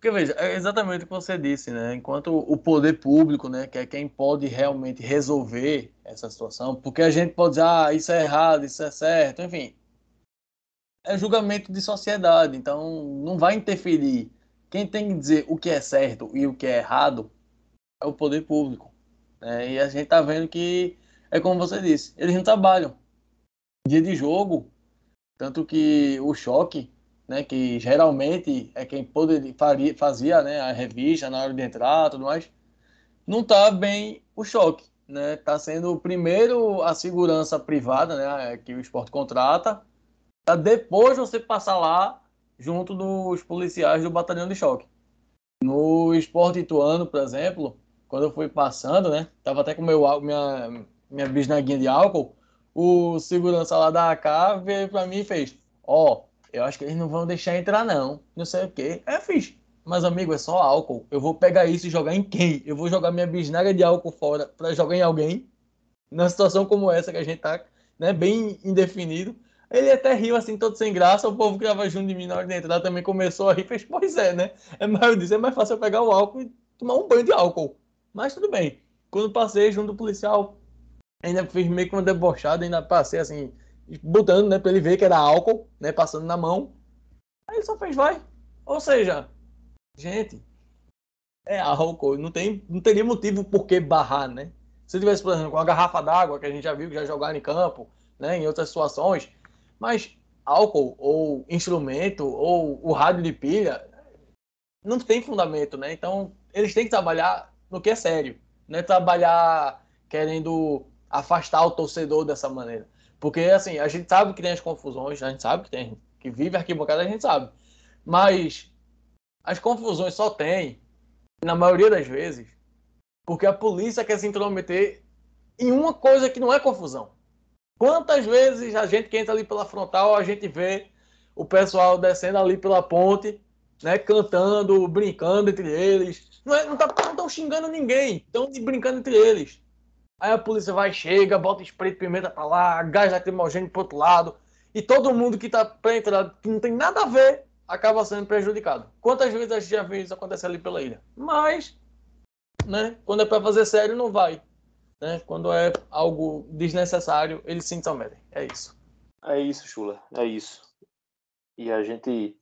Porque veja, é exatamente o que você disse, né? Enquanto o poder público, né, que é quem pode realmente resolver essa situação, porque a gente pode dizer, ah, isso é errado, isso é certo, enfim. É julgamento de sociedade, então não vai interferir. Quem tem que dizer o que é certo e o que é errado é o poder público. Né? E a gente tá vendo que é como você disse, eles não trabalham. Dia de jogo, tanto que o choque né, que geralmente é quem poderia, faria, fazia né, a revista na hora de entrar tudo mais, não está bem o choque. Né? Está sendo primeiro a segurança privada né, que o esporte contrata, para depois você passar lá junto dos policiais do batalhão de choque. No esporte ituano, por exemplo, quando eu fui passando, né, tava até com meu, minha, minha bisnaguinha de álcool, o segurança lá da AK veio para mim e fez, ó, oh, eu acho que eles não vão deixar entrar, não. Não sei o quê. É, fiz. Mas, amigo, é só álcool. Eu vou pegar isso e jogar em quem? Eu vou jogar minha bisnaga de álcool fora para jogar em alguém? Numa situação como essa que a gente tá, né, bem indefinido. Ele até riu assim, todo sem graça. O povo que tava junto de mim na hora de entrar também começou a rir. Fez, pois é, né? É mais, eu disse, é mais fácil eu pegar o álcool e tomar um banho de álcool. Mas tudo bem. Quando passei junto do policial, ainda fiz meio que uma debochada, ainda passei assim, botando, né, para ele ver que era álcool, né, passando na mão. Aí ele só fez vai. Ou seja, gente, é álcool, não tem, não teria motivo por que barrar, né? Se tivesse, por exemplo, com a garrafa d'água que a gente já viu que já jogaram em campo, né, em outras situações, mas álcool ou instrumento ou o rádio de pilha não tem fundamento, né? Então, eles têm que trabalhar no que é sério, né? Trabalhar querendo afastar o torcedor dessa maneira. Porque, assim, a gente sabe que tem as confusões, a gente sabe que tem, que vive arquibancada, a gente sabe. Mas as confusões só tem, na maioria das vezes, porque a polícia quer se intrometer em uma coisa que não é confusão. Quantas vezes a gente que entra ali pela frontal, a gente vê o pessoal descendo ali pela ponte, né, cantando, brincando entre eles. Não é, não tá, xingando ninguém, estão brincando entre eles. Aí a polícia vai, chega, bota spray de pimenta pra lá, gás lacrimogêneo pro outro lado. E todo mundo que tá pra entrar, que não tem nada a ver, acaba sendo prejudicado. Quantas vezes a gente já viu isso acontecer ali pela ilha? Mas, né, quando é pra fazer sério, não vai. Né? Quando é algo desnecessário, eles se intrometem. É isso. É isso, Chula. É isso. E a gente.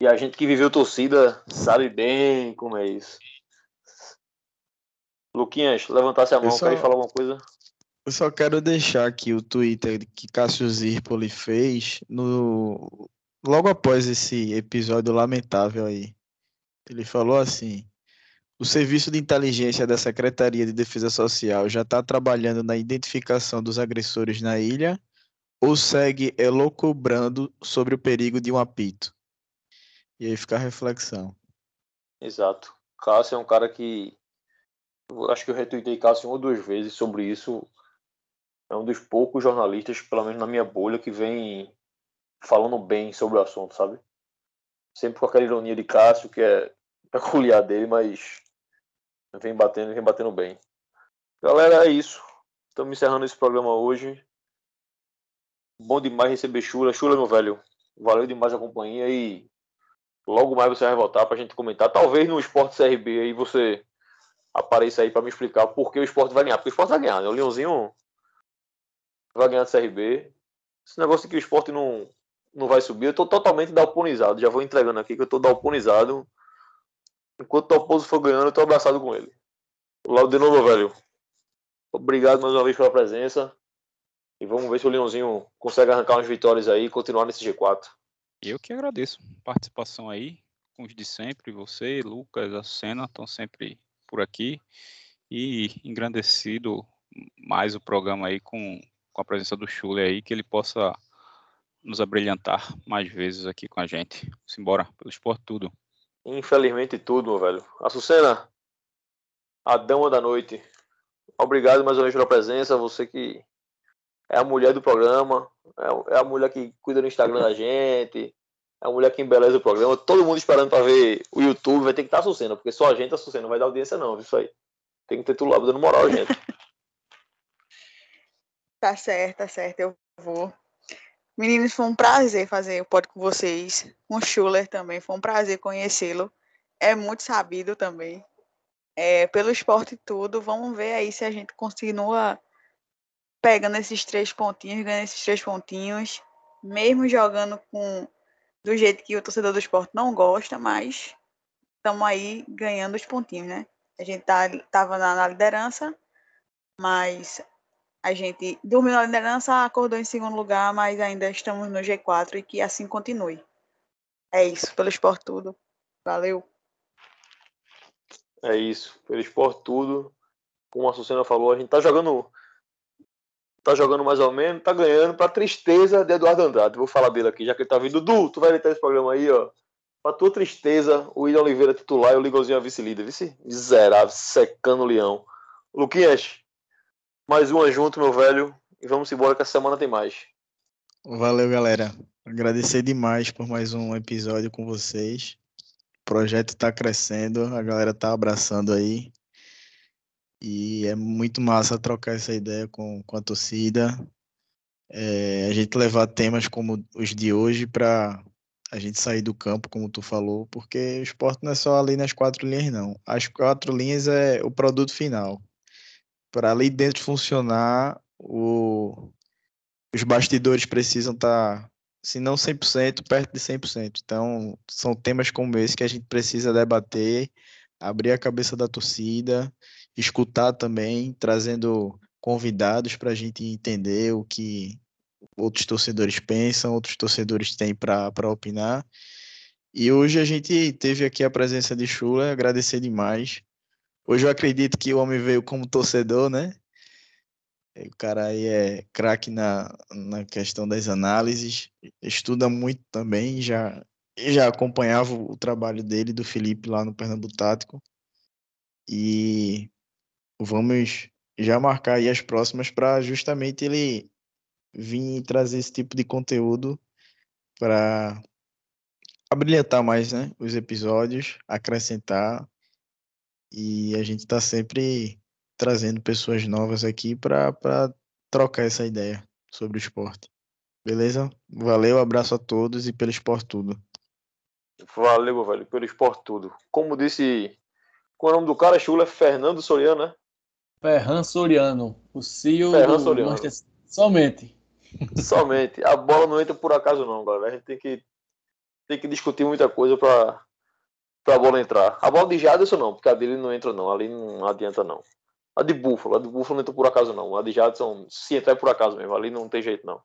E a gente que viveu torcida sabe bem como é isso. Luquinhas, levantasse a mão, só, quer falar alguma coisa? Eu só quero deixar aqui o Twitter que Cássio Zirpoli fez no logo após esse episódio lamentável aí. Ele falou assim: o serviço de inteligência da Secretaria de Defesa Social já está trabalhando na identificação dos agressores na ilha ou segue elocubrando sobre o perigo de um apito? E aí fica a reflexão. Exato. Cássio é um cara que acho que eu retuitei Cássio uma ou duas vezes sobre isso. É um dos poucos jornalistas, pelo menos na minha bolha, que vem falando bem sobre o assunto, sabe? Sempre com aquela ironia de Cássio, que é peculiar dele, mas vem batendo, vem batendo bem. Galera, é isso. Estamos encerrando esse programa hoje. Bom demais receber Chula. Chula, meu velho, valeu demais a companhia e logo mais você vai voltar para a gente comentar. Talvez no Esporte CRB aí você apareça aí para me explicar por que o esporte vai ganhar. Porque o esporte vai ganhar, né? O Leãozinho vai ganhar do CRB. Esse negócio de que o esporte não, não vai subir, eu tô totalmente dalponizado. Já vou entregando aqui que eu tô dalponizado. Enquanto o Dalpozo for ganhando, eu tô abraçado com ele. Logo de novo, velho. Obrigado mais uma vez pela presença. E vamos ver se o Leãozinho consegue arrancar umas vitórias aí e continuar nesse G4. Eu que agradeço a participação aí, com os de sempre, você, Lucas, a Sena estão sempre por aqui e engrandecido mais o programa aí com, com a presença do Chule aí, que ele possa nos abrilhantar mais vezes aqui com a gente. Simbora, pelo esporte tudo. Infelizmente tudo, meu velho. Açucena, a dama da noite. Obrigado mais uma vez pela presença, você que é a mulher do programa, é, é a mulher que cuida do Instagram da gente, a mulher que embeleza o programa. Todo mundo esperando para ver o YouTube, vai ter que estar tá porque só a gente Açucena não vai dar audiência não, isso aí. Tem que ter tudo lá dando moral, gente. tá certo, tá certo, eu vou. Meninos, foi um prazer fazer o pod com vocês. Com o Schuller também, foi um prazer conhecê-lo. É muito sabido também. É, pelo esporte tudo, vamos ver aí se a gente continua pegando esses três pontinhos, ganhando esses três pontinhos, mesmo jogando com do jeito que o torcedor do esporte não gosta, mas estamos aí ganhando os pontinhos, né? A gente tá, tava na, na liderança, mas a gente dormiu na liderança, acordou em segundo lugar, mas ainda estamos no G4 e que assim continue. É isso, pelo esporte tudo. Valeu. É isso, pelo esporte tudo. Como a Sucena falou, a gente tá jogando. Tá jogando mais ou menos, tá ganhando pra tristeza de Eduardo Andrade. Vou falar dele aqui, já que ele tá vindo. Dudu, tu vai editar esse programa aí, ó. Pra tua tristeza, o William Oliveira titular e o a vice-líder. Vice? Miserável, secando o leão. Luquinhas, mais uma junto, meu velho. E vamos embora que a semana tem mais. Valeu, galera. Agradecer demais por mais um episódio com vocês. O projeto está crescendo, a galera está abraçando aí. E é muito massa trocar essa ideia com, com a torcida. É, a gente levar temas como os de hoje para a gente sair do campo, como tu falou, porque o esporte não é só ali nas quatro linhas, não. As quatro linhas é o produto final para ali dentro funcionar, o, os bastidores precisam estar, tá, se não 100%, perto de 100%. Então, são temas como esse que a gente precisa debater, abrir a cabeça da torcida, escutar também, trazendo convidados para a gente entender o que outros torcedores pensam, outros torcedores têm para opinar. E hoje a gente teve aqui a presença de Chula, agradecer demais. Hoje eu acredito que o homem veio como torcedor, né? O cara aí é craque na, na questão das análises, estuda muito também, já, já acompanhava o trabalho dele, do Felipe, lá no Pernambuco Tático. E vamos já marcar aí as próximas para justamente ele vir trazer esse tipo de conteúdo para abrilhantar mais né, os episódios, acrescentar e a gente está sempre trazendo pessoas novas aqui para trocar essa ideia sobre o esporte. Beleza? Valeu, abraço a todos e pelo esporte tudo. Valeu, velho, pelo esporte tudo. Como disse, qual é o nome do cara? Chula? Fernando Soriano, né? Ferran Soriano, o CEO Ferran do Soriano. Manchester... Somente. Somente. A bola não entra por acaso não, galera. A gente tem que, tem que discutir muita coisa para pra bola entrar. A bola de Jadson não, porque a dele não entra não, ali não adianta não. A de Búfalo, a de Búfalo não entra por acaso não. A de Jadson, se entrar é por acaso mesmo, ali não tem jeito não.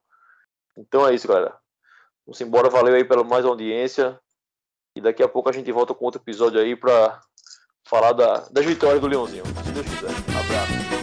Então é isso, galera. Vamos embora, valeu aí pela mais audiência. E daqui a pouco a gente volta com outro episódio aí pra falar da, das vitórias do Leãozinho. Se Deus quiser. Abraço.